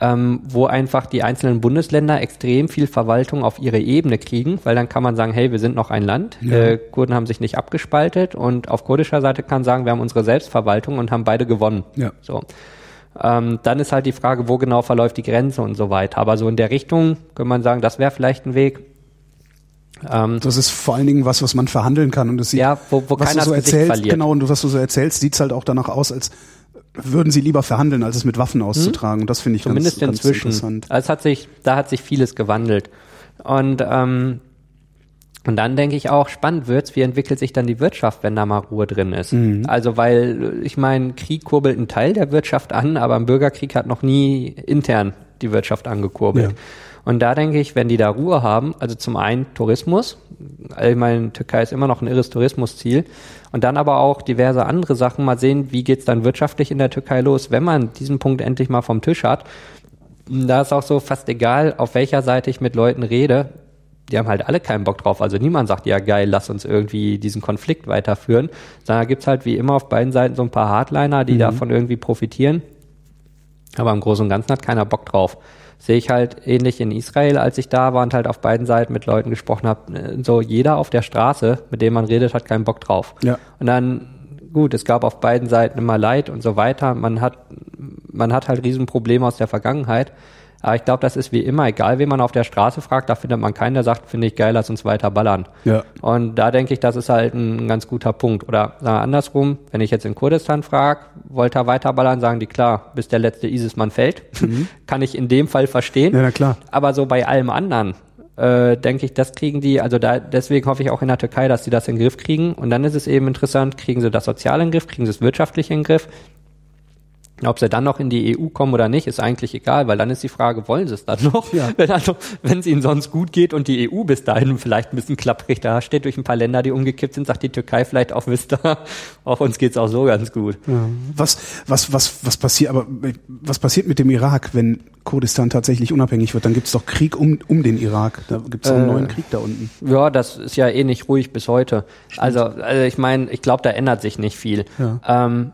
ähm, wo einfach die einzelnen Bundesländer extrem viel Verwaltung auf ihre Ebene kriegen, weil dann kann man sagen, hey, wir sind noch ein Land, ja. äh, Kurden haben sich nicht abgespaltet und auf kurdischer Seite kann sagen, wir haben unsere Selbstverwaltung und haben beide gewonnen. Ja. So. Ähm, dann ist halt die Frage, wo genau verläuft die Grenze und so weiter. Aber so in der Richtung könnte man sagen, das wäre vielleicht ein Weg. Ähm, das ist vor allen Dingen was, was man verhandeln kann und das sieht, ja, wo, wo was keiner du so erzählst, verliert. genau und was du so erzählst, sieht's halt auch danach aus, als würden sie lieber verhandeln, als es mit Waffen auszutragen. Und das finde ich Zumindest ganz, inzwischen. ganz interessant. Also es hat sich, da hat sich vieles gewandelt. Und ähm, und dann denke ich auch, spannend wird's, wie entwickelt sich dann die Wirtschaft, wenn da mal Ruhe drin ist. Mhm. Also weil, ich meine, Krieg kurbelt einen Teil der Wirtschaft an, aber ein Bürgerkrieg hat noch nie intern die Wirtschaft angekurbelt. Ja. Und da denke ich, wenn die da Ruhe haben, also zum einen Tourismus, ich meine, Türkei ist immer noch ein irres Tourismusziel, und dann aber auch diverse andere Sachen, mal sehen, wie geht's dann wirtschaftlich in der Türkei los, wenn man diesen Punkt endlich mal vom Tisch hat. Da ist auch so fast egal, auf welcher Seite ich mit Leuten rede, die haben halt alle keinen Bock drauf. Also niemand sagt, ja geil, lass uns irgendwie diesen Konflikt weiterführen. Sondern da gibt's halt wie immer auf beiden Seiten so ein paar Hardliner, die mhm. davon irgendwie profitieren. Aber im Großen und Ganzen hat keiner Bock drauf sehe ich halt ähnlich in Israel, als ich da war und halt auf beiden Seiten mit Leuten gesprochen habe. So jeder auf der Straße, mit dem man redet, hat keinen Bock drauf. Ja. Und dann gut, es gab auf beiden Seiten immer Leid und so weiter. Man hat man hat halt Riesenprobleme aus der Vergangenheit. Aber ich glaube, das ist wie immer, egal wen man auf der Straße fragt, da findet man keinen, der sagt, finde ich geil, lass uns weiter ballern. Ja. Und da denke ich, das ist halt ein ganz guter Punkt. Oder sagen wir andersrum, wenn ich jetzt in Kurdistan frage, wollte er weiter ballern, sagen die, klar, bis der letzte ISIS-Mann fällt. Mhm. Kann ich in dem Fall verstehen. Ja, klar. Aber so bei allem anderen, äh, denke ich, das kriegen die, also da, deswegen hoffe ich auch in der Türkei, dass sie das in den Griff kriegen. Und dann ist es eben interessant, kriegen sie das sozial in den Griff, kriegen sie es wirtschaftlich in den Griff, ob sie dann noch in die EU kommen oder nicht, ist eigentlich egal, weil dann ist die Frage, wollen sie es dann noch? Ja. Wenn, also, wenn es ihnen sonst gut geht und die EU bis dahin vielleicht ein bisschen klapprig da steht durch ein paar Länder, die umgekippt sind, sagt die Türkei vielleicht auch, wisst ihr, auch uns geht's auch so ganz gut. Ja. Was, was, was, was passiert, aber was passiert mit dem Irak, wenn Kurdistan tatsächlich unabhängig wird? Dann gibt's doch Krieg um, um den Irak. Da gibt's doch einen äh, neuen Krieg da unten. Ja, das ist ja eh nicht ruhig bis heute. Also, also ich meine, ich glaube, da ändert sich nicht viel. Ja. Ähm,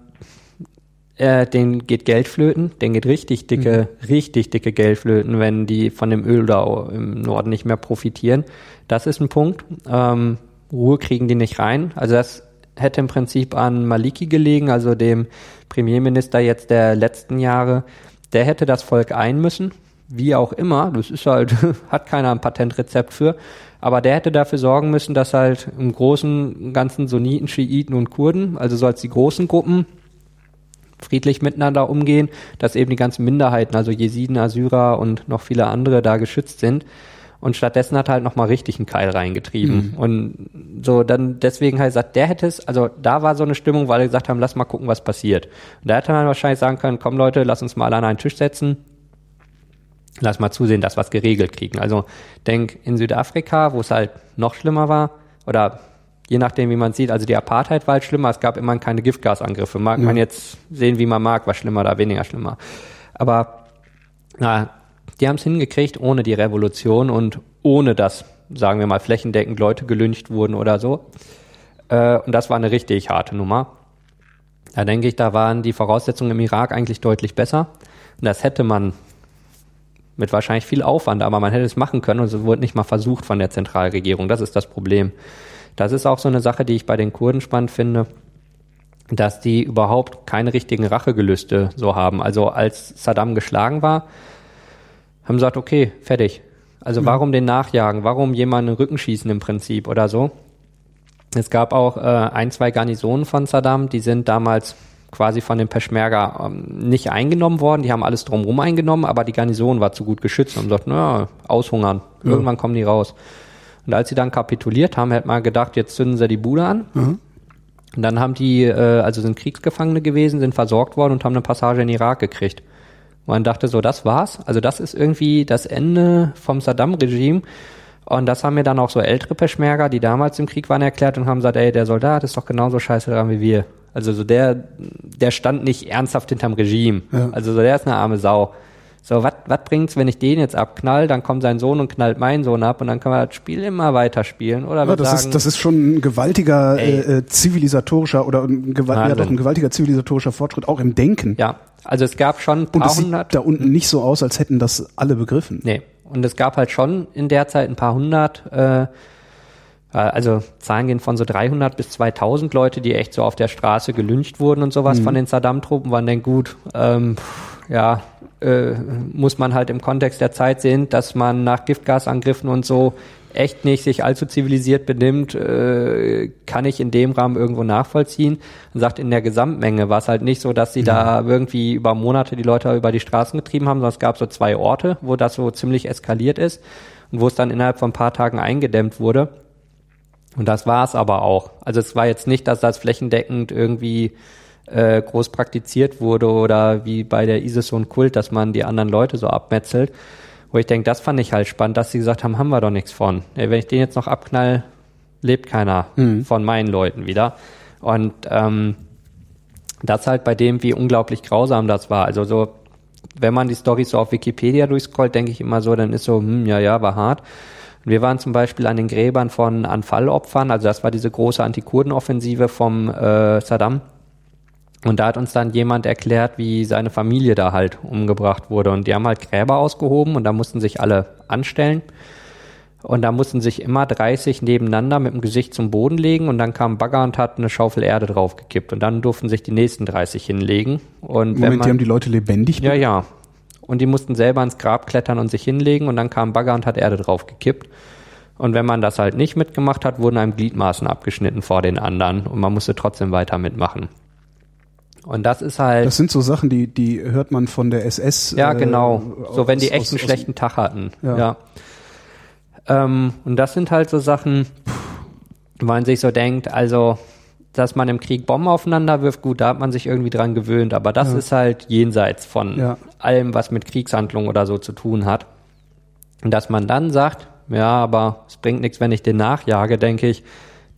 äh, den geht Geld flöten, den geht richtig dicke, mhm. richtig dicke Geld flöten, wenn die von dem Öl da im Norden nicht mehr profitieren. Das ist ein Punkt. Ähm, Ruhe kriegen die nicht rein. Also das hätte im Prinzip an Maliki gelegen, also dem Premierminister jetzt der letzten Jahre. Der hätte das Volk ein müssen, wie auch immer. Das ist halt, hat keiner ein Patentrezept für. Aber der hätte dafür sorgen müssen, dass halt im großen ganzen Sunniten, Schiiten und Kurden, also so als die großen Gruppen, friedlich miteinander umgehen, dass eben die ganzen Minderheiten, also Jesiden, Assyrer und noch viele andere da geschützt sind. Und stattdessen hat er halt nochmal richtig einen Keil reingetrieben. Mhm. Und so dann deswegen halt sagt, der hätte es, also da war so eine Stimmung, weil er gesagt haben, lass mal gucken, was passiert. Und da hätte man wahrscheinlich sagen können, komm Leute, lass uns mal an einen Tisch setzen. Lass mal zusehen, dass wir es geregelt kriegen. Also denk in Südafrika, wo es halt noch schlimmer war, oder je nachdem, wie man sieht. Also die Apartheid war halt schlimmer, es gab immer keine Giftgasangriffe. Mag ja. man jetzt sehen, wie man mag, was schlimmer oder weniger schlimmer. Aber na, die haben es hingekriegt ohne die Revolution und ohne dass, sagen wir mal, flächendeckend Leute gelüncht wurden oder so. Äh, und das war eine richtig harte Nummer. Da denke ich, da waren die Voraussetzungen im Irak eigentlich deutlich besser. Und das hätte man mit wahrscheinlich viel Aufwand, aber man hätte es machen können und es wurde nicht mal versucht von der Zentralregierung. Das ist das Problem. Das ist auch so eine Sache, die ich bei den Kurden spannend finde, dass die überhaupt keine richtigen Rachegelüste so haben. Also als Saddam geschlagen war, haben sie gesagt, okay, fertig. Also mhm. warum den nachjagen? Warum jemanden den Rücken schießen im Prinzip oder so? Es gab auch äh, ein, zwei Garnisonen von Saddam, die sind damals quasi von den Peschmerga ähm, nicht eingenommen worden. Die haben alles drumherum eingenommen, aber die Garnison war zu gut geschützt und gesagt, naja, aushungern. Irgendwann ja. kommen die raus. Und als sie dann kapituliert haben, hätte man gedacht, jetzt zünden sie die Bude an. Mhm. Und dann haben die, äh, also sind Kriegsgefangene gewesen, sind versorgt worden und haben eine Passage in Irak gekriegt. Und man dachte so, das war's. Also das ist irgendwie das Ende vom Saddam-Regime. Und das haben mir dann auch so ältere Peschmerga, die damals im Krieg waren, erklärt und haben gesagt, ey, der Soldat ist doch genauso scheiße dran wie wir. Also so der, der stand nicht ernsthaft hinterm Regime. Ja. Also so der ist eine arme Sau. So, was bringt's, wenn ich den jetzt abknall, dann kommt sein Sohn und knallt meinen Sohn ab und dann können wir das Spiel immer weiter spielen. Oder ja, das, sagen, ist, das ist schon ein gewaltiger äh, äh, zivilisatorischer oder ein, gewalt, ja, doch, ein gewaltiger zivilisatorischer Fortschritt, auch im Denken. Ja, also es gab schon ein Und paar es sieht hundert. da unten nicht so aus, als hätten das alle begriffen. Nee. Und es gab halt schon in der Zeit ein paar hundert, äh, also Zahlen gehen von so 300 bis 2000 Leute, die echt so auf der Straße gelyncht wurden und sowas von den Saddam-Truppen, waren dann gut, ähm, ja, äh, muss man halt im Kontext der Zeit sehen, dass man nach Giftgasangriffen und so echt nicht sich allzu zivilisiert benimmt, äh, kann ich in dem Rahmen irgendwo nachvollziehen. Und sagt, in der Gesamtmenge war es halt nicht so, dass sie da irgendwie über Monate die Leute über die Straßen getrieben haben, sondern es gab so zwei Orte, wo das so ziemlich eskaliert ist und wo es dann innerhalb von ein paar Tagen eingedämmt wurde. Und das war es aber auch. Also es war jetzt nicht, dass das flächendeckend irgendwie äh, groß praktiziert wurde oder wie bei der ISIS ein Kult, dass man die anderen Leute so abmetzelt. Wo ich denke, das fand ich halt spannend, dass sie gesagt haben, haben wir doch nichts von. Wenn ich den jetzt noch abknall, lebt keiner von meinen Leuten wieder. Und ähm, das halt bei dem, wie unglaublich grausam das war. Also so, wenn man die Storys so auf Wikipedia durchscrollt, denke ich immer so, dann ist so, hm, ja, ja, war hart. Und wir waren zum Beispiel an den Gräbern von Anfallopfern, also das war diese große Antikurdenoffensive vom äh, Saddam. Und da hat uns dann jemand erklärt, wie seine Familie da halt umgebracht wurde. Und die haben halt Gräber ausgehoben und da mussten sich alle anstellen. Und da mussten sich immer 30 nebeneinander mit dem Gesicht zum Boden legen und dann kam Bagger und hat eine Schaufel Erde draufgekippt. Und dann durften sich die nächsten 30 hinlegen. Und Moment, man, die haben die Leute lebendig ja, ja. Und die mussten selber ins Grab klettern und sich hinlegen und dann kam Bagger und hat Erde draufgekippt. Und wenn man das halt nicht mitgemacht hat, wurden einem Gliedmaßen abgeschnitten vor den anderen und man musste trotzdem weiter mitmachen. Und das ist halt. Das sind so Sachen, die, die hört man von der SS. Ja, äh, genau. So, wenn die echt einen schlechten Tag hatten. Ja. Ja. Ähm, und das sind halt so Sachen, wo man sich so denkt, also, dass man im Krieg Bomben aufeinander wirft, gut, da hat man sich irgendwie dran gewöhnt, aber das ist halt jenseits von Ja. allem, was mit Kriegshandlungen oder so zu tun hat. Und dass man dann sagt, ja, aber es bringt nichts, wenn ich den nachjage, denke ich,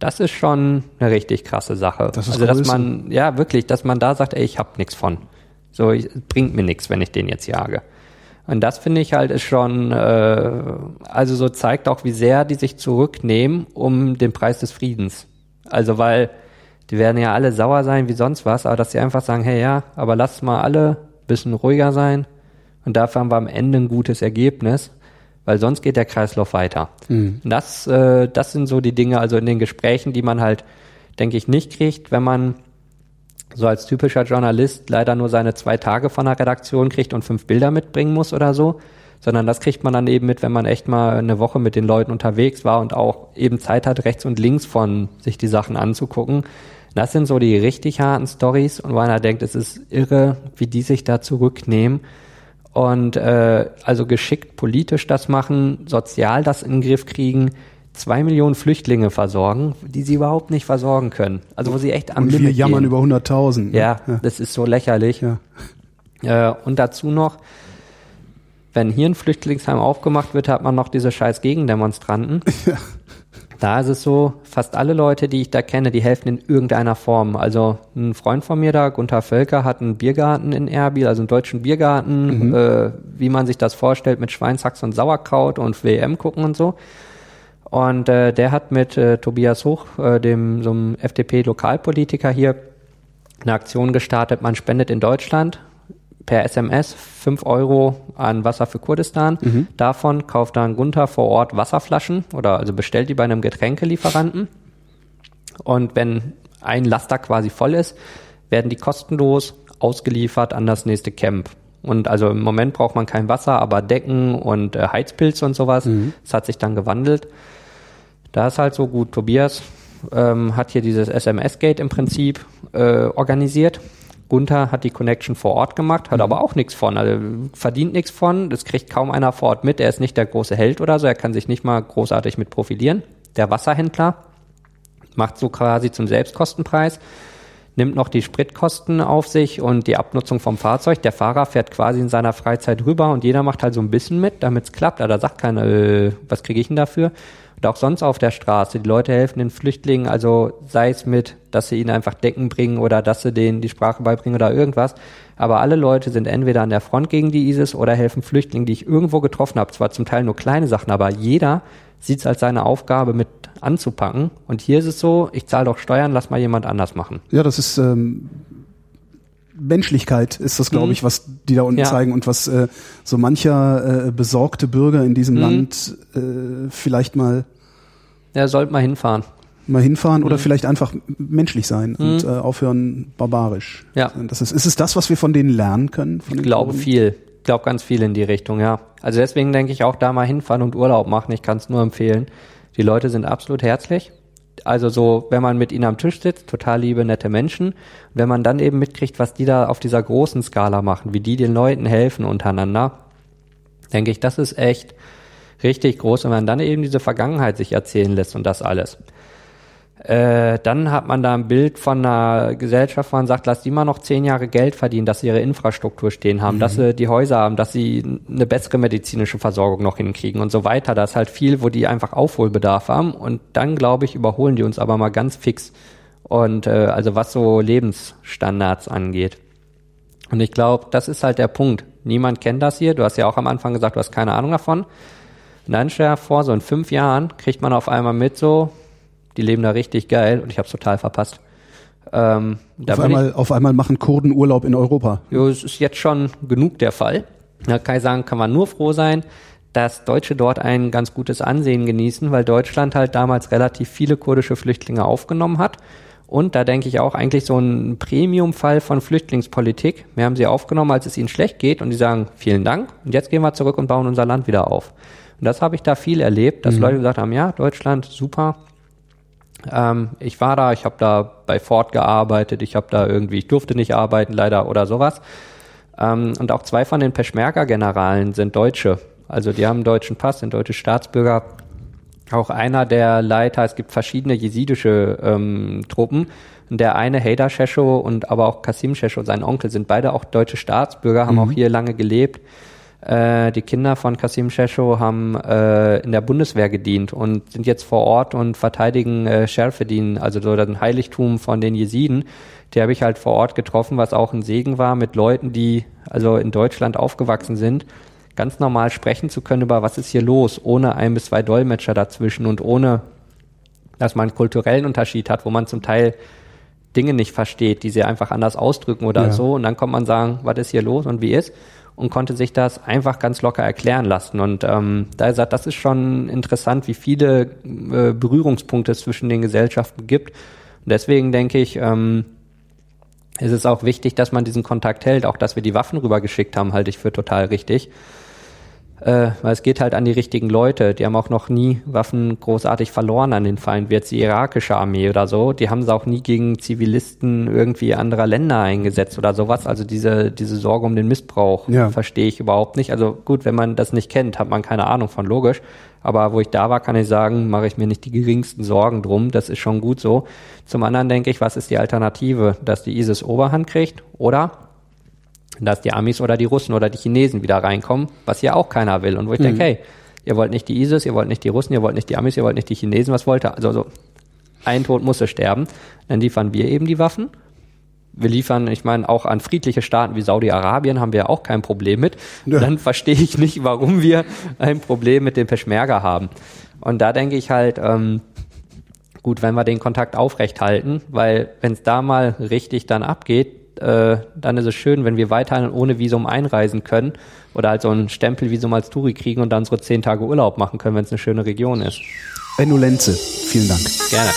das ist schon eine richtig krasse Sache. Das ist also, dass man, ja, wirklich, dass man da sagt, ey, ich hab nichts von. So, ich, es bringt mir nichts, wenn ich den jetzt jage. Und das finde ich halt ist schon, äh, also so zeigt auch, wie sehr die sich zurücknehmen um den Preis des Friedens. Also weil die werden ja alle sauer sein wie sonst was, aber dass sie einfach sagen, hey ja, aber lasst mal alle ein bisschen ruhiger sein und dafür haben wir am Ende ein gutes Ergebnis, weil sonst geht der Kreislauf weiter. Und das, äh, das sind so die Dinge, also in den Gesprächen, die man halt, denke ich, nicht kriegt, wenn man so als typischer Journalist leider nur seine zwei Tage von der Redaktion kriegt und fünf Bilder mitbringen muss oder so, sondern das kriegt man dann eben mit, wenn man echt mal eine Woche mit den Leuten unterwegs war und auch eben Zeit hat, rechts und links von sich die Sachen anzugucken. Das sind so die richtig harten Stories und wo einer denkt, es ist irre, wie die sich da zurücknehmen und äh, also geschickt politisch das machen, sozial das in den Griff kriegen, zwei Millionen Flüchtlinge versorgen, die sie überhaupt nicht versorgen können. Also wo sie echt am Und wir Limit jammern gehen. über 100.000. ne? Ja, das ist so lächerlich. Ja. Äh, und dazu noch, wenn hier ein Flüchtlingsheim aufgemacht wird, hat man noch diese scheiß Gegendemonstranten. Da ist es so, fast alle Leute, die ich da kenne, die helfen in irgendeiner Form. Also ein Freund von mir da, Gunther Völker, hat einen Biergarten in Erbil, also einen deutschen Biergarten, äh, wie man sich das vorstellt, mit Schweinshax und Sauerkraut und WM gucken und so. Und äh, der hat mit äh, Tobias Hoch, äh, dem so einem FDP-Lokalpolitiker hier, eine Aktion gestartet. Man spendet in Deutschland per SMS 5 Euro an Wasser für Kurdistan. Davon kauft dann Gunther vor Ort Wasserflaschen oder also bestellt die bei einem Getränkelieferanten. Und wenn ein Laster quasi voll ist, werden die kostenlos ausgeliefert an das nächste Camp. Und also im Moment braucht man kein Wasser, aber Decken und äh, Heizpilze und sowas. Das hat sich dann gewandelt. Da ist halt so gut. Tobias ähm, hat hier dieses SMS-Gate im Prinzip äh, organisiert. Gunther hat die Connection vor Ort gemacht, hat aber auch nichts von, also verdient nichts von, das kriegt kaum einer vor Ort mit, er ist nicht der große Held oder so, er kann sich nicht mal großartig mit profilieren. Der Wasserhändler macht so quasi zum Selbstkostenpreis nimmt noch die Spritkosten auf sich und die Abnutzung vom Fahrzeug. Der Fahrer fährt quasi in seiner Freizeit rüber und jeder macht halt so ein bisschen mit, damit es klappt. Aber da sagt keiner, äh, was kriege ich denn dafür? Und auch sonst auf der Straße. Die Leute helfen den Flüchtlingen, also sei es mit, dass sie ihnen einfach Decken bringen oder dass sie denen die Sprache beibringen oder irgendwas. Aber alle Leute sind entweder an der Front gegen die ISIS oder helfen Flüchtlingen, die ich irgendwo getroffen habe. Zwar zum Teil nur kleine Sachen, aber jeder sieht es als seine Aufgabe mit anzupacken. Und hier ist es so, ich zahle doch Steuern, lass mal jemand anders machen. Ja, das ist ähm, Menschlichkeit ist das, glaube mhm. ich, was die da unten ja. zeigen und was äh, so mancher äh, besorgte Bürger in diesem mhm. Land äh, vielleicht mal ja, sollte mal hinfahren. Mal hinfahren mhm. oder vielleicht einfach menschlich sein mhm. und äh, aufhören barbarisch. Ja. Das ist, ist es das, was wir von denen lernen können? ich glaube Kurden? viel. Ich glaube ganz viel in die Richtung, ja. Also deswegen denke ich auch da mal hinfahren und Urlaub machen. Ich kann es nur empfehlen. Die Leute sind absolut herzlich. Also so, wenn man mit ihnen am Tisch sitzt, total liebe, nette Menschen. Wenn man dann eben mitkriegt, was die da auf dieser großen Skala machen, wie die den Leuten helfen untereinander, denke ich, das ist echt richtig groß, wenn man dann eben diese Vergangenheit sich erzählen lässt und das alles. Äh, dann hat man da ein Bild von einer Gesellschaft, wo man sagt, lass die mal noch zehn Jahre Geld verdienen, dass sie ihre Infrastruktur stehen haben, mhm. dass sie die Häuser haben, dass sie eine bessere medizinische Versorgung noch hinkriegen und so weiter. Da ist halt viel, wo die einfach Aufholbedarf haben und dann, glaube ich, überholen die uns aber mal ganz fix. Und äh, also was so Lebensstandards angeht. Und ich glaube, das ist halt der Punkt. Niemand kennt das hier. Du hast ja auch am Anfang gesagt, du hast keine Ahnung davon. Und dann stell dir vor, so in fünf Jahren kriegt man auf einmal mit so, die leben da richtig geil und ich habe es total verpasst. Ähm, auf, einmal, ich, auf einmal machen Kurden Urlaub in Europa. Jo, es ist jetzt schon genug der Fall. Da kann ich sagen, kann man nur froh sein, dass Deutsche dort ein ganz gutes Ansehen genießen, weil Deutschland halt damals relativ viele kurdische Flüchtlinge aufgenommen hat. Und da denke ich auch eigentlich so ein Premium-Fall von Flüchtlingspolitik. Wir haben sie aufgenommen, als es ihnen schlecht geht und die sagen, vielen Dank und jetzt gehen wir zurück und bauen unser Land wieder auf. Und das habe ich da viel erlebt, dass mhm. Leute gesagt haben, ja, Deutschland, super, ähm, ich war da, ich habe da bei Ford gearbeitet, ich habe da irgendwie, ich durfte nicht arbeiten leider oder sowas. Ähm, und auch zwei von den Peschmerga-Generalen sind Deutsche. Also die haben einen deutschen Pass, sind deutsche Staatsbürger. Auch einer der Leiter, es gibt verschiedene jesidische ähm, Truppen. Der eine, Hader Shesho und aber auch Kasim Shesho, sein Onkel, sind beide auch deutsche Staatsbürger, haben mhm. auch hier lange gelebt. Äh, die Kinder von Kasim Shesho haben äh, in der Bundeswehr gedient und sind jetzt vor Ort und verteidigen äh, Scherfedin, also so ein Heiligtum von den Jesiden. Die habe ich halt vor Ort getroffen, was auch ein Segen war, mit Leuten, die also in Deutschland aufgewachsen sind, ganz normal sprechen zu können über was ist hier los, ohne ein bis zwei Dolmetscher dazwischen und ohne, dass man einen kulturellen Unterschied hat, wo man zum Teil Dinge nicht versteht, die sie einfach anders ausdrücken oder ja. so. Und dann kommt man sagen, was ist hier los und wie ist und konnte sich das einfach ganz locker erklären lassen. Und ähm, da er sagt, das ist schon interessant, wie viele äh, Berührungspunkte es zwischen den Gesellschaften gibt. Und deswegen denke ich, ähm, ist es auch wichtig, dass man diesen Kontakt hält. Auch dass wir die Waffen rübergeschickt haben, halte ich für total richtig äh, weil es geht halt an die richtigen Leute. Die haben auch noch nie Waffen großartig verloren an den Feind, wie jetzt die irakische Armee oder so. Die haben sie auch nie gegen Zivilisten irgendwie anderer Länder eingesetzt oder sowas. Also diese, diese Sorge um den Missbrauch ja. verstehe ich überhaupt nicht. Also gut, wenn man das nicht kennt, hat man keine Ahnung von, logisch. Aber wo ich da war, kann ich sagen, mache ich mir nicht die geringsten Sorgen drum. Das ist schon gut so. Zum anderen denke ich, was ist die Alternative? Dass die ISIS Oberhand kriegt oder dass die Amis oder die Russen oder die Chinesen wieder reinkommen, was ja auch keiner will. Und wo ich mhm. denke, hey, ihr wollt nicht die ISIS, ihr wollt nicht die Russen, ihr wollt nicht die Amis, ihr wollt nicht die Chinesen, was wollt ihr? Also, also ein Tod musste sterben. Dann liefern wir eben die Waffen. Wir liefern, ich meine, auch an friedliche Staaten wie Saudi-Arabien haben wir auch kein Problem mit. Ja. Dann verstehe ich nicht, warum wir ein Problem mit dem Peschmerga haben. Und da denke ich halt, ähm, gut, wenn wir den Kontakt aufrechthalten, weil wenn es da mal richtig dann abgeht, äh, dann ist es schön, wenn wir weiterhin ohne Visum einreisen können oder halt so ein Stempelvisum als Touri kriegen und dann unsere zehn Tage Urlaub machen können, wenn es eine schöne Region ist. Benno Lenze, vielen Dank. Gerne.